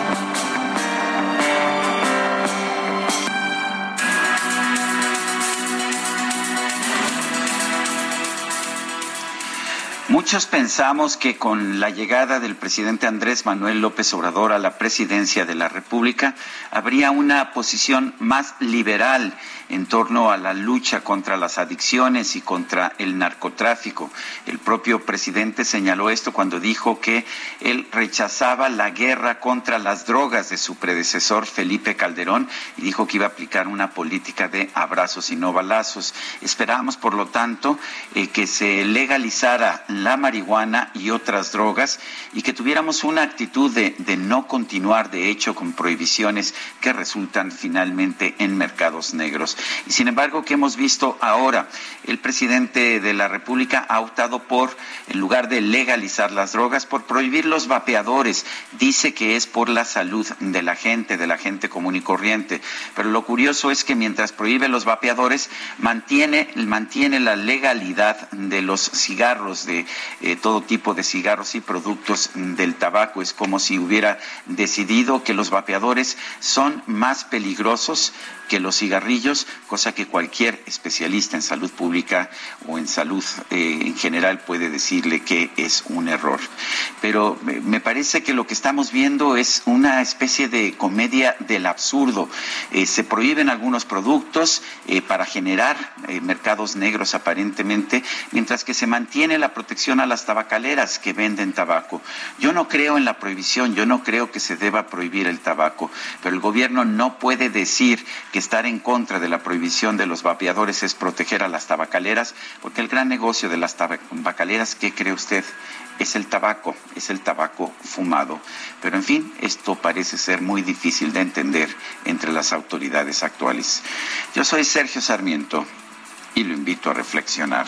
Muchos pensamos que con la llegada del presidente Andrés Manuel López Obrador a la presidencia de la República habría una posición más liberal en torno a la lucha contra las adicciones y contra el narcotráfico. El propio presidente señaló esto cuando dijo que él rechazaba la guerra contra las drogas de su predecesor Felipe Calderón y dijo que iba a aplicar una política de abrazos y no balazos. Esperamos, por lo tanto, eh, que se legalizara la marihuana y otras drogas y que tuviéramos una actitud de no continuar, de hecho, con prohibiciones que resultan finalmente en mercados negros. Y sin embargo, ¿qué hemos visto ahora? El presidente de la República ha optado por, en lugar de legalizar las drogas, por prohibir los vapeadores. Dice que es por la salud de la gente, de la gente común y corriente. Pero lo curioso es que mientras prohíbe los vapeadores, mantiene, mantiene la legalidad de los cigarros, de eh, todo tipo de cigarros y productos del tabaco. Es como si hubiera decidido que los vapeadores son más peligrosos que los cigarrillos, cosa que cualquier especialista en salud pública o en salud eh, en general puede decirle que es un error. Pero me parece que lo que estamos viendo es una especie de comedia del absurdo. Eh, se prohíben algunos productos eh, para generar mercados negros aparentemente, mientras que se mantiene la protección a las tabacaleras que venden tabaco. Yo no creo en la prohibición, yo no creo que se deba prohibir el tabaco, pero el gobierno no puede decir que estar en contra de la prohibición de los vapeadores es proteger a las tabacaleras, porque el gran negocio de las tabacaleras, ¿qué cree usted? Es el tabaco, es el tabaco fumado. Pero en fin, esto parece ser muy difícil de entender entre las autoridades actuales. Yo soy Sergio Sarmiento y lo invito a reflexionar.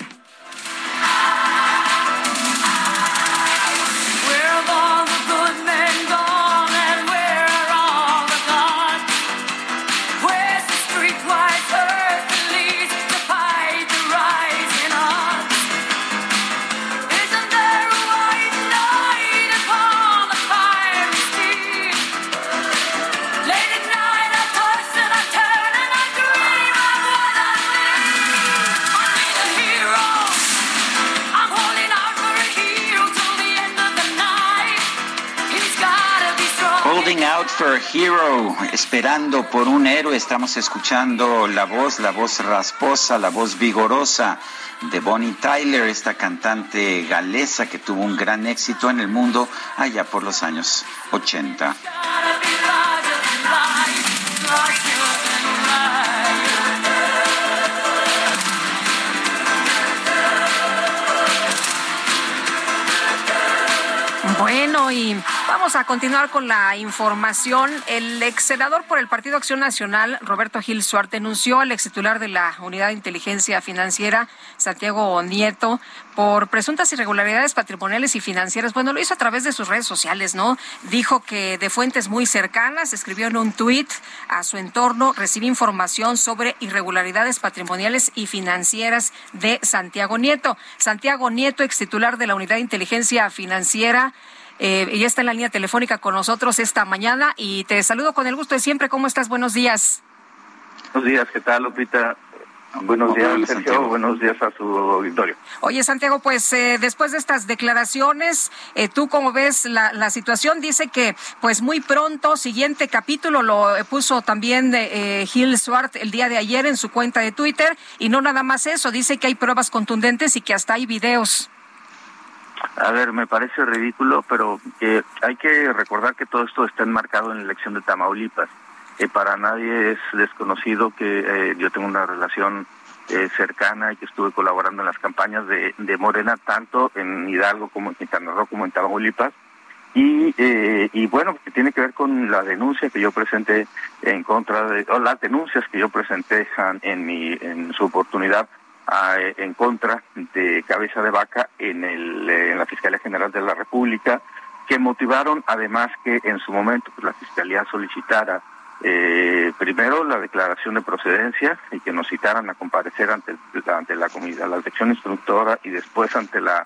For Hero, esperando por un héroe. Estamos escuchando la voz, la voz rasposa, la voz vigorosa de Bonnie Tyler, esta cantante galesa que tuvo un gran éxito en el mundo allá por los años 80.
Y vamos a continuar con la información. El ex senador por el Partido Acción Nacional, Roberto Gil Suárez, denunció al ex titular de la Unidad de Inteligencia Financiera, Santiago Nieto, por presuntas irregularidades patrimoniales y financieras. Bueno, lo hizo a través de sus redes sociales, ¿no? Dijo que de fuentes muy cercanas, escribió en un tuit a su entorno, recibió información sobre irregularidades patrimoniales y financieras de Santiago Nieto. Santiago Nieto, ex titular de la Unidad de Inteligencia Financiera, eh, ya está en la línea telefónica con nosotros esta mañana y te saludo con el gusto de siempre. ¿Cómo estás? Buenos días.
Buenos días, ¿qué tal, Lupita? Buenos días, Sergio. Buenos días a su auditorio.
Oye, Santiago, pues eh, después de estas declaraciones, eh, ¿tú cómo ves la, la, situación? Dice que, pues muy pronto, siguiente capítulo, lo puso también eh, Gil Swart el día de ayer en su cuenta de Twitter, y no nada más eso, dice que hay pruebas contundentes y que hasta hay videos.
A ver, me parece ridículo, pero eh, hay que recordar que todo esto está enmarcado en la elección de Tamaulipas. Eh, para nadie es desconocido que eh, yo tengo una relación eh, cercana y que estuve colaborando en las campañas de, de Morena, tanto en Hidalgo como en Quintana como en Tamaulipas. Y, eh, y bueno, que tiene que ver con la denuncia que yo presenté en contra de, o las denuncias que yo presenté en, mi, en su oportunidad en contra de Cabeza de Vaca en, el, en la Fiscalía General de la República, que motivaron además que en su momento pues, la Fiscalía solicitara eh, primero la declaración de procedencia y que nos citaran a comparecer ante, ante la comida, la sección instructora y después ante la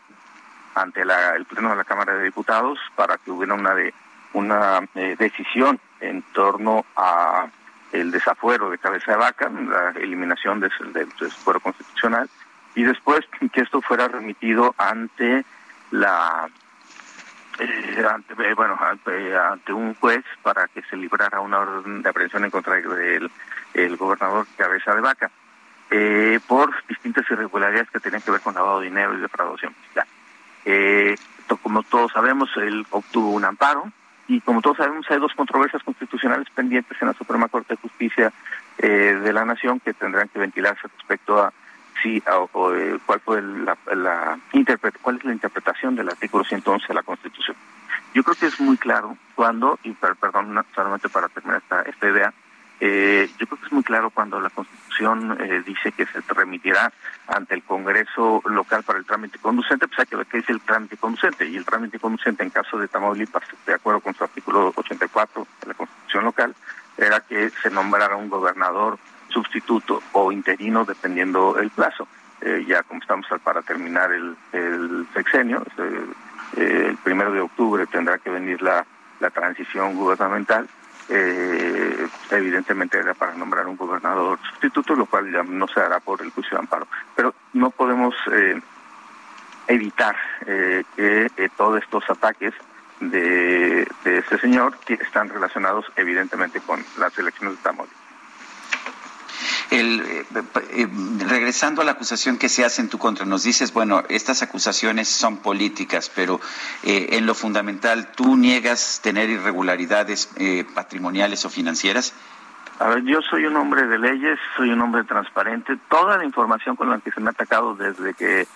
ante el Pleno de la Cámara de Diputados para que hubiera una de una eh, decisión en torno a el desafuero de cabeza de vaca, la eliminación del, desafuero constitucional, y después que esto fuera remitido ante la eh, ante, eh, bueno ante, un juez para que se librara una orden de aprehensión en contra del el gobernador cabeza de vaca por distintas irregularidades que tenían que ver con lavado de dinero y defraudación fiscal. como todos sabemos, él obtuvo un amparo, y como todos sabemos hay dos controversias constitucionales pendientes en la Suprema Corte de Justicia eh, de la Nación que tendrán que ventilarse respecto a si o, eh, cuál fue la, la cuál es la interpretación del artículo 111 de la Constitución. Yo creo que es muy claro cuando y perdón solamente para terminar esta esta idea eh, yo creo que es muy claro cuando la Constitución eh, dice que se remitirá ante el Congreso local para el trámite conducente, pues hay que ver qué dice el trámite conducente. Y el trámite conducente en caso de Tamaulipas, de acuerdo con su artículo 84 de la Constitución local, era que se nombrara un gobernador sustituto o interino dependiendo el plazo. Eh, ya como estamos para terminar el, el sexenio, el primero de octubre tendrá que venir la, la transición gubernamental eh, evidentemente era para nombrar un gobernador sustituto, lo cual ya no se hará por el juicio de amparo. Pero no podemos eh, evitar eh, que eh, todos estos ataques de, de ese señor que están relacionados evidentemente con las elecciones de Tamaulipas.
El, eh, eh, regresando a la acusación que se hace en tu contra, nos dices, bueno, estas acusaciones son políticas, pero eh, en lo fundamental, ¿tú niegas tener irregularidades patrimoniales o financieras?
A ver, yo soy un hombre de leyes, soy un hombre transparente. Toda la información con la que se me ha atacado desde que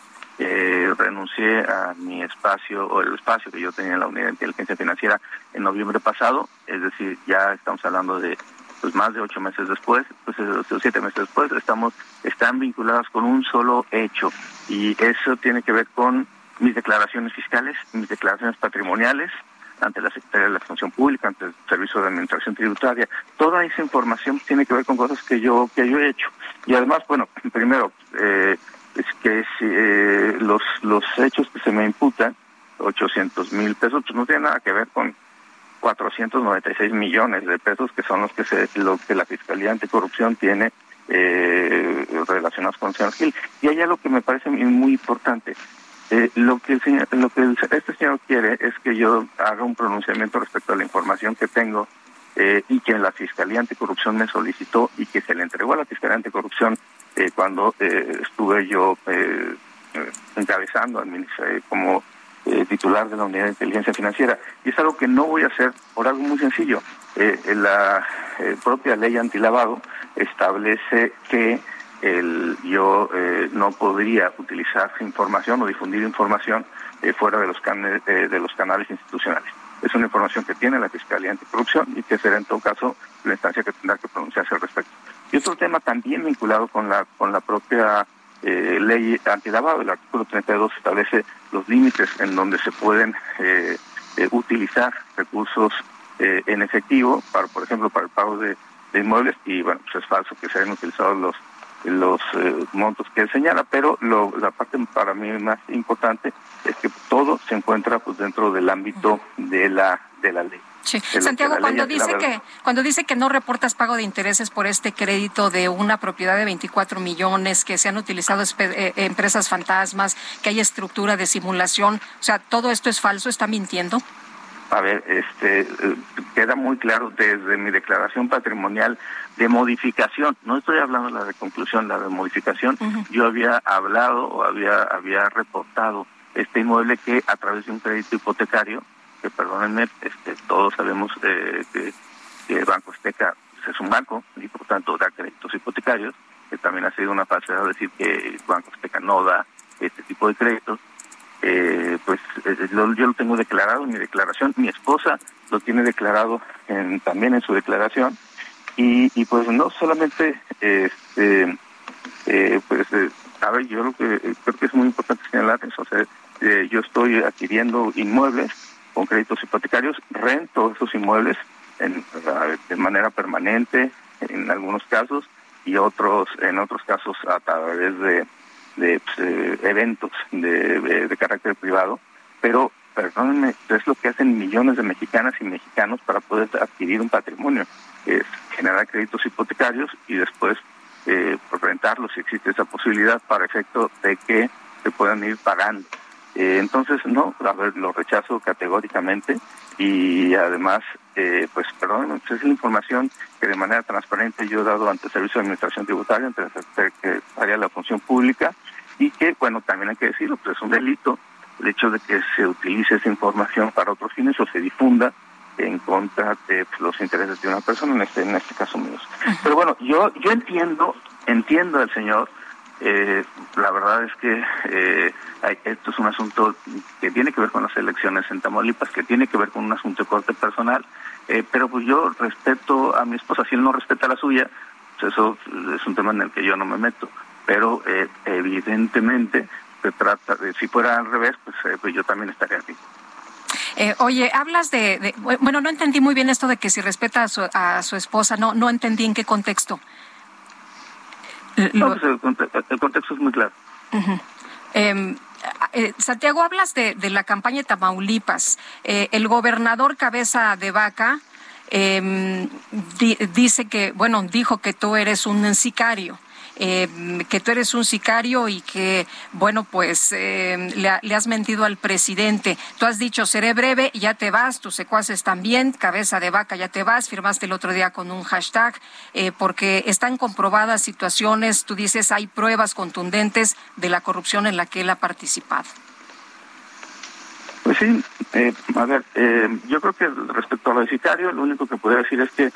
renuncié a mi espacio o el espacio que yo tenía en la unidad de inteligencia financiera en noviembre pasado, es decir, ya estamos hablando de pues más de ocho meses después, pues siete meses después, estamos, están vinculadas con un solo hecho y eso tiene que ver con mis declaraciones fiscales, mis declaraciones patrimoniales ante la Secretaría de la Función Pública, ante el Servicio de Administración Tributaria. Toda esa información tiene que ver con cosas que yo que yo he hecho. Y además, bueno, primero, eh, es que eh, los, los hechos que se me imputan, 800 mil pesos, pues no tiene nada que ver con 496 millones de pesos que son los que se lo que la Fiscalía Anticorrupción tiene eh, relacionados con el señor Gil. Y hay algo que me parece muy importante. Eh, lo que el señor, lo que este señor quiere es que yo haga un pronunciamiento respecto a la información que tengo eh, y que la Fiscalía Anticorrupción me solicitó y que se le entregó a la Fiscalía Anticorrupción eh, cuando eh, estuve yo eh, encabezando como eh, titular de la Unidad de Inteligencia Financiera. Y es algo que no voy a hacer por algo muy sencillo. Eh, la eh, propia ley antilavado establece que el, yo no podría utilizar información o difundir información fuera de los, de los canales institucionales. Es una información que tiene la Fiscalía Anticorrupción y que será en todo caso la instancia que tendrá que pronunciarse al respecto. Y otro tema también vinculado con la, con la propia eh, ley antilavado. El artículo 32 establece los límites en donde se pueden eh, eh, utilizar recursos eh, en efectivo, para, por ejemplo, para el pago de, inmuebles, y bueno, pues es falso que se hayan utilizado los los montos que él señala, pero lo, la parte para mí más importante es que todo se encuentra pues dentro del ámbito de la de la ley.
Santiago, cuando dice que cuando dice que no reportas pago de intereses por este crédito de una propiedad de 24 millones, que se han utilizado eh, empresas fantasmas, que hay estructura de simulación, o sea, todo esto es falso, está mintiendo.
A ver, este eh, queda muy claro desde mi declaración patrimonial de modificación. No estoy hablando de la de conclusión, la de modificación. Yo había hablado o había había reportado este inmueble que a través de un crédito hipotecario que perdónenme, este, todos sabemos eh, que, el Banco Azteca es un banco y por tanto da créditos hipotecarios, que también ha sido una falsedad decir que Banco Azteca no da este tipo de créditos. Eh, pues eh, yo lo tengo declarado en mi declaración, mi esposa lo tiene declarado en, también en su declaración y, y pues no solamente este pues a ver yo lo que creo que es muy importante señalar eso o sea yo estoy adquiriendo inmuebles con créditos hipotecarios, rento esos inmuebles en, de manera permanente en algunos casos y otros en otros casos a través de, de pues, eh, eventos de, de, carácter privado pero perdónenme, es lo que hacen millones de mexicanas y mexicanos para poder adquirir un patrimonio, es generar créditos hipotecarios y después eh, rentarlos si existe esa posibilidad para efecto de que se puedan ir pagando. Eh, entonces, no, a ver, lo rechazo categóricamente y además, eh, pues, perdón, pues, es la información que de manera transparente yo he dado ante el Servicio de Administración Tributaria, ante la Secretaría de la Función Pública y que, bueno, también hay que decirlo, pues es un delito el hecho de que se utilice esa información para otros fines o se difunda en contra de pues, los intereses de una persona, en este, en este caso míos. Pero bueno, yo, yo entiendo, entiendo al señor, eh, la verdad es que eh, esto es un asunto que tiene que ver con las elecciones en Tamaulipas, que tiene que ver con un asunto de corte personal, eh, pero pues yo respeto a mi esposa, si él no respeta la suya, pues eso es un tema en el que yo no me meto, pero evidentemente se trata de, si fuera al revés, pues, pues yo también estaría aquí.
oye, hablas de, bueno, no entendí muy bien esto de que si respeta a su, a su esposa, no, no entendí en qué contexto.
Eh, pues, el, contexto es muy claro.
Em, eh, Santiago, hablas de, la campaña de Tamaulipas. Eh, el gobernador Cabeza de Vaca em, dice que, bueno, dijo que tú eres un sicario. Eh, que tú eres un sicario y que, bueno, pues eh, le, has mentido al presidente. Tú has dicho, seré breve, ya te vas, tus secuaces también, cabeza de vaca, ya te vas, firmaste el otro día con un hashtag, eh, porque están comprobadas situaciones, tú dices, hay pruebas contundentes de la corrupción en la que él ha participado.
Pues sí, a ver, yo creo que respecto a lo de sicario, lo único que podría decir es que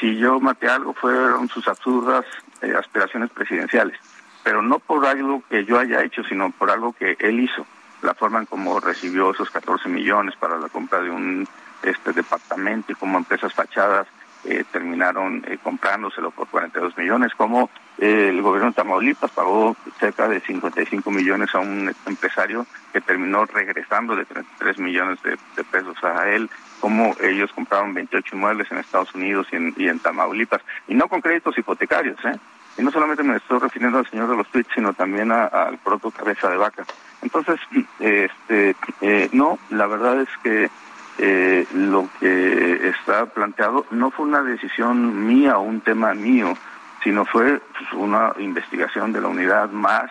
si yo maté algo fueron sus absurdas eh, aspiraciones presidenciales, pero no por algo que yo haya hecho, sino por algo que él hizo. La forma en cómo recibió esos 14 millones para la compra de un este departamento y cómo empresas fachadas eh, terminaron eh, comprándoselo por 42 millones, como el gobierno de Tamaulipas pagó cerca de 55 millones a un empresario que terminó regresando de 33 millones de, pesos a él, como ellos compraron 28 inmuebles en Estados Unidos y en, y en Tamaulipas, y no con créditos hipotecarios, ¿eh? Y no solamente me estoy refiriendo al señor de los tweets, sino también al propio cabeza de vaca. Entonces, este, eh, no, la verdad es que eh, lo que está planteado no fue una decisión mía o un tema mío, sino fue pues, una investigación de la unidad más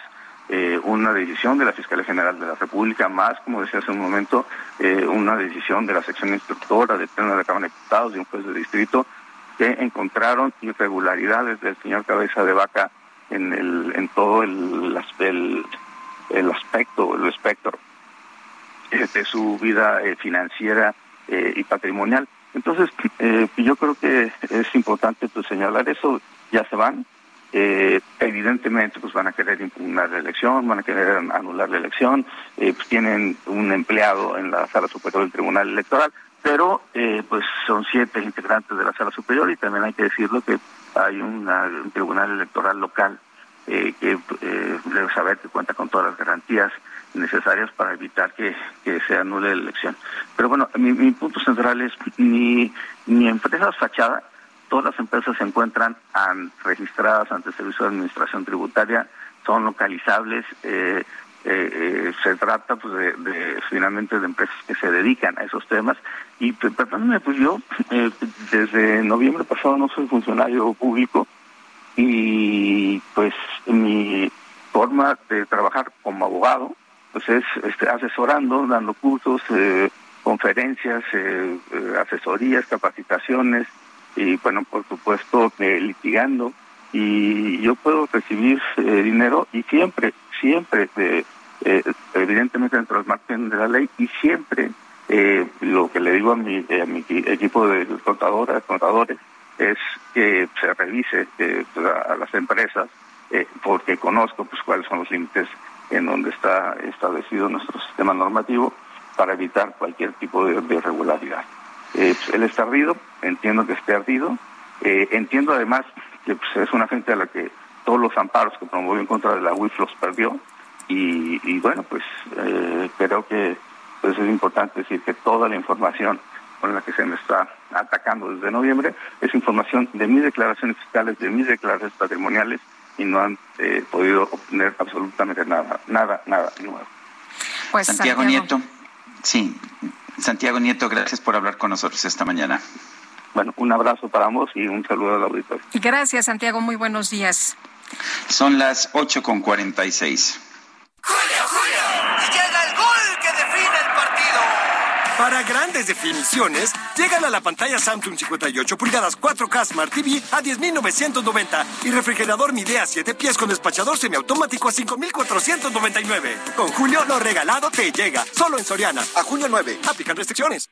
eh, una decisión de la Fiscalía General de la República, más, como decía hace un momento, eh, una decisión de la sección instructora del Pleno de la Cámara de Diputados y un juez de distrito que encontraron irregularidades del señor Cabeza de Vaca en, el, en todo el, el, el aspecto, el espectro de su vida eh, financiera y patrimonial. Entonces, yo creo que es importante pues, señalar eso, ya se van, eh, evidentemente pues van a querer impugnar la elección, van a querer anular la elección, eh, pues tienen un empleado en la sala superior del Tribunal Electoral, pero eh, pues son siete integrantes de la sala superior y también hay que decirlo que hay un Tribunal Electoral local que debe saber que cuenta con todas las garantías necesarias para evitar que, se anule la elección. Pero bueno, mi, punto central es ni, ni empresas fachadas Todas las empresas se encuentran registradas ante el Servicio de Administración Tributaria, son localizables. Eh, eh, eh, se trata pues, de, finalmente de empresas que se dedican a esos temas y perdónenme pues yo desde noviembre pasado no soy funcionario público y pues mi forma de trabajar como abogado pues es este, asesorando dando cursos conferencias asesorías capacitaciones y bueno, por supuesto, eh, litigando. Y yo puedo recibir eh, dinero y siempre, siempre, eh, evidentemente dentro del margen de la ley y siempre lo que le digo a mi, equipo de contadores, contadores es que se revise a, las empresas porque conozco pues cuáles son los límites en donde está establecido nuestro sistema normativo para evitar cualquier tipo de irregularidad. Eh, él está ardido, entiendo que esté ardido, eh, entiendo además que pues, es una gente a la que todos los amparos que promovió en contra de la UIF los perdió y, bueno, pues eh, creo que pues, es importante decir que toda la información con la que se me está atacando desde noviembre es información de mis declaraciones fiscales, de mis declaraciones patrimoniales y no han podido obtener absolutamente nada, nada, nada nuevo.
Pues, Santiago Nieto. Sí. Santiago Nieto, gracias por hablar con nosotros esta mañana.
Bueno, un abrazo para ambos y un saludo al auditorio.
Gracias, Santiago. Muy buenos días.
Son las 8 con 46.
¡Julio, Julio! ¡Llega el gol que define el partido!
Para grandes definiciones, llegan a la pantalla Samsung 58 pulgadas 4K Smart TV a 10.990 y refrigerador Midea 7 pies con despachador semiautomático a 5.499. Con Julio, lo regalado te llega. Solo en Soriana. A junio 9. Aplican restricciones.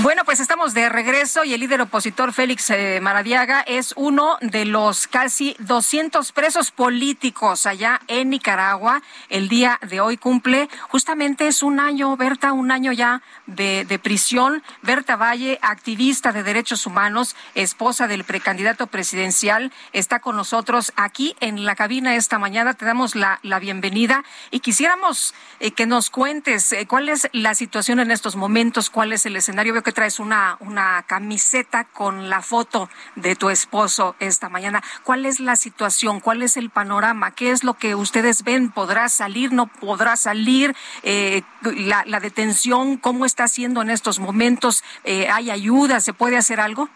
Bueno, pues estamos de regreso y el líder opositor Félix eh, Maradiaga es uno de los casi 200 presos políticos allá en Nicaragua. El día de hoy cumple justamente es un año, Berta, un año ya de, de prisión. Berta Valle, activista de derechos humanos, esposa del precandidato presidencial, está con nosotros aquí en la cabina esta mañana. Te damos la, la bienvenida y quisiéramos eh, que nos cuentes eh, cuál es la situación en estos momentos, cuál es el escenario. Veo que traes una, una camiseta con la foto de tu esposo esta mañana. ¿Cuál es la situación? ¿Cuál es el panorama? ¿Qué es lo que ustedes ven? ¿Podrá salir? ¿No podrá salir? Eh, la, la, detención, ¿cómo está siendo en estos momentos? Eh, ¿Hay ayuda? ¿Se puede hacer algo?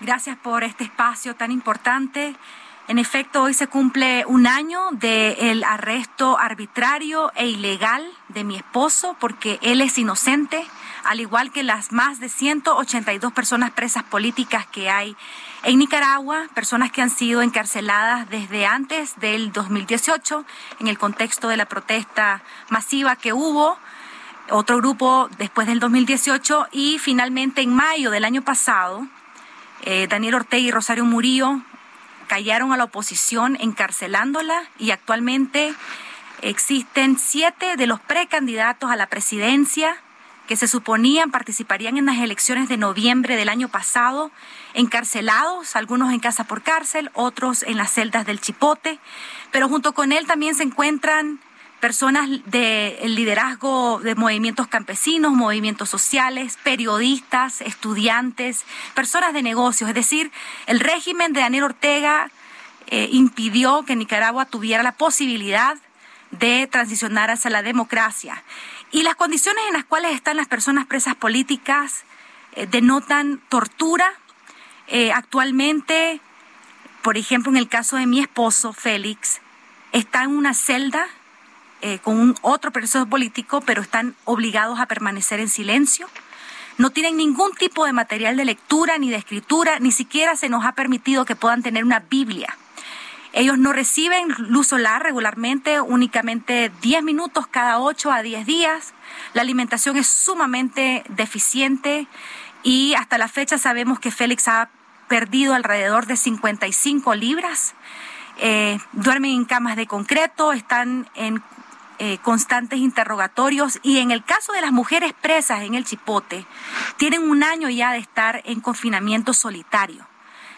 Gracias por este espacio tan importante. En efecto, hoy se cumple un año del arresto arbitrario e ilegal de mi esposo porque él es inocente al igual que las más de 182 personas presas políticas que hay en Nicaragua, personas que han sido encarceladas desde antes del 2018 en el contexto de la protesta masiva que hubo otro grupo después del 2018 y finalmente en mayo del año pasado, eh, Daniel Ortega y Rosario Murillo callaron a la oposición encarcelándola y actualmente existen siete de los precandidatos a la presidencia que se suponían participarían en las elecciones de noviembre del año pasado, encarcelados, algunos en casa por cárcel, otros en las celdas del Chipote, pero junto con él también se encuentran personas del liderazgo de movimientos campesinos, movimientos sociales, periodistas, estudiantes, personas de negocios. Es decir, el régimen de Daniel Ortega eh, impidió que Nicaragua tuviera la posibilidad de transicionar hacia la democracia. Y las condiciones en las cuales están las personas presas políticas eh, denotan tortura. Eh, actualmente, por ejemplo, en el caso de mi esposo, Félix, está en una celda eh, con un otro preso político, pero están obligados a permanecer en silencio. No tienen ningún tipo de material de lectura ni de escritura, ni siquiera se nos ha permitido que puedan tener una Biblia. Ellos no reciben luz solar regularmente, únicamente 10 minutos cada 8 a 10 días. La alimentación es sumamente deficiente y hasta la fecha sabemos que Félix ha perdido alrededor de 55 libras. Eh, duermen en camas de concreto, están en eh, constantes interrogatorios y en el caso de las mujeres presas en el Chipote, tienen un año ya de estar en confinamiento solitario.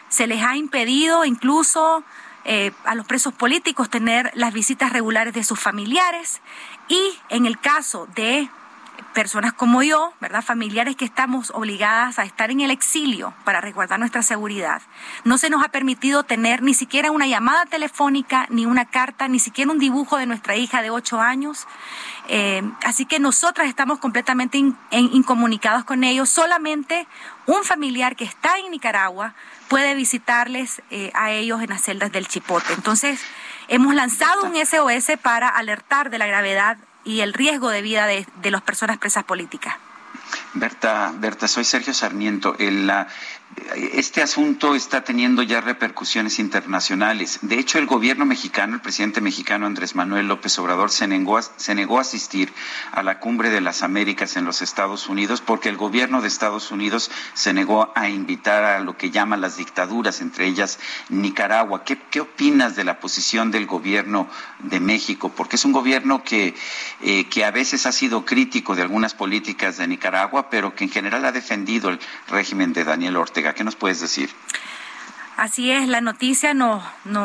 Se les ha impedido incluso eh, a los presos políticos tener las visitas regulares de sus familiares y en el caso de personas como yo, ¿verdad? Familiares que estamos obligadas a estar en el exilio para resguardar nuestra seguridad. No se nos ha permitido tener ni siquiera una llamada telefónica, ni una carta, ni siquiera un dibujo de nuestra hija de ocho años. Eh, así que nosotras estamos completamente incomunicados con ellos. Solamente un familiar que está en Nicaragua puede visitarles eh, a ellos en las celdas del Chipote. Entonces, hemos lanzado un SOS para alertar de la gravedad y el riesgo de vida de, de las personas presas políticas.
Berta, Berta, soy Sergio Sarmiento. El, este asunto está teniendo ya repercusiones internacionales. De hecho, el gobierno mexicano, el presidente mexicano Andrés Manuel López Obrador, se negó, a, asistir a la cumbre de las Américas en los Estados Unidos porque el gobierno de Estados Unidos se negó a invitar a lo que llaman las dictaduras, entre ellas Nicaragua. ¿Qué, qué opinas de la posición del gobierno de México? Porque es un gobierno que, eh, que a veces ha sido crítico de algunas políticas de Nicaragua, pero que en general ha defendido el régimen de Daniel Ortega. ¿Qué nos puedes decir?
Así es, la noticia nos,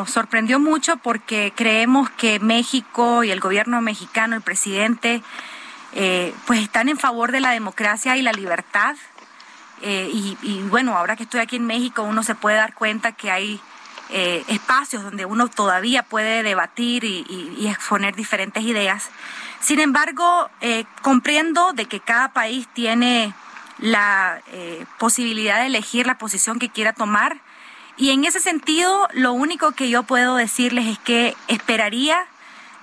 sorprendió mucho porque creemos que México y el gobierno mexicano, el presidente, eh, pues están en favor de la democracia y la libertad. Eh, y, y, bueno, ahora que estoy aquí en México, uno se puede dar cuenta que hay eh, espacios donde uno todavía puede debatir y, exponer diferentes ideas. Sin embargo, comprendo de que cada país tiene la eh, posibilidad de elegir la posición que quiera tomar. Y en ese sentido, lo único que yo puedo decirles es que esperaría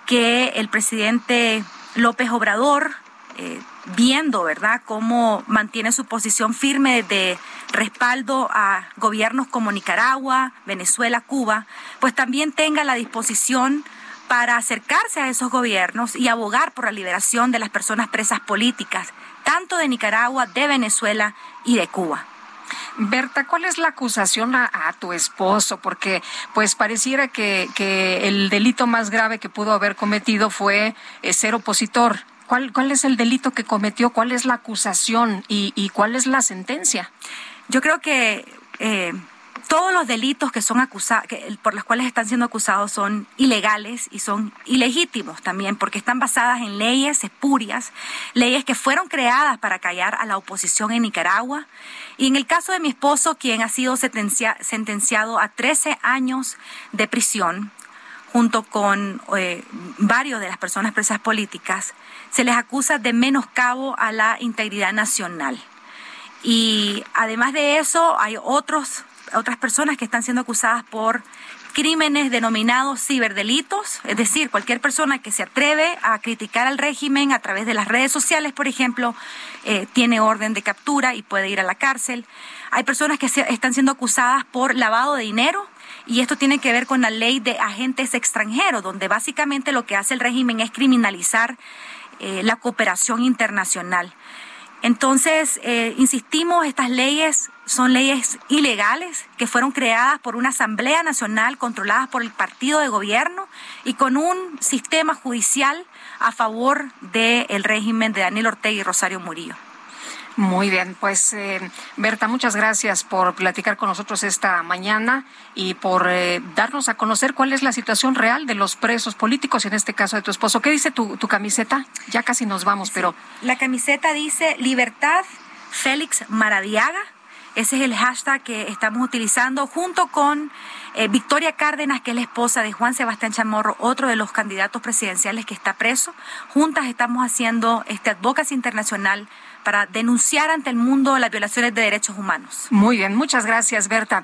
que el presidente López Obrador, eh, viendo, ¿verdad?, cómo mantiene su posición firme de respaldo a gobiernos como Nicaragua, Venezuela, Cuba, pues también tenga la disposición para acercarse a esos gobiernos y abogar por la liberación de las personas presas políticas, tanto de Nicaragua, de Venezuela y de Cuba.
Berta, ¿cuál es la acusación a, tu esposo? Porque pues pareciera que, el delito más grave que pudo haber cometido fue eh, ser opositor. ¿Cuál, ¿Cuál es el delito que cometió? ¿Cuál es la acusación? ¿Y, y cuál es la sentencia?
Yo creo que eh, todos los delitos que son acusados, por los cuales están siendo acusados son ilegales y son ilegítimos también, porque están basadas en leyes espurias, leyes que fueron creadas para callar a la oposición en Nicaragua. Y en el caso de mi esposo, quien ha sido sentenciado a 13 años de prisión, junto con eh, varios de las personas presas políticas, se les acusa de menoscabo a la integridad nacional. Y además de eso, hay otros otras personas que están siendo acusadas por crímenes denominados ciberdelitos, es decir, cualquier persona que se atreve a criticar al régimen a través de las redes sociales, por ejemplo, eh, tiene orden de captura y puede ir a la cárcel. Hay personas que están siendo acusadas por lavado de dinero, y esto tiene que ver con la ley de agentes extranjeros, donde básicamente lo que hace el régimen es criminalizar eh, la cooperación internacional. Entonces, eh, insistimos, estas leyes son leyes ilegales que fueron creadas por una Asamblea Nacional controlada por el partido de gobierno y con un sistema judicial a favor del régimen de Daniel Ortega y Rosario Murillo.
Muy bien, pues eh, Berta, muchas gracias por platicar con nosotros esta mañana y por eh, darnos a conocer cuál es la situación real de los presos políticos, en este caso de tu esposo. ¿Qué dice tu, camiseta? Ya casi nos vamos, pero...
La camiseta dice Libertad Félix Maradiaga. Ese es el hashtag que estamos utilizando junto con eh, Victoria Cárdenas, que es la esposa de Juan Sebastián Chamorro, otro de los candidatos presidenciales que está preso. Juntas estamos haciendo este advocacy internacional para denunciar ante el mundo las violaciones de derechos humanos.
Muy bien, muchas gracias, Berta.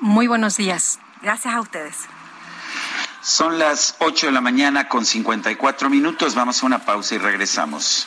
Muy buenos días.
Gracias a ustedes.
Son las 8 de la mañana con 54 minutos. Vamos a una pausa y regresamos.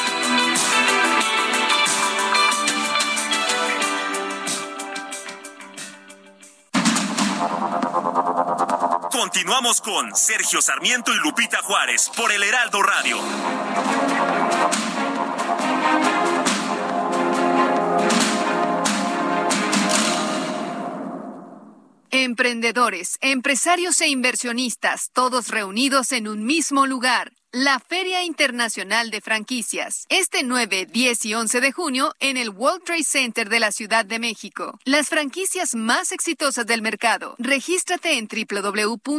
Continuamos con Sergio Sarmiento y Lupita Juárez por el Heraldo Radio.
Emprendedores, empresarios e inversionistas, todos reunidos en un mismo lugar la Feria Internacional de Franquicias, este 9, 10 y 11 de junio en el World Trade Center de la Ciudad de México. Las franquicias más exitosas del mercado. Regístrate en www.fif.com.mx.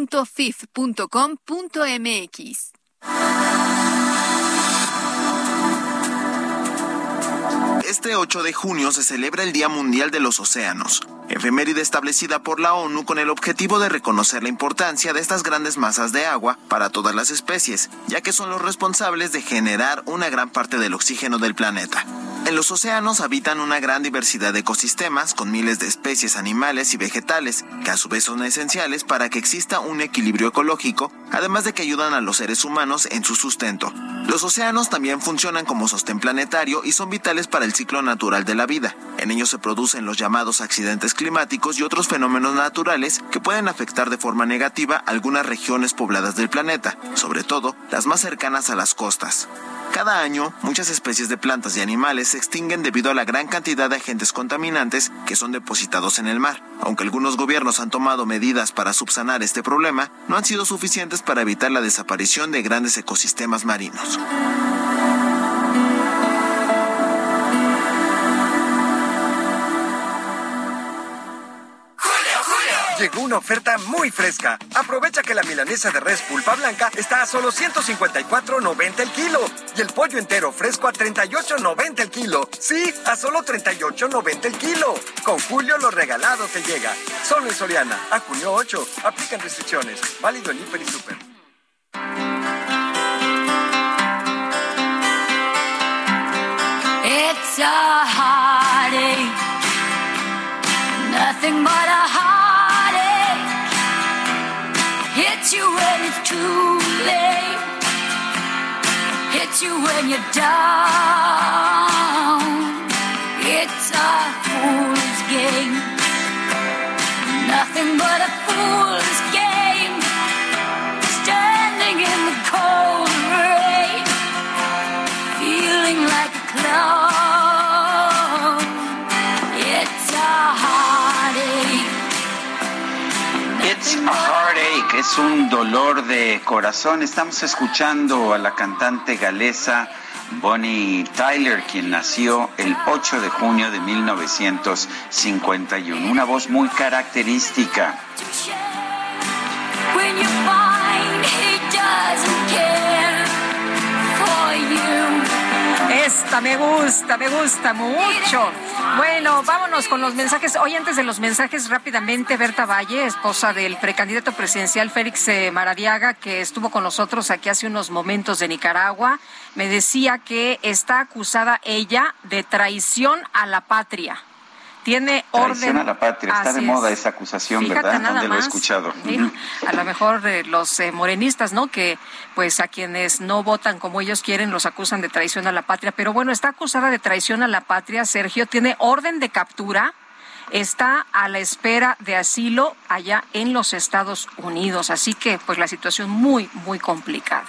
Este 8 de junio se celebra el Día Mundial de los Océanos, efeméride establecida por la ONU con el objetivo de reconocer la importancia de estas grandes masas de agua para todas las especies, ya que son los responsables de generar una gran parte del oxígeno del planeta. En los océanos habitan una gran diversidad de ecosistemas con miles de especies animales y vegetales, que a su vez son esenciales para que exista un equilibrio ecológico, además de que ayudan a los seres humanos en su sustento. Los océanos también funcionan como sostén planetario y son vitales para el ciclo natural de la vida. En ellos se producen los llamados accidentes climáticos y otros fenómenos naturales que pueden afectar de forma negativa algunas regiones pobladas del planeta, sobre todo las más cercanas a las costas. Cada año, muchas especies de plantas y animales se extinguen debido a la gran cantidad de agentes contaminantes que son depositados en el mar. Aunque algunos gobiernos han tomado medidas para subsanar este problema, no han sido suficientes para evitar la desaparición de grandes ecosistemas marinos.
Llegó una oferta muy fresca. Aprovecha que la milanesa de res pulpa blanca está a solo 154.90 el kilo y el pollo entero fresco a 38.90 el kilo. Sí, a solo 38.90 el kilo. Con Julio lo regalado te llega. Solo en Soriana, a junio 8. Aplican restricciones. Válido en Hiper y Super.
It's a nothing but a heartache. You when it's too late, hits you when you're down. It's a fool's game, nothing but a fool's game. Standing in the cold rain feeling like a clown. It's a heartache,
es un dolor de corazón. Estamos escuchando a la cantante galesa Bonnie Tyler, quien nació el 8 de junio de 1951. Una voz muy característica.
Esta me gusta, me gusta mucho. Bueno, vámonos con los mensajes. Hoy antes de los mensajes, rápidamente, Berta Valle, esposa del precandidato presidencial Félix eh, Maradiaga, que estuvo con nosotros aquí hace unos momentos de Nicaragua, me decía que está acusada ella de traición a la patria. Tiene orden.
Traición a la patria. Está
Así
de moda
es.
esa acusación,
Fíjate
¿verdad?
nada
¿Dónde lo he escuchado?
Sí. A lo mejor eh, los eh, morenistas, ¿no? Que pues a quienes no votan como ellos quieren los acusan de traición a la patria. Pero bueno, está acusada de traición a la patria, Sergio. Tiene orden de captura. Está a la espera de asilo allá en los Estados Unidos. Así que pues la situación muy, muy complicada.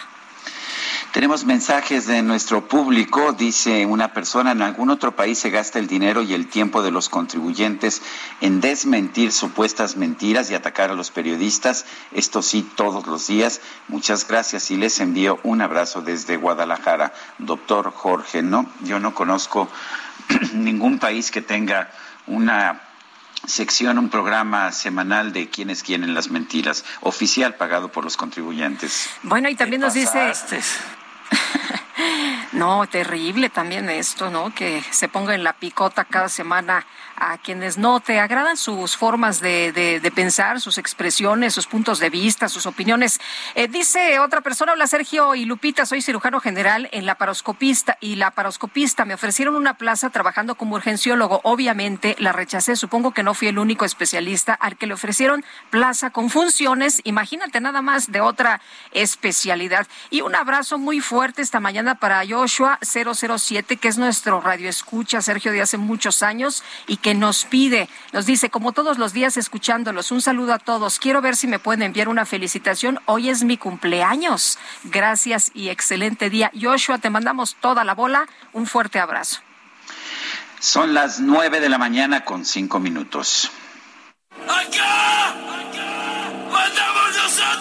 Tenemos mensajes de nuestro público. Dice una persona, en algún otro país se gasta el dinero y el tiempo de los contribuyentes en desmentir supuestas mentiras y atacar a los periodistas. Esto sí, todos los días. Muchas gracias y les envío un abrazo desde Guadalajara. Doctor Jorge, no, yo no conozco ningún país que tenga una sección, un programa semanal de quiénes quieren las mentiras, oficial pagado por los contribuyentes.
Bueno, y también nos dice...
フフフ。
No, terrible también esto, ¿no? Que se ponga en la picota cada semana a quienes no te agradan sus formas de, de- pensar, sus expresiones, sus puntos de vista, sus opiniones. Eh, dice otra persona, hola Sergio y Lupita, soy cirujano general en la paroscopista y la paroscopista me ofrecieron una plaza trabajando como urgenciólogo. Obviamente la rechacé, supongo que no fui el único especialista al que le ofrecieron plaza con funciones, imagínate nada más de otra especialidad. Y un abrazo muy fuerte esta mañana para Joshua 007, que es nuestro radio escucha, Sergio, de hace muchos años y que nos pide, nos dice, como todos los días escuchándolos, un saludo a todos. Quiero ver si me pueden enviar una felicitación. Hoy es mi cumpleaños. Gracias y excelente día. Joshua, te mandamos toda la bola. Un fuerte abrazo.
Son las nueve de la mañana con cinco minutos.
¡Acá! ¡Mandamos nosotros!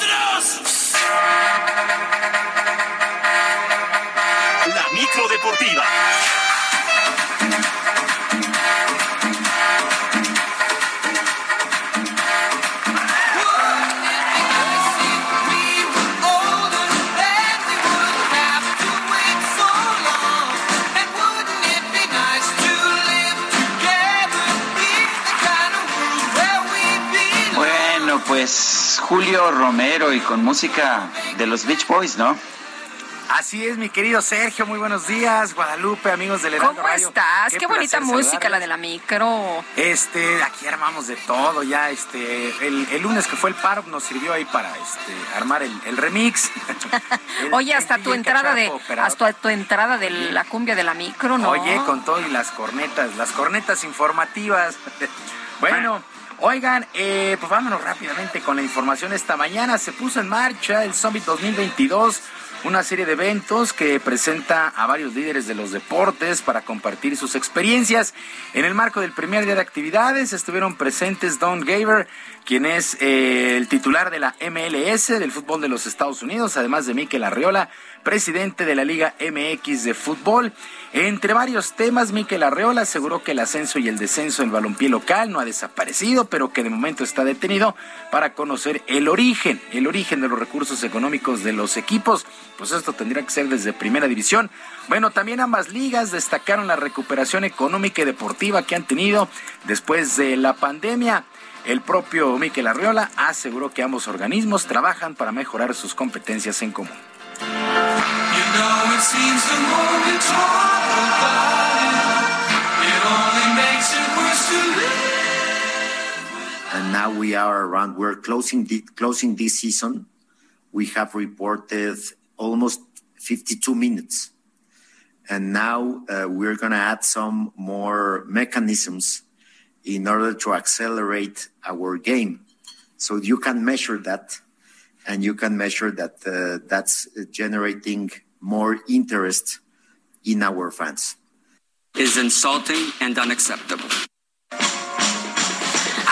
Bueno, pues Julio Romero y con música de los Beach Boys, ¿no?
Así es, mi querido Sergio, muy buenos días. Guadalupe, amigos del
Heraldo ¿Cómo estás? Qué, bonita música la de la micro.
Este, aquí armamos de todo ya. Este, el, lunes que fue el paro nos sirvió ahí para este, armar el, remix.
Oye, hasta tu entrada de hasta tu entrada de la cumbia de la micro, ¿no?
Oye, con todo y las cornetas, las cornetas informativas. bueno. Oigan, eh, pues vámonos rápidamente con la información. Esta mañana se puso en marcha el Summit 2022 una serie de eventos que presenta a varios líderes de los deportes para compartir sus experiencias. En el marco del primer día de actividades estuvieron presentes Don Gaver, quien es eh, el titular de la MLS del fútbol de los Estados Unidos, además de Mikel Arriola, presidente de la Liga MX de fútbol. Entre varios temas, Miquel Arreola aseguró que el ascenso y el descenso del balompié local no ha desaparecido, pero que de momento está detenido para conocer el origen, el origen de los recursos económicos de los equipos. Pues esto tendría que ser desde primera división. Bueno, también ambas ligas destacaron la recuperación económica y deportiva que han tenido después de la pandemia. El propio Miquel Arreola aseguró que ambos organismos trabajan para mejorar sus competencias en común.
And now we are around, we're closing, the, closing this season. We have reported almost 52 minutes. And now uh, we're going to add some more mechanisms in order to accelerate our game. So you can measure that and you can measure that uh, that's generating more interest in our fans.
Is insulting and unacceptable.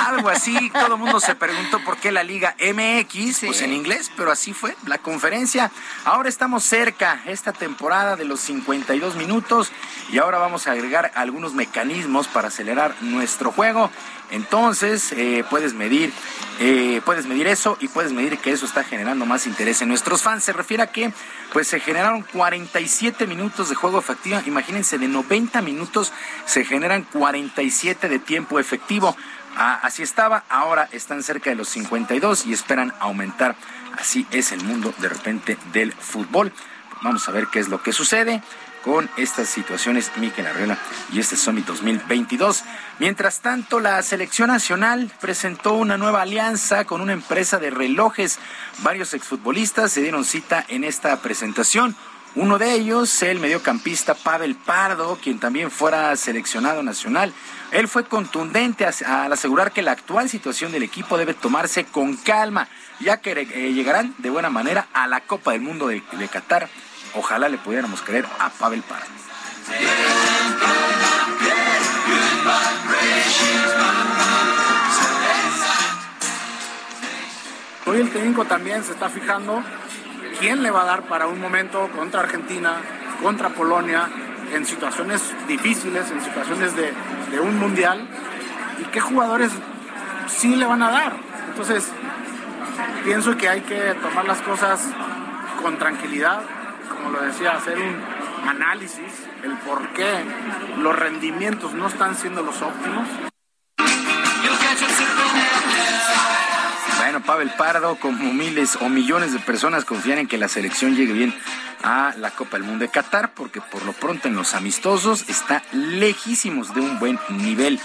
Algo así, todo el mundo se preguntó por qué la Liga MX, pues en inglés, pero así fue la conferencia. Ahora estamos cerca esta temporada de los 52 minutos y ahora vamos a agregar algunos mecanismos para acelerar nuestro juego. Entonces, eh, puedes medir, eh, puedes medir eso y puedes medir que eso está generando más interés en nuestros fans. Se refiere a que, pues, se generaron 47 minutos de juego efectivo. Imagínense, de 90 minutos se generan 47 de tiempo efectivo. Ah, así estaba, ahora están cerca de los 52 y esperan aumentar. Así es el mundo de repente del fútbol. Vamos a ver qué es lo que sucede con estas situaciones, Miquel Arreola y este Summit 2022. Mientras tanto, la selección nacional presentó una nueva alianza con una empresa de relojes. Varios exfutbolistas se dieron cita en esta presentación. Uno de ellos, el mediocampista Pavel Pardo, quien también fuera seleccionado nacional. Él fue contundente al asegurar que la actual situación del equipo debe tomarse con calma, ya que eh, llegarán de buena manera a la Copa del Mundo de, de Qatar Ojalá le pudiéramos creer a Pavel Parra.
Hoy el técnico también se está fijando quién le va a dar para un momento contra Argentina, contra Polonia, en situaciones difíciles, en situaciones de, de un mundial, y qué jugadores sí le van a dar. Entonces, pienso que hay que tomar las cosas con tranquilidad, como lo decía, hacer un análisis, el por qué los rendimientos no están siendo los óptimos.
Pavel Pardo, como miles o millones de personas confían en que la selección llegue bien a la Copa del Mundo de Qatar, porque por lo pronto en los amistosos está lejísimos de un buen nivel.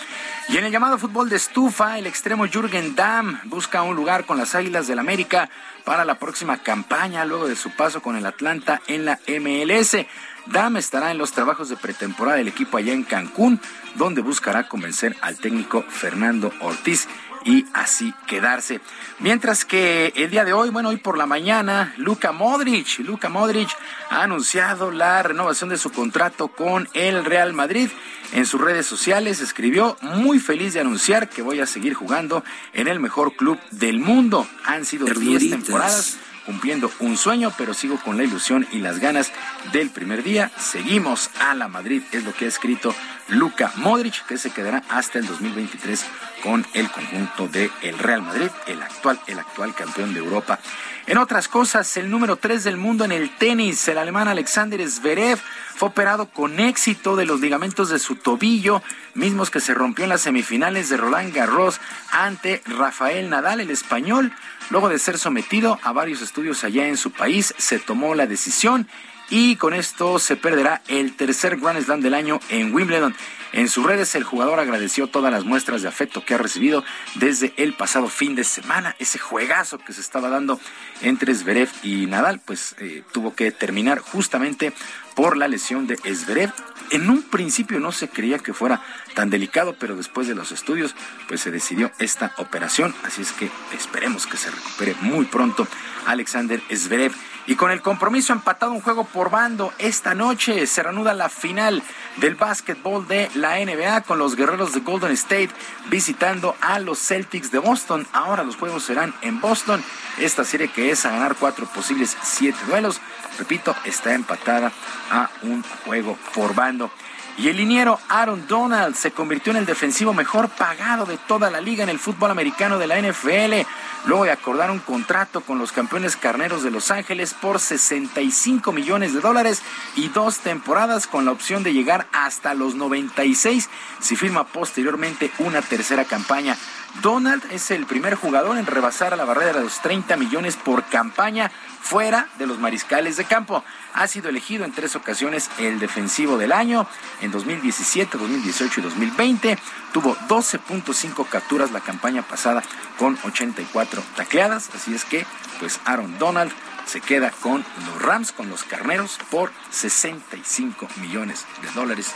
Y en el llamado fútbol de estufa, el extremo Jürgen Damm busca un lugar con las Águilas del América para la próxima campaña luego de su paso con el Atlanta en la MLS. Damm estará en los trabajos de pretemporada del equipo allá en Cancún, donde buscará convencer al técnico Fernando Ortiz y así quedarse. Mientras que el día de hoy, bueno, hoy por la mañana, Luka Modric, Luka Modric ha anunciado la renovación de su contrato con el Real Madrid. En sus redes sociales escribió, muy feliz de anunciar que voy a seguir jugando en el mejor club del mundo. Han sido 10 temporadas cumpliendo un sueño, pero sigo con la ilusión y las ganas del primer día. Seguimos a la Madrid, es lo que ha escrito Luka Modric, que se quedará hasta el 2023 con el conjunto de Real Madrid, el actual, el actual campeón de Europa. En otras cosas, el número 3 del mundo en el tenis, el alemán Alexander Zverev, fue operado con éxito de los ligamentos de su tobillo, mismos que se rompió en las semifinales de Roland Garros ante Rafael Nadal, el español. Luego de ser sometido a varios estudios allá en su país, se tomó la decisión y con esto se perderá el tercer Grand Slam del año en Wimbledon. En sus redes el jugador agradeció todas las muestras de afecto que ha recibido desde el pasado fin de semana. Ese juegazo que se estaba dando entre Zverev y Nadal, pues eh, tuvo que terminar justamente por la lesión de Zverev. En un principio no se creía que fuera tan delicado, pero después de los estudios, pues se decidió esta operación. Así es que esperemos que se recupere muy pronto Alexander Zverev. Y con el compromiso empatado un juego por bando, esta noche se reanuda la final del básquetbol de la NBA con los guerreros de Golden State visitando a los Celtics de Boston. Ahora los juegos serán en Boston. Esta serie que es a ganar cuatro posibles siete duelos. Repito, está empatada a un juego por bando. Y el liniero Aaron Donald se convirtió en el defensivo mejor pagado de toda la liga en el fútbol americano de la NFL, luego de acordar un contrato con los campeones carneros de Los Ángeles por 65 millones de dólares y dos temporadas con la opción de llegar hasta los 96 si firma posteriormente una tercera campaña. Donald es el primer jugador en rebasar a la barrera de los 30 millones por campaña fuera de los mariscales de campo. Ha sido elegido en tres ocasiones el defensivo del año, en 2017, 2018 y 2020. Tuvo 12.5 capturas la campaña pasada con 84 tacleadas, así es que pues Aaron Donald se queda con los Rams, con los Carneros, por 65 millones de dólares.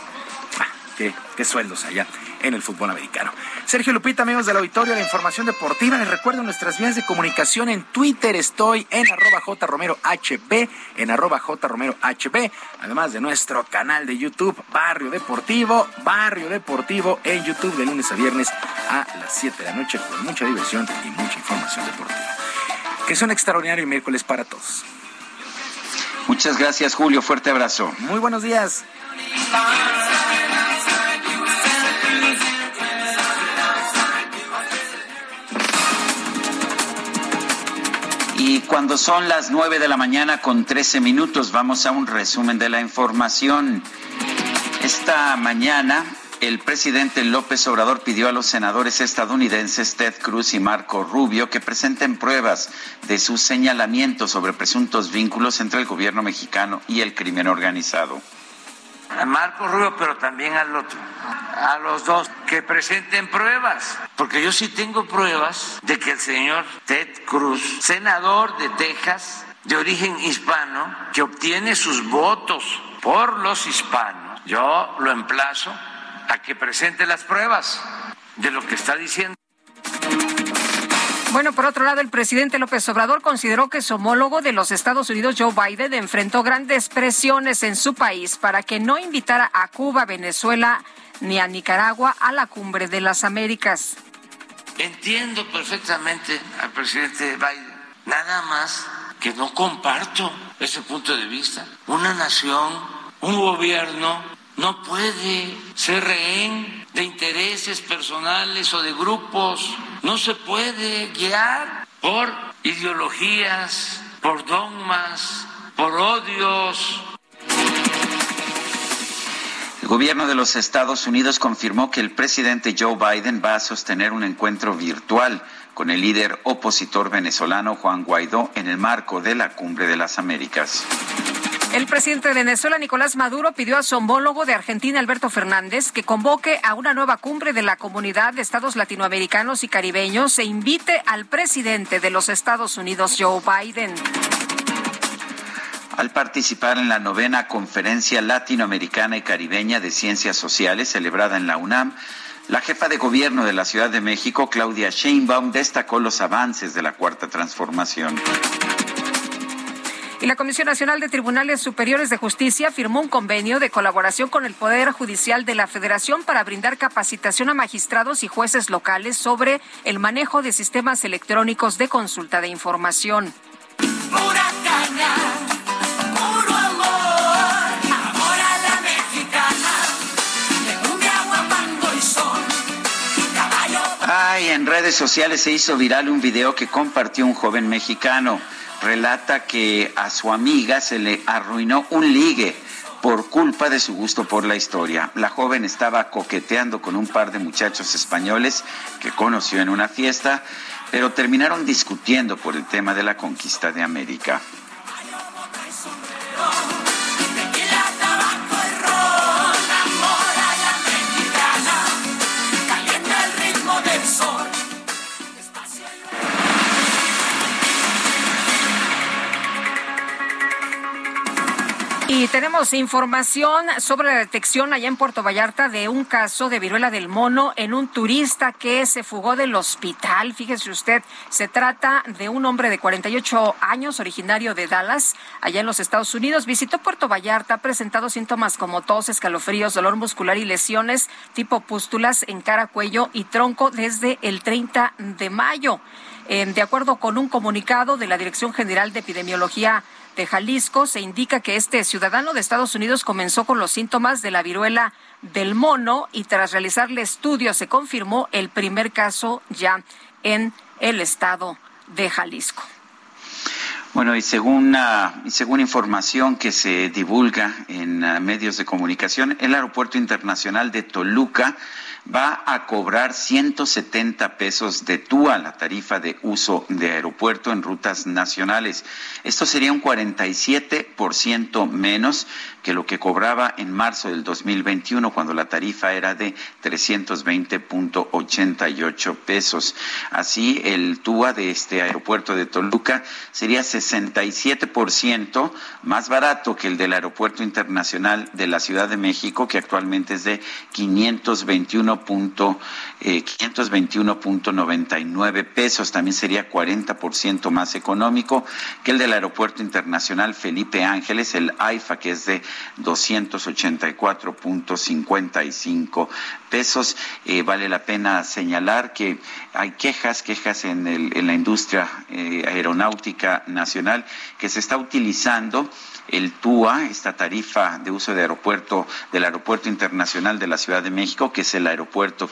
Qué, qué sueldos allá en el fútbol americano. Sergio Lupita, amigos del auditorio, la información deportiva. Les recuerdo nuestras vías de comunicación en Twitter. Estoy en arroba jromerohb, en arroba jromerohb, además de nuestro canal de YouTube, Barrio Deportivo, Barrio Deportivo en YouTube de lunes a viernes a las 7 de la noche con mucha diversión y mucha información deportiva. Que es un extraordinario miércoles para todos.
Muchas gracias, Julio. Fuerte abrazo.
Muy buenos días.
Cuando son las 9 de la mañana con 13 minutos, vamos a un resumen de la información. Esta mañana, el presidente López Obrador pidió a los senadores estadounidenses Ted Cruz y Marco Rubio que presenten pruebas de sus señalamientos sobre presuntos vínculos entre el gobierno mexicano y el crimen organizado
a Marco Rubio, pero también al otro, a los dos, que presenten pruebas, porque yo sí tengo pruebas de que el señor Ted Cruz, senador de Texas, de origen hispano, que obtiene sus votos por los hispanos, yo lo emplazo a que presente las pruebas de lo que está diciendo.
Bueno, por otro lado, el presidente López Obrador consideró que su homólogo de los Estados Unidos, Joe Biden, enfrentó grandes presiones en su país para que no invitara a Cuba, Venezuela ni a Nicaragua a la cumbre de las Américas.
Entiendo perfectamente al presidente Biden, nada más que no comparto ese punto de vista. Una nación, un gobierno no puede ser rehén de intereses personales o de grupos. No se puede guiar por ideologías, por dogmas, por odios.
El gobierno de los Estados Unidos confirmó que el presidente Joe Biden va a sostener un encuentro virtual con el líder opositor venezolano Juan Guaidó en el marco de la Cumbre de las Américas.
El presidente de Venezuela, Nicolás Maduro, pidió a su homólogo de Argentina, Alberto Fernández, que convoque a una nueva cumbre de la Comunidad de Estados Latinoamericanos y Caribeños e invite al presidente de los Estados Unidos, Joe Biden.
Al participar en la novena Conferencia Latinoamericana y Caribeña de Ciencias Sociales celebrada en la UNAM, la jefa de gobierno de la Ciudad de México, Claudia Sheinbaum, destacó los avances de la Cuarta Transformación.
Y la Comisión Nacional de Tribunales Superiores de Justicia firmó un convenio de colaboración con el Poder Judicial de la Federación para brindar capacitación a magistrados y jueces locales sobre el manejo de sistemas electrónicos de consulta de información.
Ay, en redes sociales se hizo viral un video que compartió un joven mexicano relata que a su amiga se le arruinó un ligue por culpa de su gusto por la historia. La joven estaba coqueteando con un par de muchachos españoles que conoció en una fiesta, pero terminaron discutiendo por el tema de la conquista de América.
Y tenemos información sobre la detección allá en Puerto Vallarta de un caso de viruela del mono en un turista que se fugó del hospital. Fíjese usted, se trata de un hombre de 48 años, originario de Dallas, allá en los Estados Unidos. Visitó Puerto Vallarta, ha presentado síntomas como tos, escalofríos, dolor muscular y lesiones tipo pústulas en cara, cuello y tronco desde el 30 de mayo. de acuerdo con un comunicado de la Dirección General de Epidemiología de Jalisco se indica que este ciudadano de Estados Unidos comenzó con los síntomas de la viruela del mono y tras realizarle estudios se confirmó el primer caso ya en el estado de Jalisco.
Bueno, y según, uh, según información que se divulga en uh, medios de comunicación, el Aeropuerto Internacional de Toluca va a cobrar 170 pesos de TUA, la tarifa de uso de aeropuerto en rutas nacionales. Esto sería un 47% menos que lo que cobraba en marzo del 2021, cuando la tarifa era de 320.88 pesos. Así, el TUA de este aeropuerto de Toluca sería 67% más barato que el del Aeropuerto Internacional de la Ciudad de México, que actualmente es de 521.99 eh, pesos. También sería 40% más económico que el del Aeropuerto Internacional Felipe Ángeles, el AIFA, que es de 284.55 pesos. Eh, vale la pena señalar que hay quejas, quejas en, la industria eh, aeronáutica nacional que se está utilizando el TUA, esta tarifa de uso de aeropuerto del Aeropuerto Internacional de la Ciudad de México, que es el aeropuerto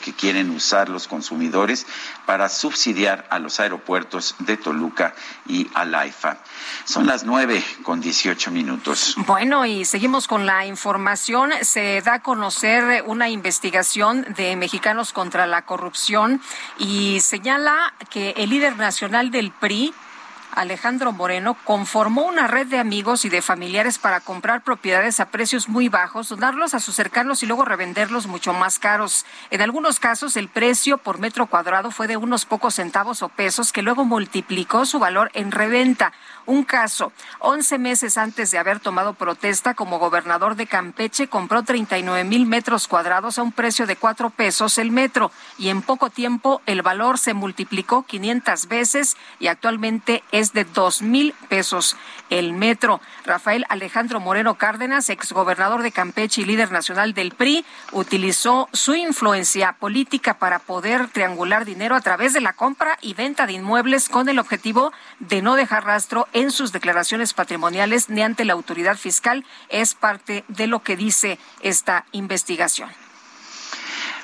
que quieren usar los consumidores para subsidiar a los aeropuertos de Toluca y Alaifa. Son las nueve con dieciocho minutos.
Bueno, y seguimos con la información. Se da a conocer una investigación de Mexicanos contra la Corrupción y señala que el líder nacional del PRI, Alejandro Moreno, conformó una red de amigos y de familiares para comprar propiedades a precios muy bajos, donarlos a sus cercanos y luego revenderlos mucho más caros. En algunos casos, el precio por metro cuadrado fue de unos pocos centavos o pesos que luego multiplicó su valor en reventa. Un caso, 11 meses antes de haber tomado protesta como gobernador de Campeche, compró 39 mil metros cuadrados a un precio de cuatro pesos el metro y en poco tiempo el valor se multiplicó 500 veces y actualmente es de dos mil pesos el metro. Rafael Alejandro Moreno Cárdenas, exgobernador de Campeche y líder nacional del PRI, utilizó su influencia política para poder triangular dinero a través de la compra y venta de inmuebles con el objetivo de no dejar rastro en sus declaraciones patrimoniales ni ante la autoridad fiscal. Es parte de lo que dice esta investigación.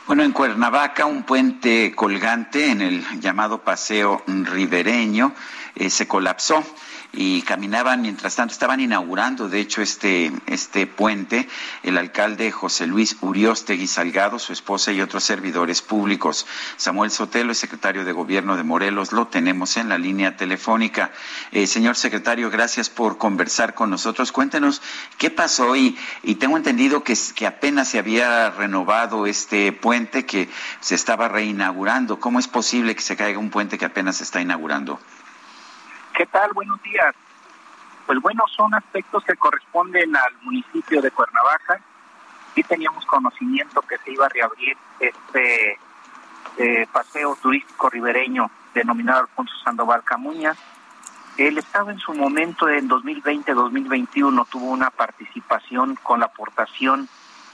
Bueno, en Cuernavaca, un puente colgante en el llamado Paseo Ribereño eh, se colapsó y caminaban, mientras tanto, estaban inaugurando, de hecho, este, este puente, el alcalde José Luis Uriostegui Salgado, su esposa y otros servidores públicos. Samuel Sotelo, el secretario de Gobierno de Morelos, lo tenemos en la línea telefónica. Eh, señor secretario, gracias por conversar con nosotros. Cuéntenos qué pasó y, y tengo entendido que, que apenas se había renovado este puente que se estaba reinaugurando. ¿Cómo es posible que se caiga un puente que apenas se está inaugurando?
¿Qué tal? Buenos días. Pues bueno, son aspectos que corresponden al municipio de Cuernavaca. Sí teníamos conocimiento que se iba a reabrir este eh, paseo turístico ribereño denominado Alfonso Sandoval Camuñas. El Estado en su momento, en 2020-2021, tuvo una participación con la aportación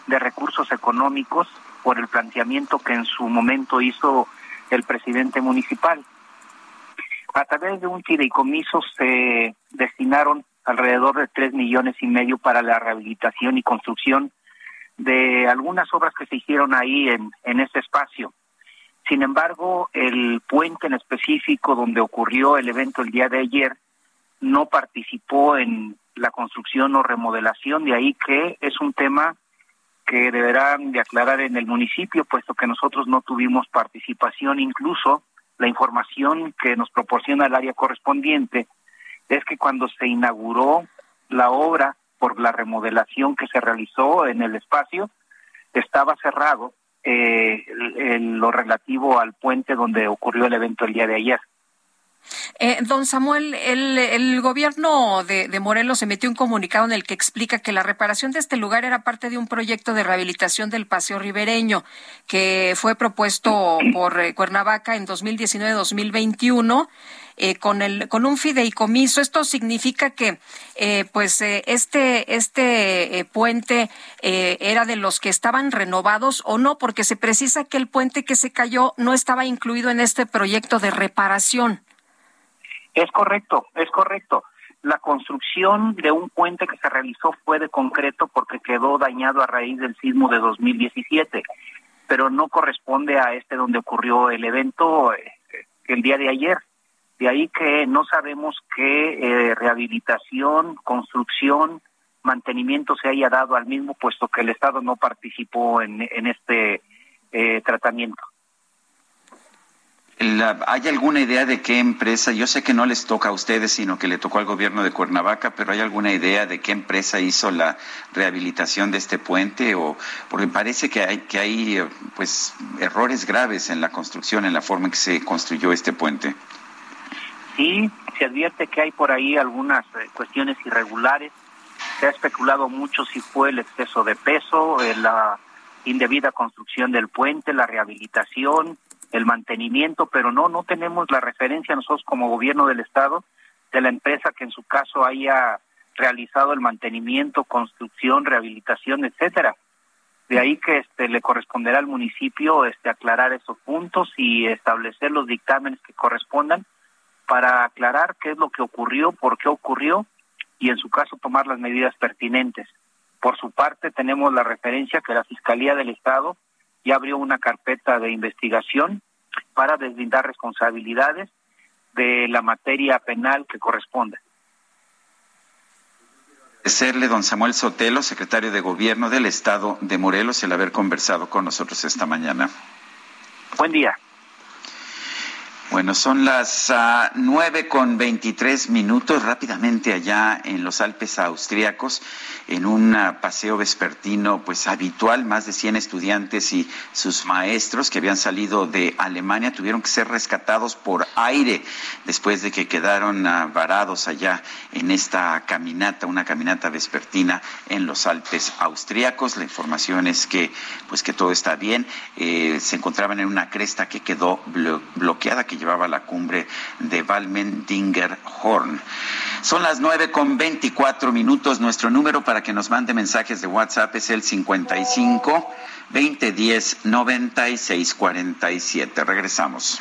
de recursos económicos por el planteamiento que en su momento hizo el presidente municipal. A través de un fideicomiso se destinaron alrededor de tres millones y medio para la rehabilitación y construcción de algunas obras que se hicieron ahí en, en este espacio. Sin embargo, el puente en específico donde ocurrió el evento el día de ayer no participó en la construcción o remodelación, de ahí que es un tema que deberán de aclarar en el municipio, puesto que nosotros no tuvimos participación, incluso la información que nos proporciona el área correspondiente es que cuando se inauguró la obra por la remodelación que se realizó en el espacio, estaba cerrado eh, en lo relativo al puente donde ocurrió el evento el día de ayer.
Eh, don Samuel, el, gobierno de, Morelos emitió un comunicado en el que explica que la reparación de este lugar era parte de un proyecto de rehabilitación del paseo ribereño que fue propuesto por eh, Cuernavaca en 2019-2021. Eh, con el con un fideicomiso esto significa que pues este este puente era de los que estaban renovados o no porque se precisa que el puente que se cayó no estaba incluido en este proyecto de reparación
es correcto, es correcto. La construcción de un puente que se realizó fue de concreto porque quedó dañado a raíz del sismo de 2017, pero no corresponde a este donde ocurrió el evento eh, el día de ayer. De ahí que no sabemos qué eh, rehabilitación, construcción, mantenimiento se haya dado al mismo, puesto que el Estado no participó en, este eh, tratamiento.
¿Hay alguna idea de qué empresa? Yo sé que no les toca a ustedes, sino que le tocó al gobierno de Cuernavaca, pero ¿hay alguna idea de qué empresa hizo la rehabilitación de este puente? O porque parece que hay que hay pues errores graves en la construcción, en la forma en que se construyó este puente.
Sí, se advierte que hay por ahí algunas eh, cuestiones irregulares. Se ha especulado mucho si fue el exceso de peso, eh, la indebida construcción del puente, la rehabilitación el mantenimiento, pero no, no tenemos la referencia nosotros como gobierno del Estado de la empresa que en su caso haya realizado el mantenimiento, construcción, rehabilitación, etcétera. De ahí que este le corresponderá al municipio este aclarar esos puntos y establecer los dictámenes que correspondan para aclarar qué es lo que ocurrió, por qué ocurrió y en su caso tomar las medidas pertinentes. Por su parte tenemos la referencia que la Fiscalía del Estado ya abrió una carpeta de investigación para deslindar responsabilidades de la materia penal que corresponde.
Agradecerle, don Samuel Sotelo, secretario de Gobierno del Estado de Morelos, el haber conversado con nosotros esta mañana.
Buen día.
Bueno, son las uh, nueve con veintitrés minutos rápidamente allá en los Alpes austríacos en un ah, paseo vespertino pues habitual. Más de 100 estudiantes y sus maestros que habían salido de Alemania tuvieron que ser rescatados por aire después de que quedaron uh, varados allá en esta caminata, una caminata vespertina en los Alpes austríacos. La información es que pues que todo está bien. Eh, se encontraban en una cresta que quedó bloqueada, que llevaba la cumbre de Valmendinger Horn. Son las nueve con veinticuatro minutos. Nuestro número para que nos mande mensajes de WhatsApp es el 55 2010 9647. Regresamos.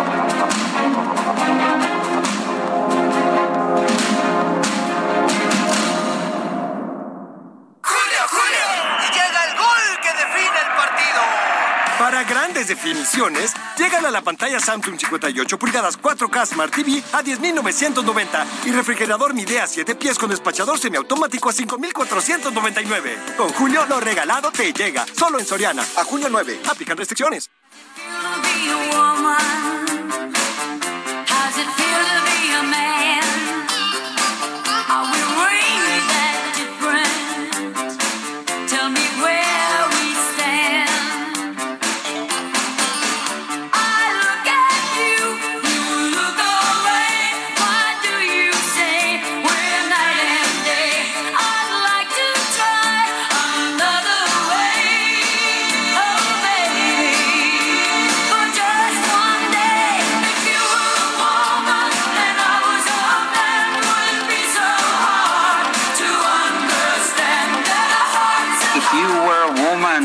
Grandes definiciones, llegan a la pantalla Samsung 58 pulgadas 4K Smart TV a 10.990 y refrigerador Midea 7 pies con despachador semiautomático a 5.499. Con Julio lo regalado te llega, solo en Soriana. A junio 9. Aplican restricciones.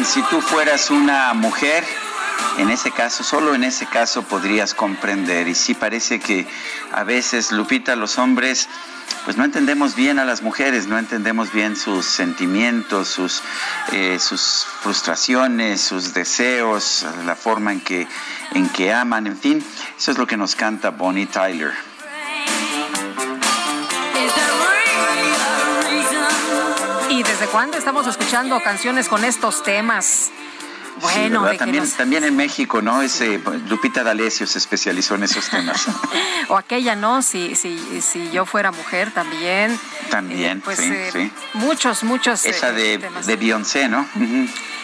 Si tú fueras una mujer, en ese caso, solo en ese caso podrías comprender. Y sí parece que a veces, Lupita, los hombres, pues no entendemos bien a las mujeres, no entendemos bien sus sentimientos, sus, eh, sus frustraciones, sus deseos, la forma en que, en que aman, en fin, eso es lo que nos canta Bonnie Tyler.
Desde cuándo estamos escuchando canciones con estos temas? Bueno,
también, también en México, ¿no? Ese, Lupita D'Alessio se especializó en esos temas.
o aquella, ¿no? Si, si, si yo fuera mujer también.
También, eh, pues, sí, eh, sí.
Muchos, muchos.
Esa de, de Beyoncé, ¿no?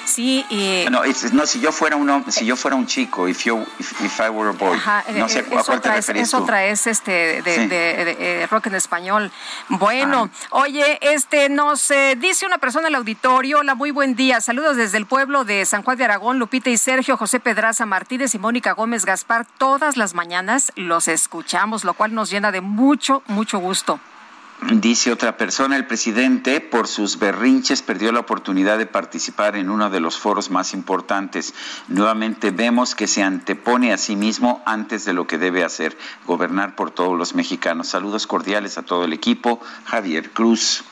Sí, y...
No, no, si yo fuera un si yo fuera un chico, if, you, if, I were a boy, no sé
a cuál te referís Es otra, es este, de, de, rock en español. Bueno, ah. oye, este, nos dice una persona en el auditorio, hola, muy buen día, saludos desde el pueblo de San Juan de Aragón, Lupita y Sergio, José Pedraza Martínez y Mónica Gómez Gaspar, todas las mañanas los escuchamos, lo cual nos llena de mucho, mucho gusto.
Dice otra persona, el presidente por sus berrinches perdió la oportunidad de participar en uno de los foros más importantes. Nuevamente vemos que se antepone a sí mismo antes de lo que debe hacer, gobernar por todos los mexicanos. Saludos cordiales a todo el equipo. Javier Cruz.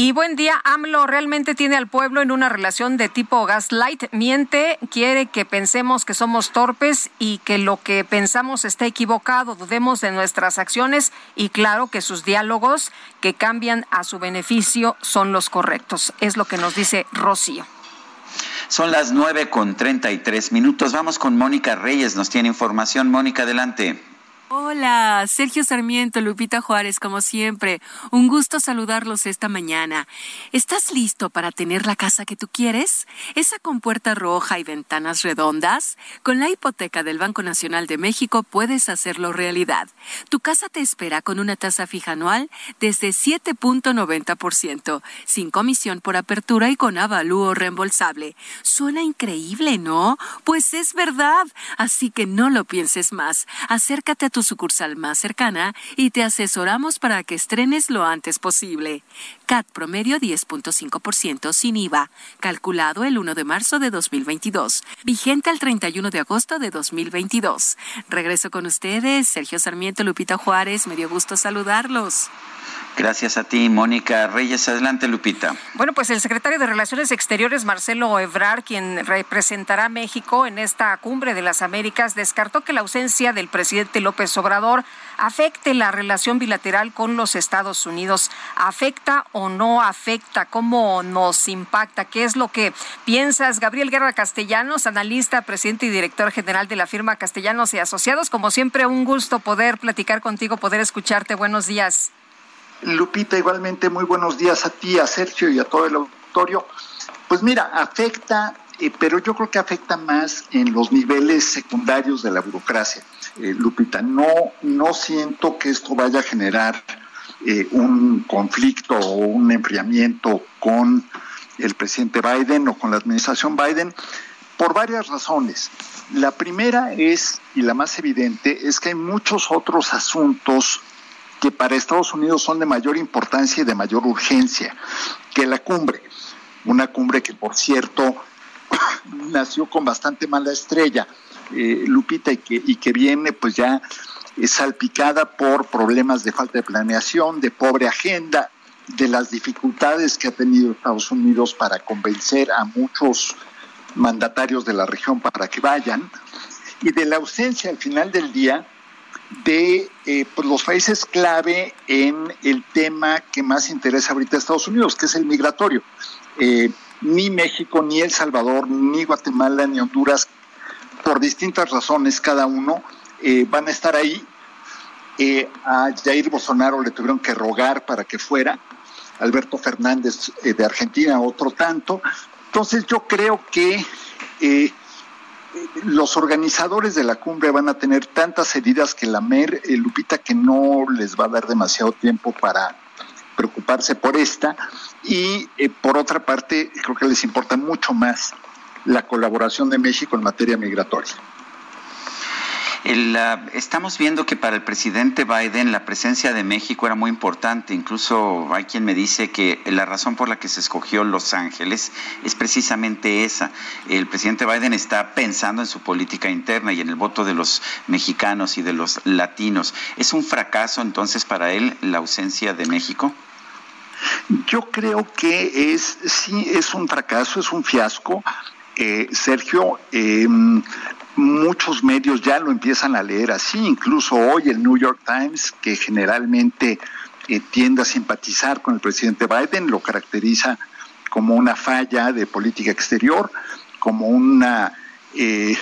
Y buen día, AMLO realmente tiene al pueblo en una relación de tipo gaslight, miente, quiere que pensemos que somos torpes y que lo que pensamos está equivocado, dudemos de nuestras acciones y claro que sus diálogos que cambian a su beneficio son los correctos. Es lo que nos dice Rocío.
Son las nueve con treinta y tres minutos. Vamos con Mónica Reyes. Nos tiene información. Mónica, adelante.
Hola, Sergio Sarmiento, Lupita Juárez, como siempre. Un gusto saludarlos esta mañana. ¿Estás listo para tener la casa que tú quieres? ¿Esa con puerta roja y ventanas redondas? Con la hipoteca del Banco Nacional de México puedes hacerlo realidad. Tu casa te espera con una tasa fija anual desde 7.90%, sin comisión por apertura y con avalúo reembolsable. Suena increíble, ¿no? Pues es verdad. Así que no lo pienses más. Acércate a tu sucursal más cercana y te asesoramos para que estrenes lo antes posible. CAT promedio 10.5% sin IVA, calculado el 1 de marzo de 2022, vigente al 31 de agosto de 2022. Regreso con ustedes, Sergio Sarmiento, Lupita Juárez, me dio gusto saludarlos.
Gracias a ti, Mónica Reyes. Adelante, Lupita.
Bueno, pues el secretario de Relaciones Exteriores, Marcelo Ebrard, quien representará a México en esta cumbre de las Américas, descartó que la ausencia del presidente López Obrador afecte la relación bilateral con los Estados Unidos. ¿Afecta o no afecta? ¿Cómo nos impacta? ¿Qué es lo que piensas? Gabriel Guerra Castellanos, analista, presidente y director general de la firma Castellanos y Asociados. Como siempre, un gusto poder platicar contigo, poder escucharte. Buenos días.
Lupita, igualmente muy buenos días a ti, a Sergio y a todo el auditorio. Pues mira, afecta, eh, pero yo creo que afecta más en los niveles secundarios de la burocracia. Eh, Lupita, no, no siento que esto vaya a generar eh, un conflicto o un enfriamiento con el presidente Biden o con la administración Biden por varias razones. La primera es, y la más evidente, es que hay muchos otros asuntos que para Estados Unidos son de mayor importancia y de mayor urgencia que la cumbre. Una cumbre que, por cierto, nació con bastante mala estrella, eh, Lupita, y que, y que viene pues ya salpicada por problemas de falta de planeación, de pobre agenda, de las dificultades que ha tenido Estados Unidos para convencer a muchos mandatarios de la región para que vayan, y de la ausencia al final del día de eh, pues, los países clave en el tema que más interesa ahorita a Estados Unidos, que es el migratorio. Eh, ni México, ni El Salvador, ni Guatemala, ni Honduras, por distintas razones cada uno, eh, van a estar ahí. a Jair Bolsonaro le tuvieron que rogar para que fuera, Alberto Fernández de Argentina, otro tanto. Entonces yo creo que los organizadores de la cumbre van a tener tantas heridas que la MER, eh, Lupita, que no les va a dar demasiado tiempo para preocuparse por esta. Y eh, por otra parte, creo que les importa mucho más la colaboración de México en materia migratoria.
Estamos viendo que para el presidente Biden la presencia de México era muy importante. Incluso hay quien me dice que la razón por la que se escogió Los Ángeles es precisamente esa. El presidente Biden está pensando en su política interna y en el voto de los mexicanos y de los latinos. ¿Es un fracaso entonces para él la ausencia de México?
Yo creo que es sí es un fracaso, es un fiasco. Eh, Sergio, em, muchos medios ya lo empiezan a leer así, incluso hoy el New York Times, que generalmente eh, tiende a simpatizar con el presidente Biden, lo caracteriza como una falla de política exterior, como una eh,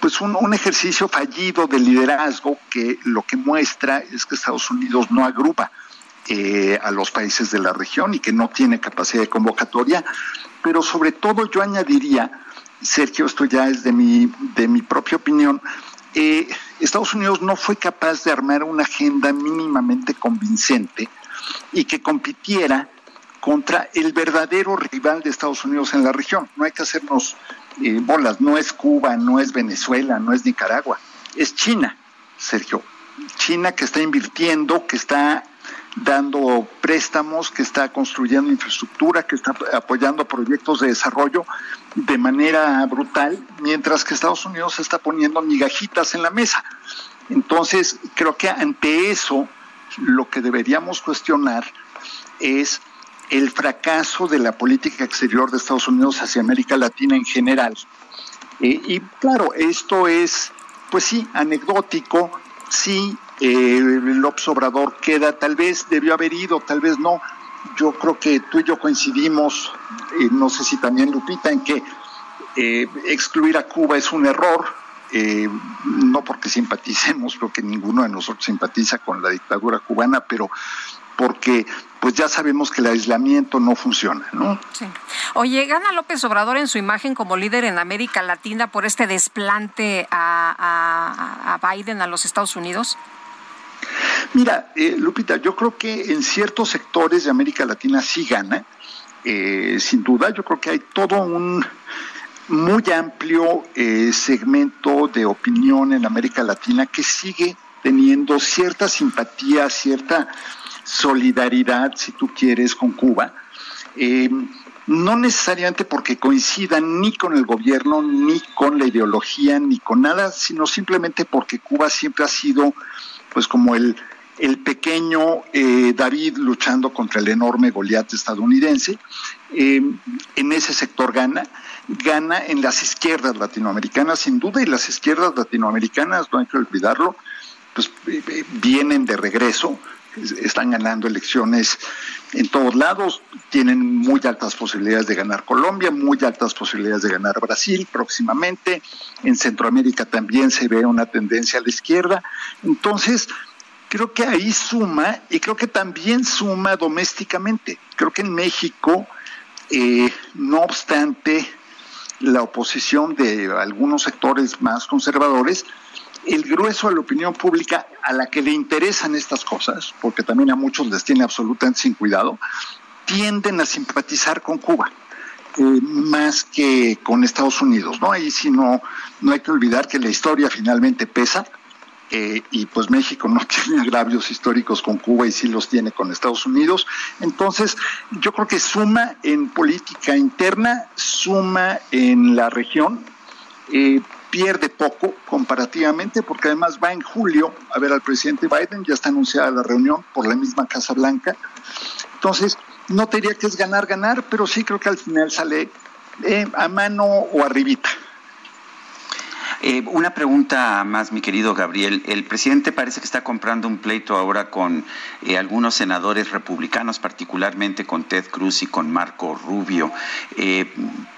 pues un, ejercicio fallido de liderazgo que lo que muestra es que Estados Unidos no agrupa eh, a los países de la región y que no tiene capacidad de convocatoria, pero sobre todo yo añadiría, Sergio, esto ya es de mi, de mi propia opinión, eh, Estados Unidos no fue capaz de armar una agenda mínimamente convincente y que compitiera contra el verdadero rival de Estados Unidos en la región. No hay que hacernos eh, bolas, no es Cuba, no es Venezuela, no es Nicaragua, es China, Sergio. China que está invirtiendo, que está dando préstamos, que está construyendo infraestructura, que está apoyando proyectos de desarrollo de manera brutal, mientras que Estados Unidos está poniendo migajitas en la mesa. Entonces, creo que ante eso lo que deberíamos cuestionar es el fracaso de la política exterior de Estados Unidos hacia América Latina en general. Eh, y claro, esto es, pues sí, anecdótico, sí eh, López Obrador queda, tal vez debió haber ido, tal vez no. Yo creo que tú y yo coincidimos, eh, no sé si también Lupita, en que eh, excluir a Cuba es un error, eh, no porque simpaticemos, creo que ninguno de nosotros simpatiza con la dictadura cubana, pero porque pues ya sabemos que el aislamiento no funciona, ¿no?
Sí. Oye, gana López Obrador en su imagen como líder en América Latina por este desplante a, a Biden a los Estados Unidos.
Mira, eh, Lupita, yo creo que en ciertos sectores de América Latina sí gana, eh, sin duda. Yo creo que hay todo un muy amplio eh, segmento de opinión en América Latina que sigue teniendo cierta simpatía, cierta solidaridad, si tú quieres, con Cuba. no necesariamente porque coincidan ni con el gobierno, ni con la ideología, ni con nada, sino simplemente porque Cuba siempre ha sido pues como el, el pequeño eh, David luchando contra el enorme Goliat estadounidense. Eh, en ese sector gana, gana en las izquierdas latinoamericanas, sin duda, y las izquierdas latinoamericanas, no hay que olvidarlo, pues eh, vienen de regreso, están ganando elecciones en todos lados, tienen muy altas posibilidades de ganar Colombia, muy altas posibilidades de ganar Brasil próximamente, en Centroamérica también se ve una tendencia a la izquierda, entonces creo que ahí suma y creo que también suma domésticamente, creo que en México, eh, no obstante la oposición de algunos sectores más conservadores, el grueso de la opinión pública a la que le interesan estas cosas, porque también a muchos les tiene absolutamente sin cuidado, tienden a simpatizar con Cuba. Eh, más que con Estados Unidos, ¿no? Ahí sí no, no hay que olvidar que la historia finalmente pesa eh, y pues México no tiene agravios históricos con Cuba y sí los tiene con Estados Unidos. Entonces, yo creo que suma en política interna, suma en la región, eh, pierde poco comparativamente, porque además va en julio a ver al presidente Biden, ya está anunciada la reunión por la misma Casa Blanca. Entonces, no te diría que es ganar, ganar, pero sí creo que al final sale eh, a mano o arribita.
Eh, una pregunta más, mi querido Gabriel. El presidente parece que está comprando un pleito ahora con eh, algunos senadores republicanos, particularmente con Ted Cruz y con Marco Rubio. Eh,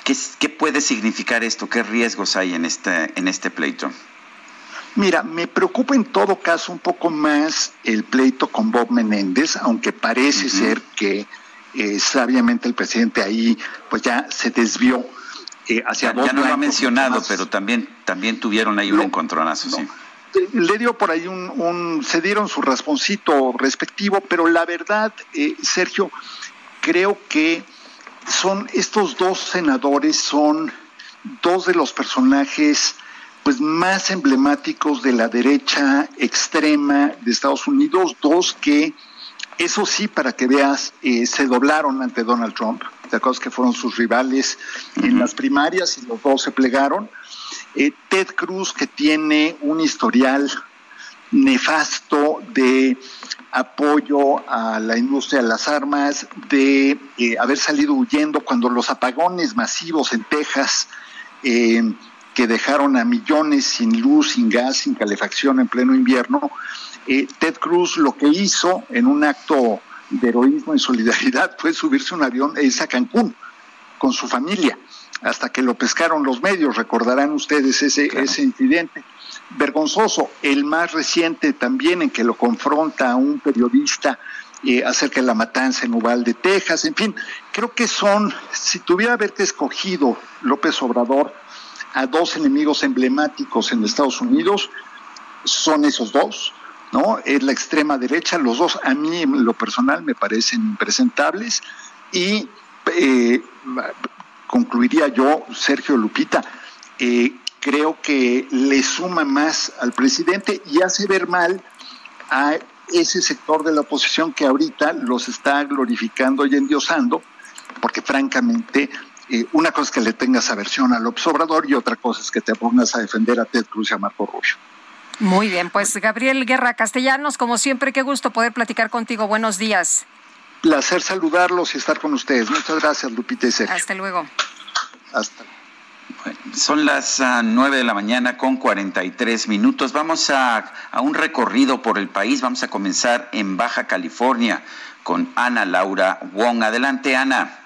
¿qué, puede significar esto? ¿Qué riesgos hay en este, en este pleito?
Mira, me preocupa en todo caso un poco más el pleito con Bob Menéndez, aunque parece ser que sabiamente el presidente ahí pues ya se desvió
eh, ya, no lo ha mencionado, pero también, también tuvieron ahí un encontronazo, sí.
Le dio por ahí un, se dieron su rasponcito respectivo, pero la verdad, eh, Sergio, creo que son estos dos senadores son dos de los personajes pues más emblemáticos de la derecha extrema de Estados Unidos, dos que, eso sí, para que veas, eh, se doblaron ante Donald Trump, de acuerdo que fueron sus rivales en las primarias y los dos se plegaron. Eh, Ted Cruz, que tiene un historial nefasto de apoyo a la industria de las armas, de eh, haber salido huyendo cuando los apagones masivos en Texas que dejaron a millones sin luz, sin gas, sin calefacción en pleno invierno. Eh, Ted Cruz lo que hizo en un acto de heroísmo y solidaridad fue subirse un avión e a Cancún con su familia, hasta que lo pescaron los medios, recordarán ustedes ese, ese incidente. Vergonzoso, el más reciente también en que lo confronta a un periodista eh, acerca de la matanza en Uvalde, Texas, en fin, creo que son, si tuviera haberte escogido López Obrador, a dos enemigos emblemáticos en Estados Unidos, son esos dos, ¿no? Es la extrema derecha, los dos a mí en lo personal me parecen impresentables y eh, concluiría yo, Sergio Lupita, eh, creo que le suma más al presidente y hace ver mal a ese sector de la oposición que ahorita los está glorificando y endiosando, porque francamente una cosa es que le tengas aversión al observador y otra cosa es que te pongas a defender a Ted Cruz y a Marco Rubio.
Muy bien, pues Gabriel Guerra Castellanos, como siempre, qué gusto poder platicar contigo. Buenos días.
Placer saludarlos y estar con ustedes. Muchas gracias, Lupita y Sergio.
Hasta luego.
Hasta
son las ah, nueve de la mañana con 43 minutos. Vamos a, a, un recorrido por el país. Vamos a comenzar en Baja California con Ana Laura Wong. Adelante, Ana.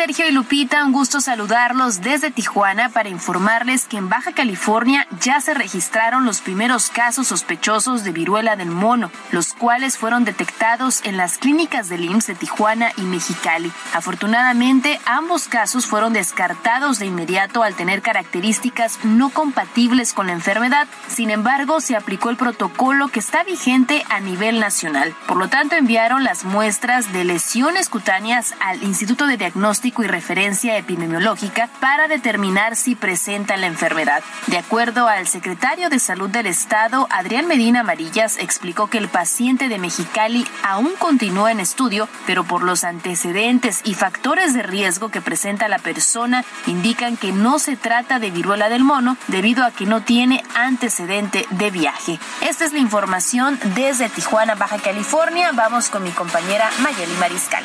Sergio y Lupita? Un gusto saludarlos desde Tijuana para informarles que en Baja California ya se registraron los primeros casos sospechosos de viruela del mono, los cuales fueron detectados en las clínicas del IMSS de Tijuana y Mexicali. Afortunadamente, ambos casos fueron descartados de inmediato al tener características no compatibles con la enfermedad. Sin embargo, se aplicó el protocolo que está vigente a nivel nacional. Por lo tanto, enviaron las muestras de lesiones cutáneas al Instituto de Diagnóstico y referencia epidemiológica para determinar si presenta la enfermedad. De acuerdo al secretario de Salud del Estado, Adrián Medina Amarillas, explicó que el paciente de Mexicali aún continúa en estudio, pero por los antecedentes y factores de riesgo que presenta la persona, indican que no se trata de viruela del mono debido a que no tiene antecedente de viaje. Esta es la información desde Tijuana, Baja California. Vamos con mi compañera Mayeli Mariscal.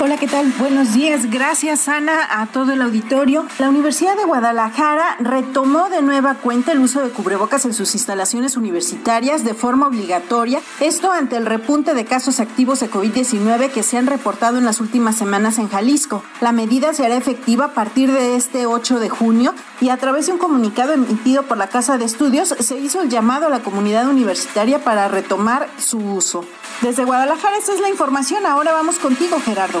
Hola, ¿qué tal? Buenos días. Gracias, Ana, a todo el auditorio. La Universidad de Guadalajara retomó de nueva cuenta el uso de cubrebocas en sus instalaciones universitarias de forma obligatoria. Esto ante el repunte de casos activos de COVID-19 que se han reportado en las últimas semanas en Jalisco. La medida se hará efectiva a partir de este 8 de junio y a través de un comunicado emitido por la Casa de Estudios se hizo el llamado a la comunidad universitaria para retomar su uso. Desde Guadalajara, esta es la información. Ahora vamos contigo, Gerardo.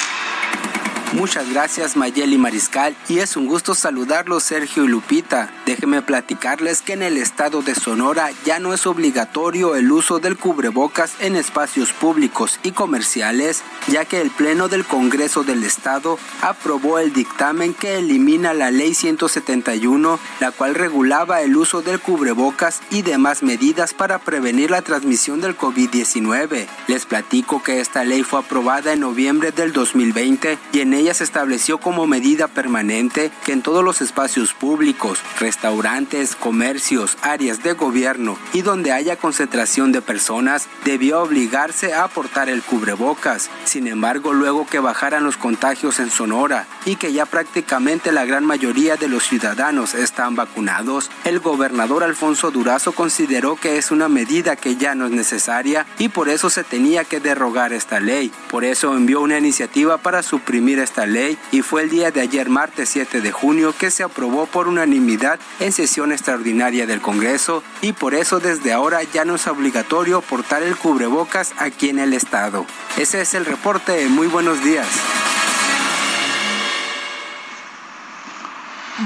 Muchas gracias Mayeli Mariscal y es un gusto saludarlos Sergio y Lupita. Déjenme platicarles que en el estado de Sonora ya no es obligatorio el uso del cubrebocas en espacios públicos y comerciales, ya que el Pleno del Congreso del Estado aprobó el dictamen que elimina la Ley 171, la cual regulaba el uso del cubrebocas y demás medidas para prevenir la transmisión del COVID-19. Les platico que esta ley fue aprobada en noviembre del 2020 y en ella se estableció como medida permanente que en todos los espacios públicos, restaurantes, comercios, áreas de gobierno y donde haya concentración de personas, debió obligarse a aportar el cubrebocas. Sin embargo, luego que bajaran los contagios en Sonora y que ya prácticamente la gran mayoría de los ciudadanos están vacunados, el gobernador Alfonso Durazo consideró que es una medida que ya no es necesaria y por eso se tenía que derrogar esta ley. Por eso envió una iniciativa para suprimir esta esta ley y fue el día de ayer martes 7 de junio que se aprobó por unanimidad en sesión extraordinaria del Congreso y por eso desde ahora ya no es obligatorio portar el cubrebocas aquí en el estado. Ese es el reporte, muy buenos días.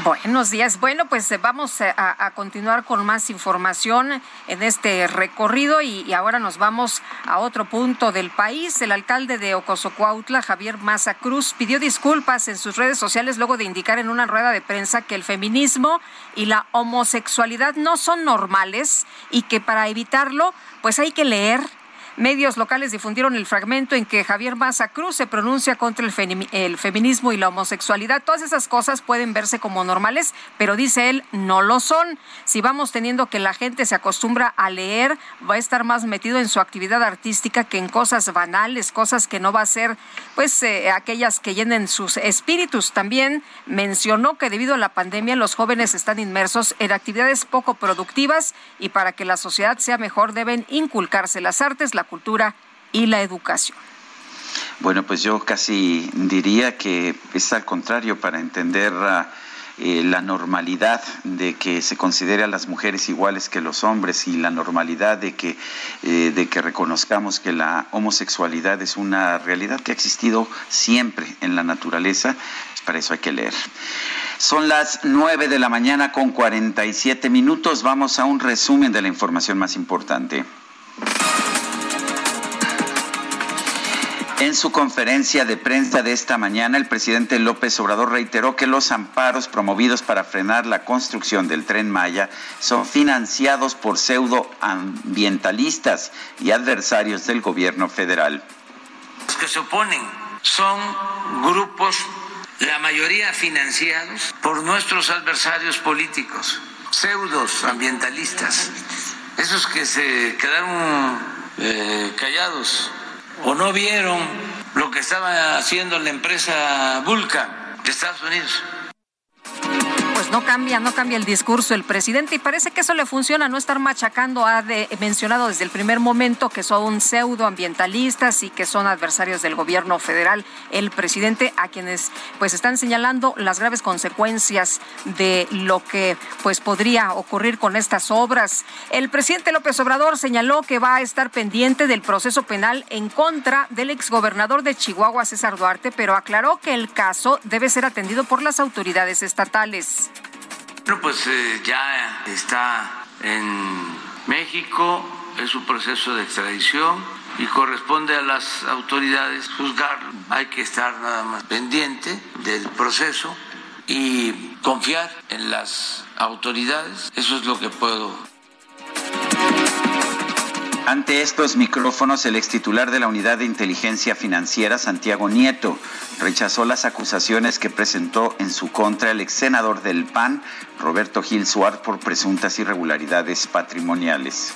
Buenos días. Bueno, pues eh, vamos eh, a, continuar con más información en este recorrido y, ahora nos vamos a otro punto del país. El alcalde de Ocosocuautla, Javier Maza Cruz, pidió disculpas en sus redes sociales luego de indicar en una rueda de prensa que el feminismo y la homosexualidad no son normales y que para evitarlo, pues hay que leer Medios locales difundieron el fragmento en que Javier Maza Cruz se pronuncia contra el, feminismo y la homosexualidad. Todas esas cosas pueden verse como normales, pero dice él, no lo son. Si vamos teniendo que la gente se acostumbra a leer, va a estar más metido en su actividad artística que en cosas banales, cosas que no va a ser, pues, eh, aquellas que llenen sus espíritus. También mencionó que debido a la pandemia los jóvenes están inmersos en actividades poco productivas y para que la sociedad sea mejor deben inculcarse las artes, la cultura y la educación.
Bueno, pues yo casi diría que es al contrario para entender ah, eh, la normalidad de que se considere a las mujeres iguales que los hombres y la normalidad de que, eh, de que reconozcamos que la homosexualidad es una realidad que ha existido siempre en la naturaleza, pues para eso hay que leer. Son las 9 de la mañana con 47 minutos. Vamos a un resumen de la información más importante. En su conferencia de prensa de esta mañana, el presidente López Obrador reiteró que los amparos promovidos para frenar la construcción del tren Maya son financiados por pseudoambientalistas y adversarios del gobierno federal.
Los que se oponen son grupos, la mayoría financiados por nuestros adversarios políticos, pseudos ambientalistas, esos que se quedaron eh, callados o no vieron lo que estaba haciendo la empresa Vulca de Estados Unidos
pues no cambia, no cambia el discurso el presidente y parece que eso le funciona, no estar machacando. Ha mencionado desde el primer momento que son pseudoambientalistas y que son adversarios del gobierno federal. El presidente a quienes pues están señalando las graves consecuencias de lo que pues podría ocurrir con estas obras. El presidente López Obrador señaló que va a estar pendiente del proceso penal en contra del exgobernador de Chihuahua, César Duarte, pero aclaró que el caso debe ser atendido por las autoridades estatales.
Bueno, pues eh, ya está en México, es un proceso de extradición y corresponde a las autoridades juzgarlo. Hay que estar nada más pendiente del proceso y confiar en las autoridades. Eso es lo que puedo
ante estos micrófonos, el extitular de la Unidad de Inteligencia Financiera, Santiago Nieto, rechazó las acusaciones que presentó en su contra el ex senador del PAN, Roberto Gil Suárez, por presuntas irregularidades patrimoniales.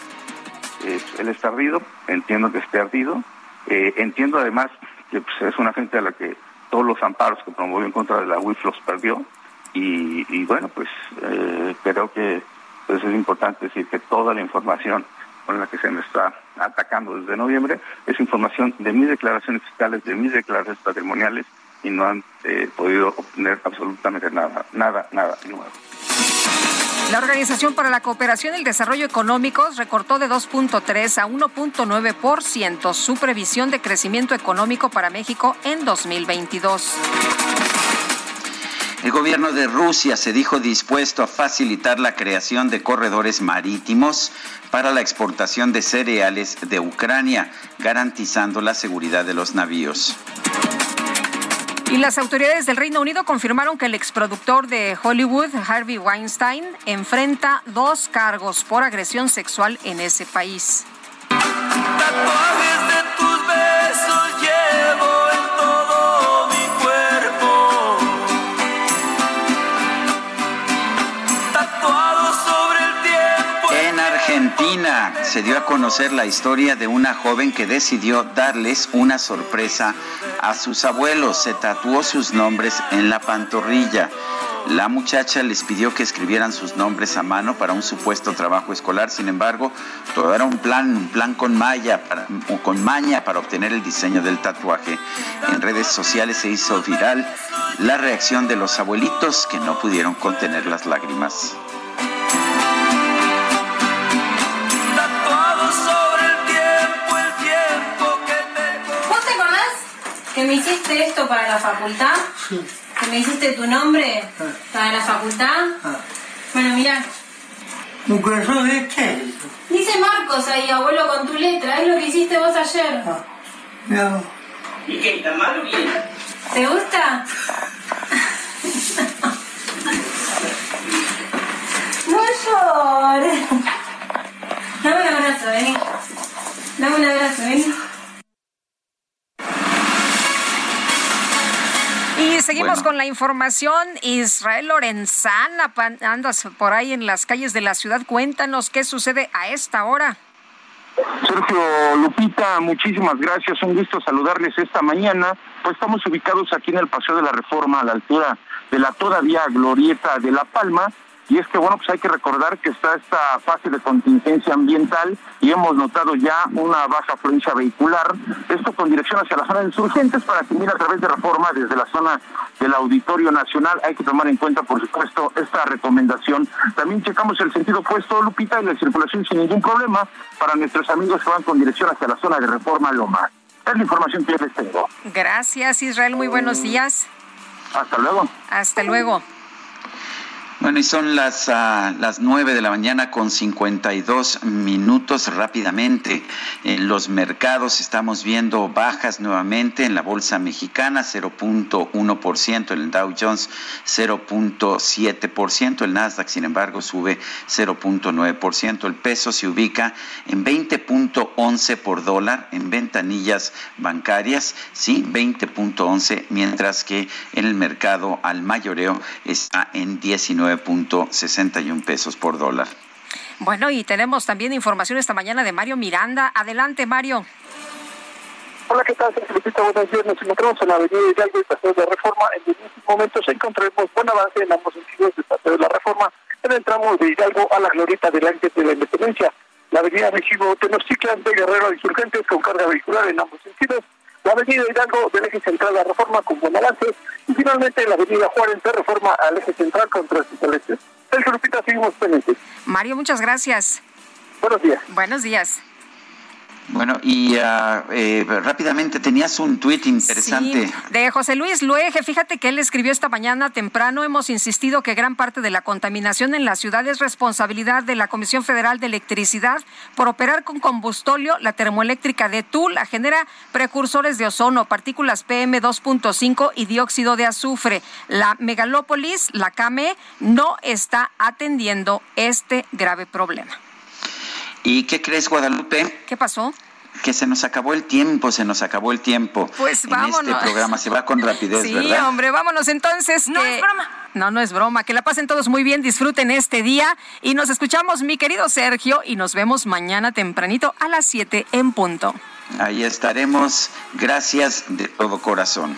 él está ardido, entiendo que esté ardido, eh, entiendo además que pues, es una gente a la que todos los amparos que promovió en contra de la UIF los perdió y, bueno, pues eh, creo que pues, es importante decir que toda la información con la que se me está atacando desde noviembre es información de mis declaraciones fiscales, de mis declaraciones patrimoniales y no han eh, podido obtener absolutamente nada, nada, nada nuevo.
La Organización para la Cooperación y el Desarrollo Económicos recortó de 2.3 a 1.9% su previsión de crecimiento económico para México en 2022.
El gobierno de Rusia se dijo dispuesto a facilitar la creación de corredores marítimos para la exportación de cereales de Ucrania, garantizando la seguridad de los navíos.
Y las autoridades del Reino Unido confirmaron que el exproductor de Hollywood, Harvey Weinstein, enfrenta dos cargos por agresión sexual en ese país.
Se dio a conocer la historia de una joven que decidió darles una sorpresa a sus abuelos. Se tatuó sus nombres en la pantorrilla. La muchacha les pidió que escribieran sus nombres a mano para un supuesto trabajo escolar. Sin embargo, todo era un plan, un plan con malla, para, con maña para obtener el diseño del tatuaje. En redes sociales se hizo viral la reacción de los abuelitos que no pudieron contener las lágrimas.
Me hiciste esto para la facultad?
que me hiciste tu nombre para la facultad. Bueno, mira. Dice Marcos ahí, abuelo, con tu letra. Es lo que hiciste vos ayer.
¿Y qué? ¿Está mal o bien?
¿Te gusta? No llores. Dame un abrazo, vení. Dame un abrazo, vení.
Seguimos
Bueno.
con la información. Israel Lorenzana, andas por ahí en las calles de la ciudad. Cuéntanos qué sucede a esta hora.
Sergio Lupita, muchísimas gracias. Un gusto saludarles esta mañana. Pues estamos ubicados aquí en el Paseo de la Reforma, a la altura de la todavía glorieta de La Palma. Y es que, bueno, pues hay que recordar que está esta fase de contingencia ambiental y hemos notado ya una baja afluencia vehicular. Esto con dirección hacia la zona de insurgentes para que mire a través de reforma desde la zona del Auditorio Nacional. Hay que tomar en cuenta, por supuesto, esta recomendación. También checamos el sentido opuesto, Lupita, y la circulación sin ningún problema para nuestros amigos que van con dirección hacia la zona de reforma Loma. Es la información que yo les tengo.
Gracias, Israel. Muy buenos días.
Hasta luego.
Hasta luego.
Bueno, y son las, ah, las 9 de la mañana con 52 minutos rápidamente. En los mercados estamos viendo bajas nuevamente en la bolsa mexicana, 0.1%, en el Dow Jones 0.7%, el Nasdaq sin embargo sube 0.9%, el peso se ubica en 20.11 por dólar en ventanillas bancarias, sí, 20.11, mientras que en el mercado al mayoreo está en 19.61 pesos por dólar.
Bueno, y tenemos también información esta mañana de Mario Miranda. Adelante, Mario.
Hola, ¿qué tal? Lupita? Buenos días. Nos encontramos en la avenida Hidalgo y Paseo de la Reforma. En estos momentos encontraremos buen avance en ambos sentidos del Paseo de la Reforma en el tramo de Hidalgo a la glorieta del Ángel de la Independencia. La avenida México Tenochtitlan de Guerrero a Insurgentes con carga vehicular en ambos sentidos. La avenida Hidalgo del eje central a Reforma con buen avance. Y finalmente la avenida Juárez de Reforma al eje central con tránsito lento. Sergio Lupita, seguimos pendientes.
Mario, muchas gracias.
Buenos días.
Buenos días.
Bueno, y ah, eh, rápidamente tenías un tuit interesante.
Sí, de José Luis Luege, fíjate que él escribió esta mañana temprano, hemos insistido que gran parte de la contaminación en la ciudad es responsabilidad de la Comisión Federal de Electricidad por operar con combustóleo. La termoeléctrica de Tula genera precursores de ozono, partículas PM 2.5 y dióxido de azufre. La megalópolis, la CAME, no está atendiendo este grave problema.
¿Y qué crees, Guadalupe?
¿Qué pasó?
Que se nos acabó el tiempo, se nos acabó el tiempo.
Pues
En
vámonos.
este programa se va con rapidez,
Sí,
¿verdad?
hombre, vámonos entonces. No es broma. No, no es broma. Que la pasen todos muy bien, disfruten este día y nos escuchamos, mi querido Sergio, y nos vemos mañana tempranito a las 7 en punto.
Ahí estaremos. Gracias de todo corazón.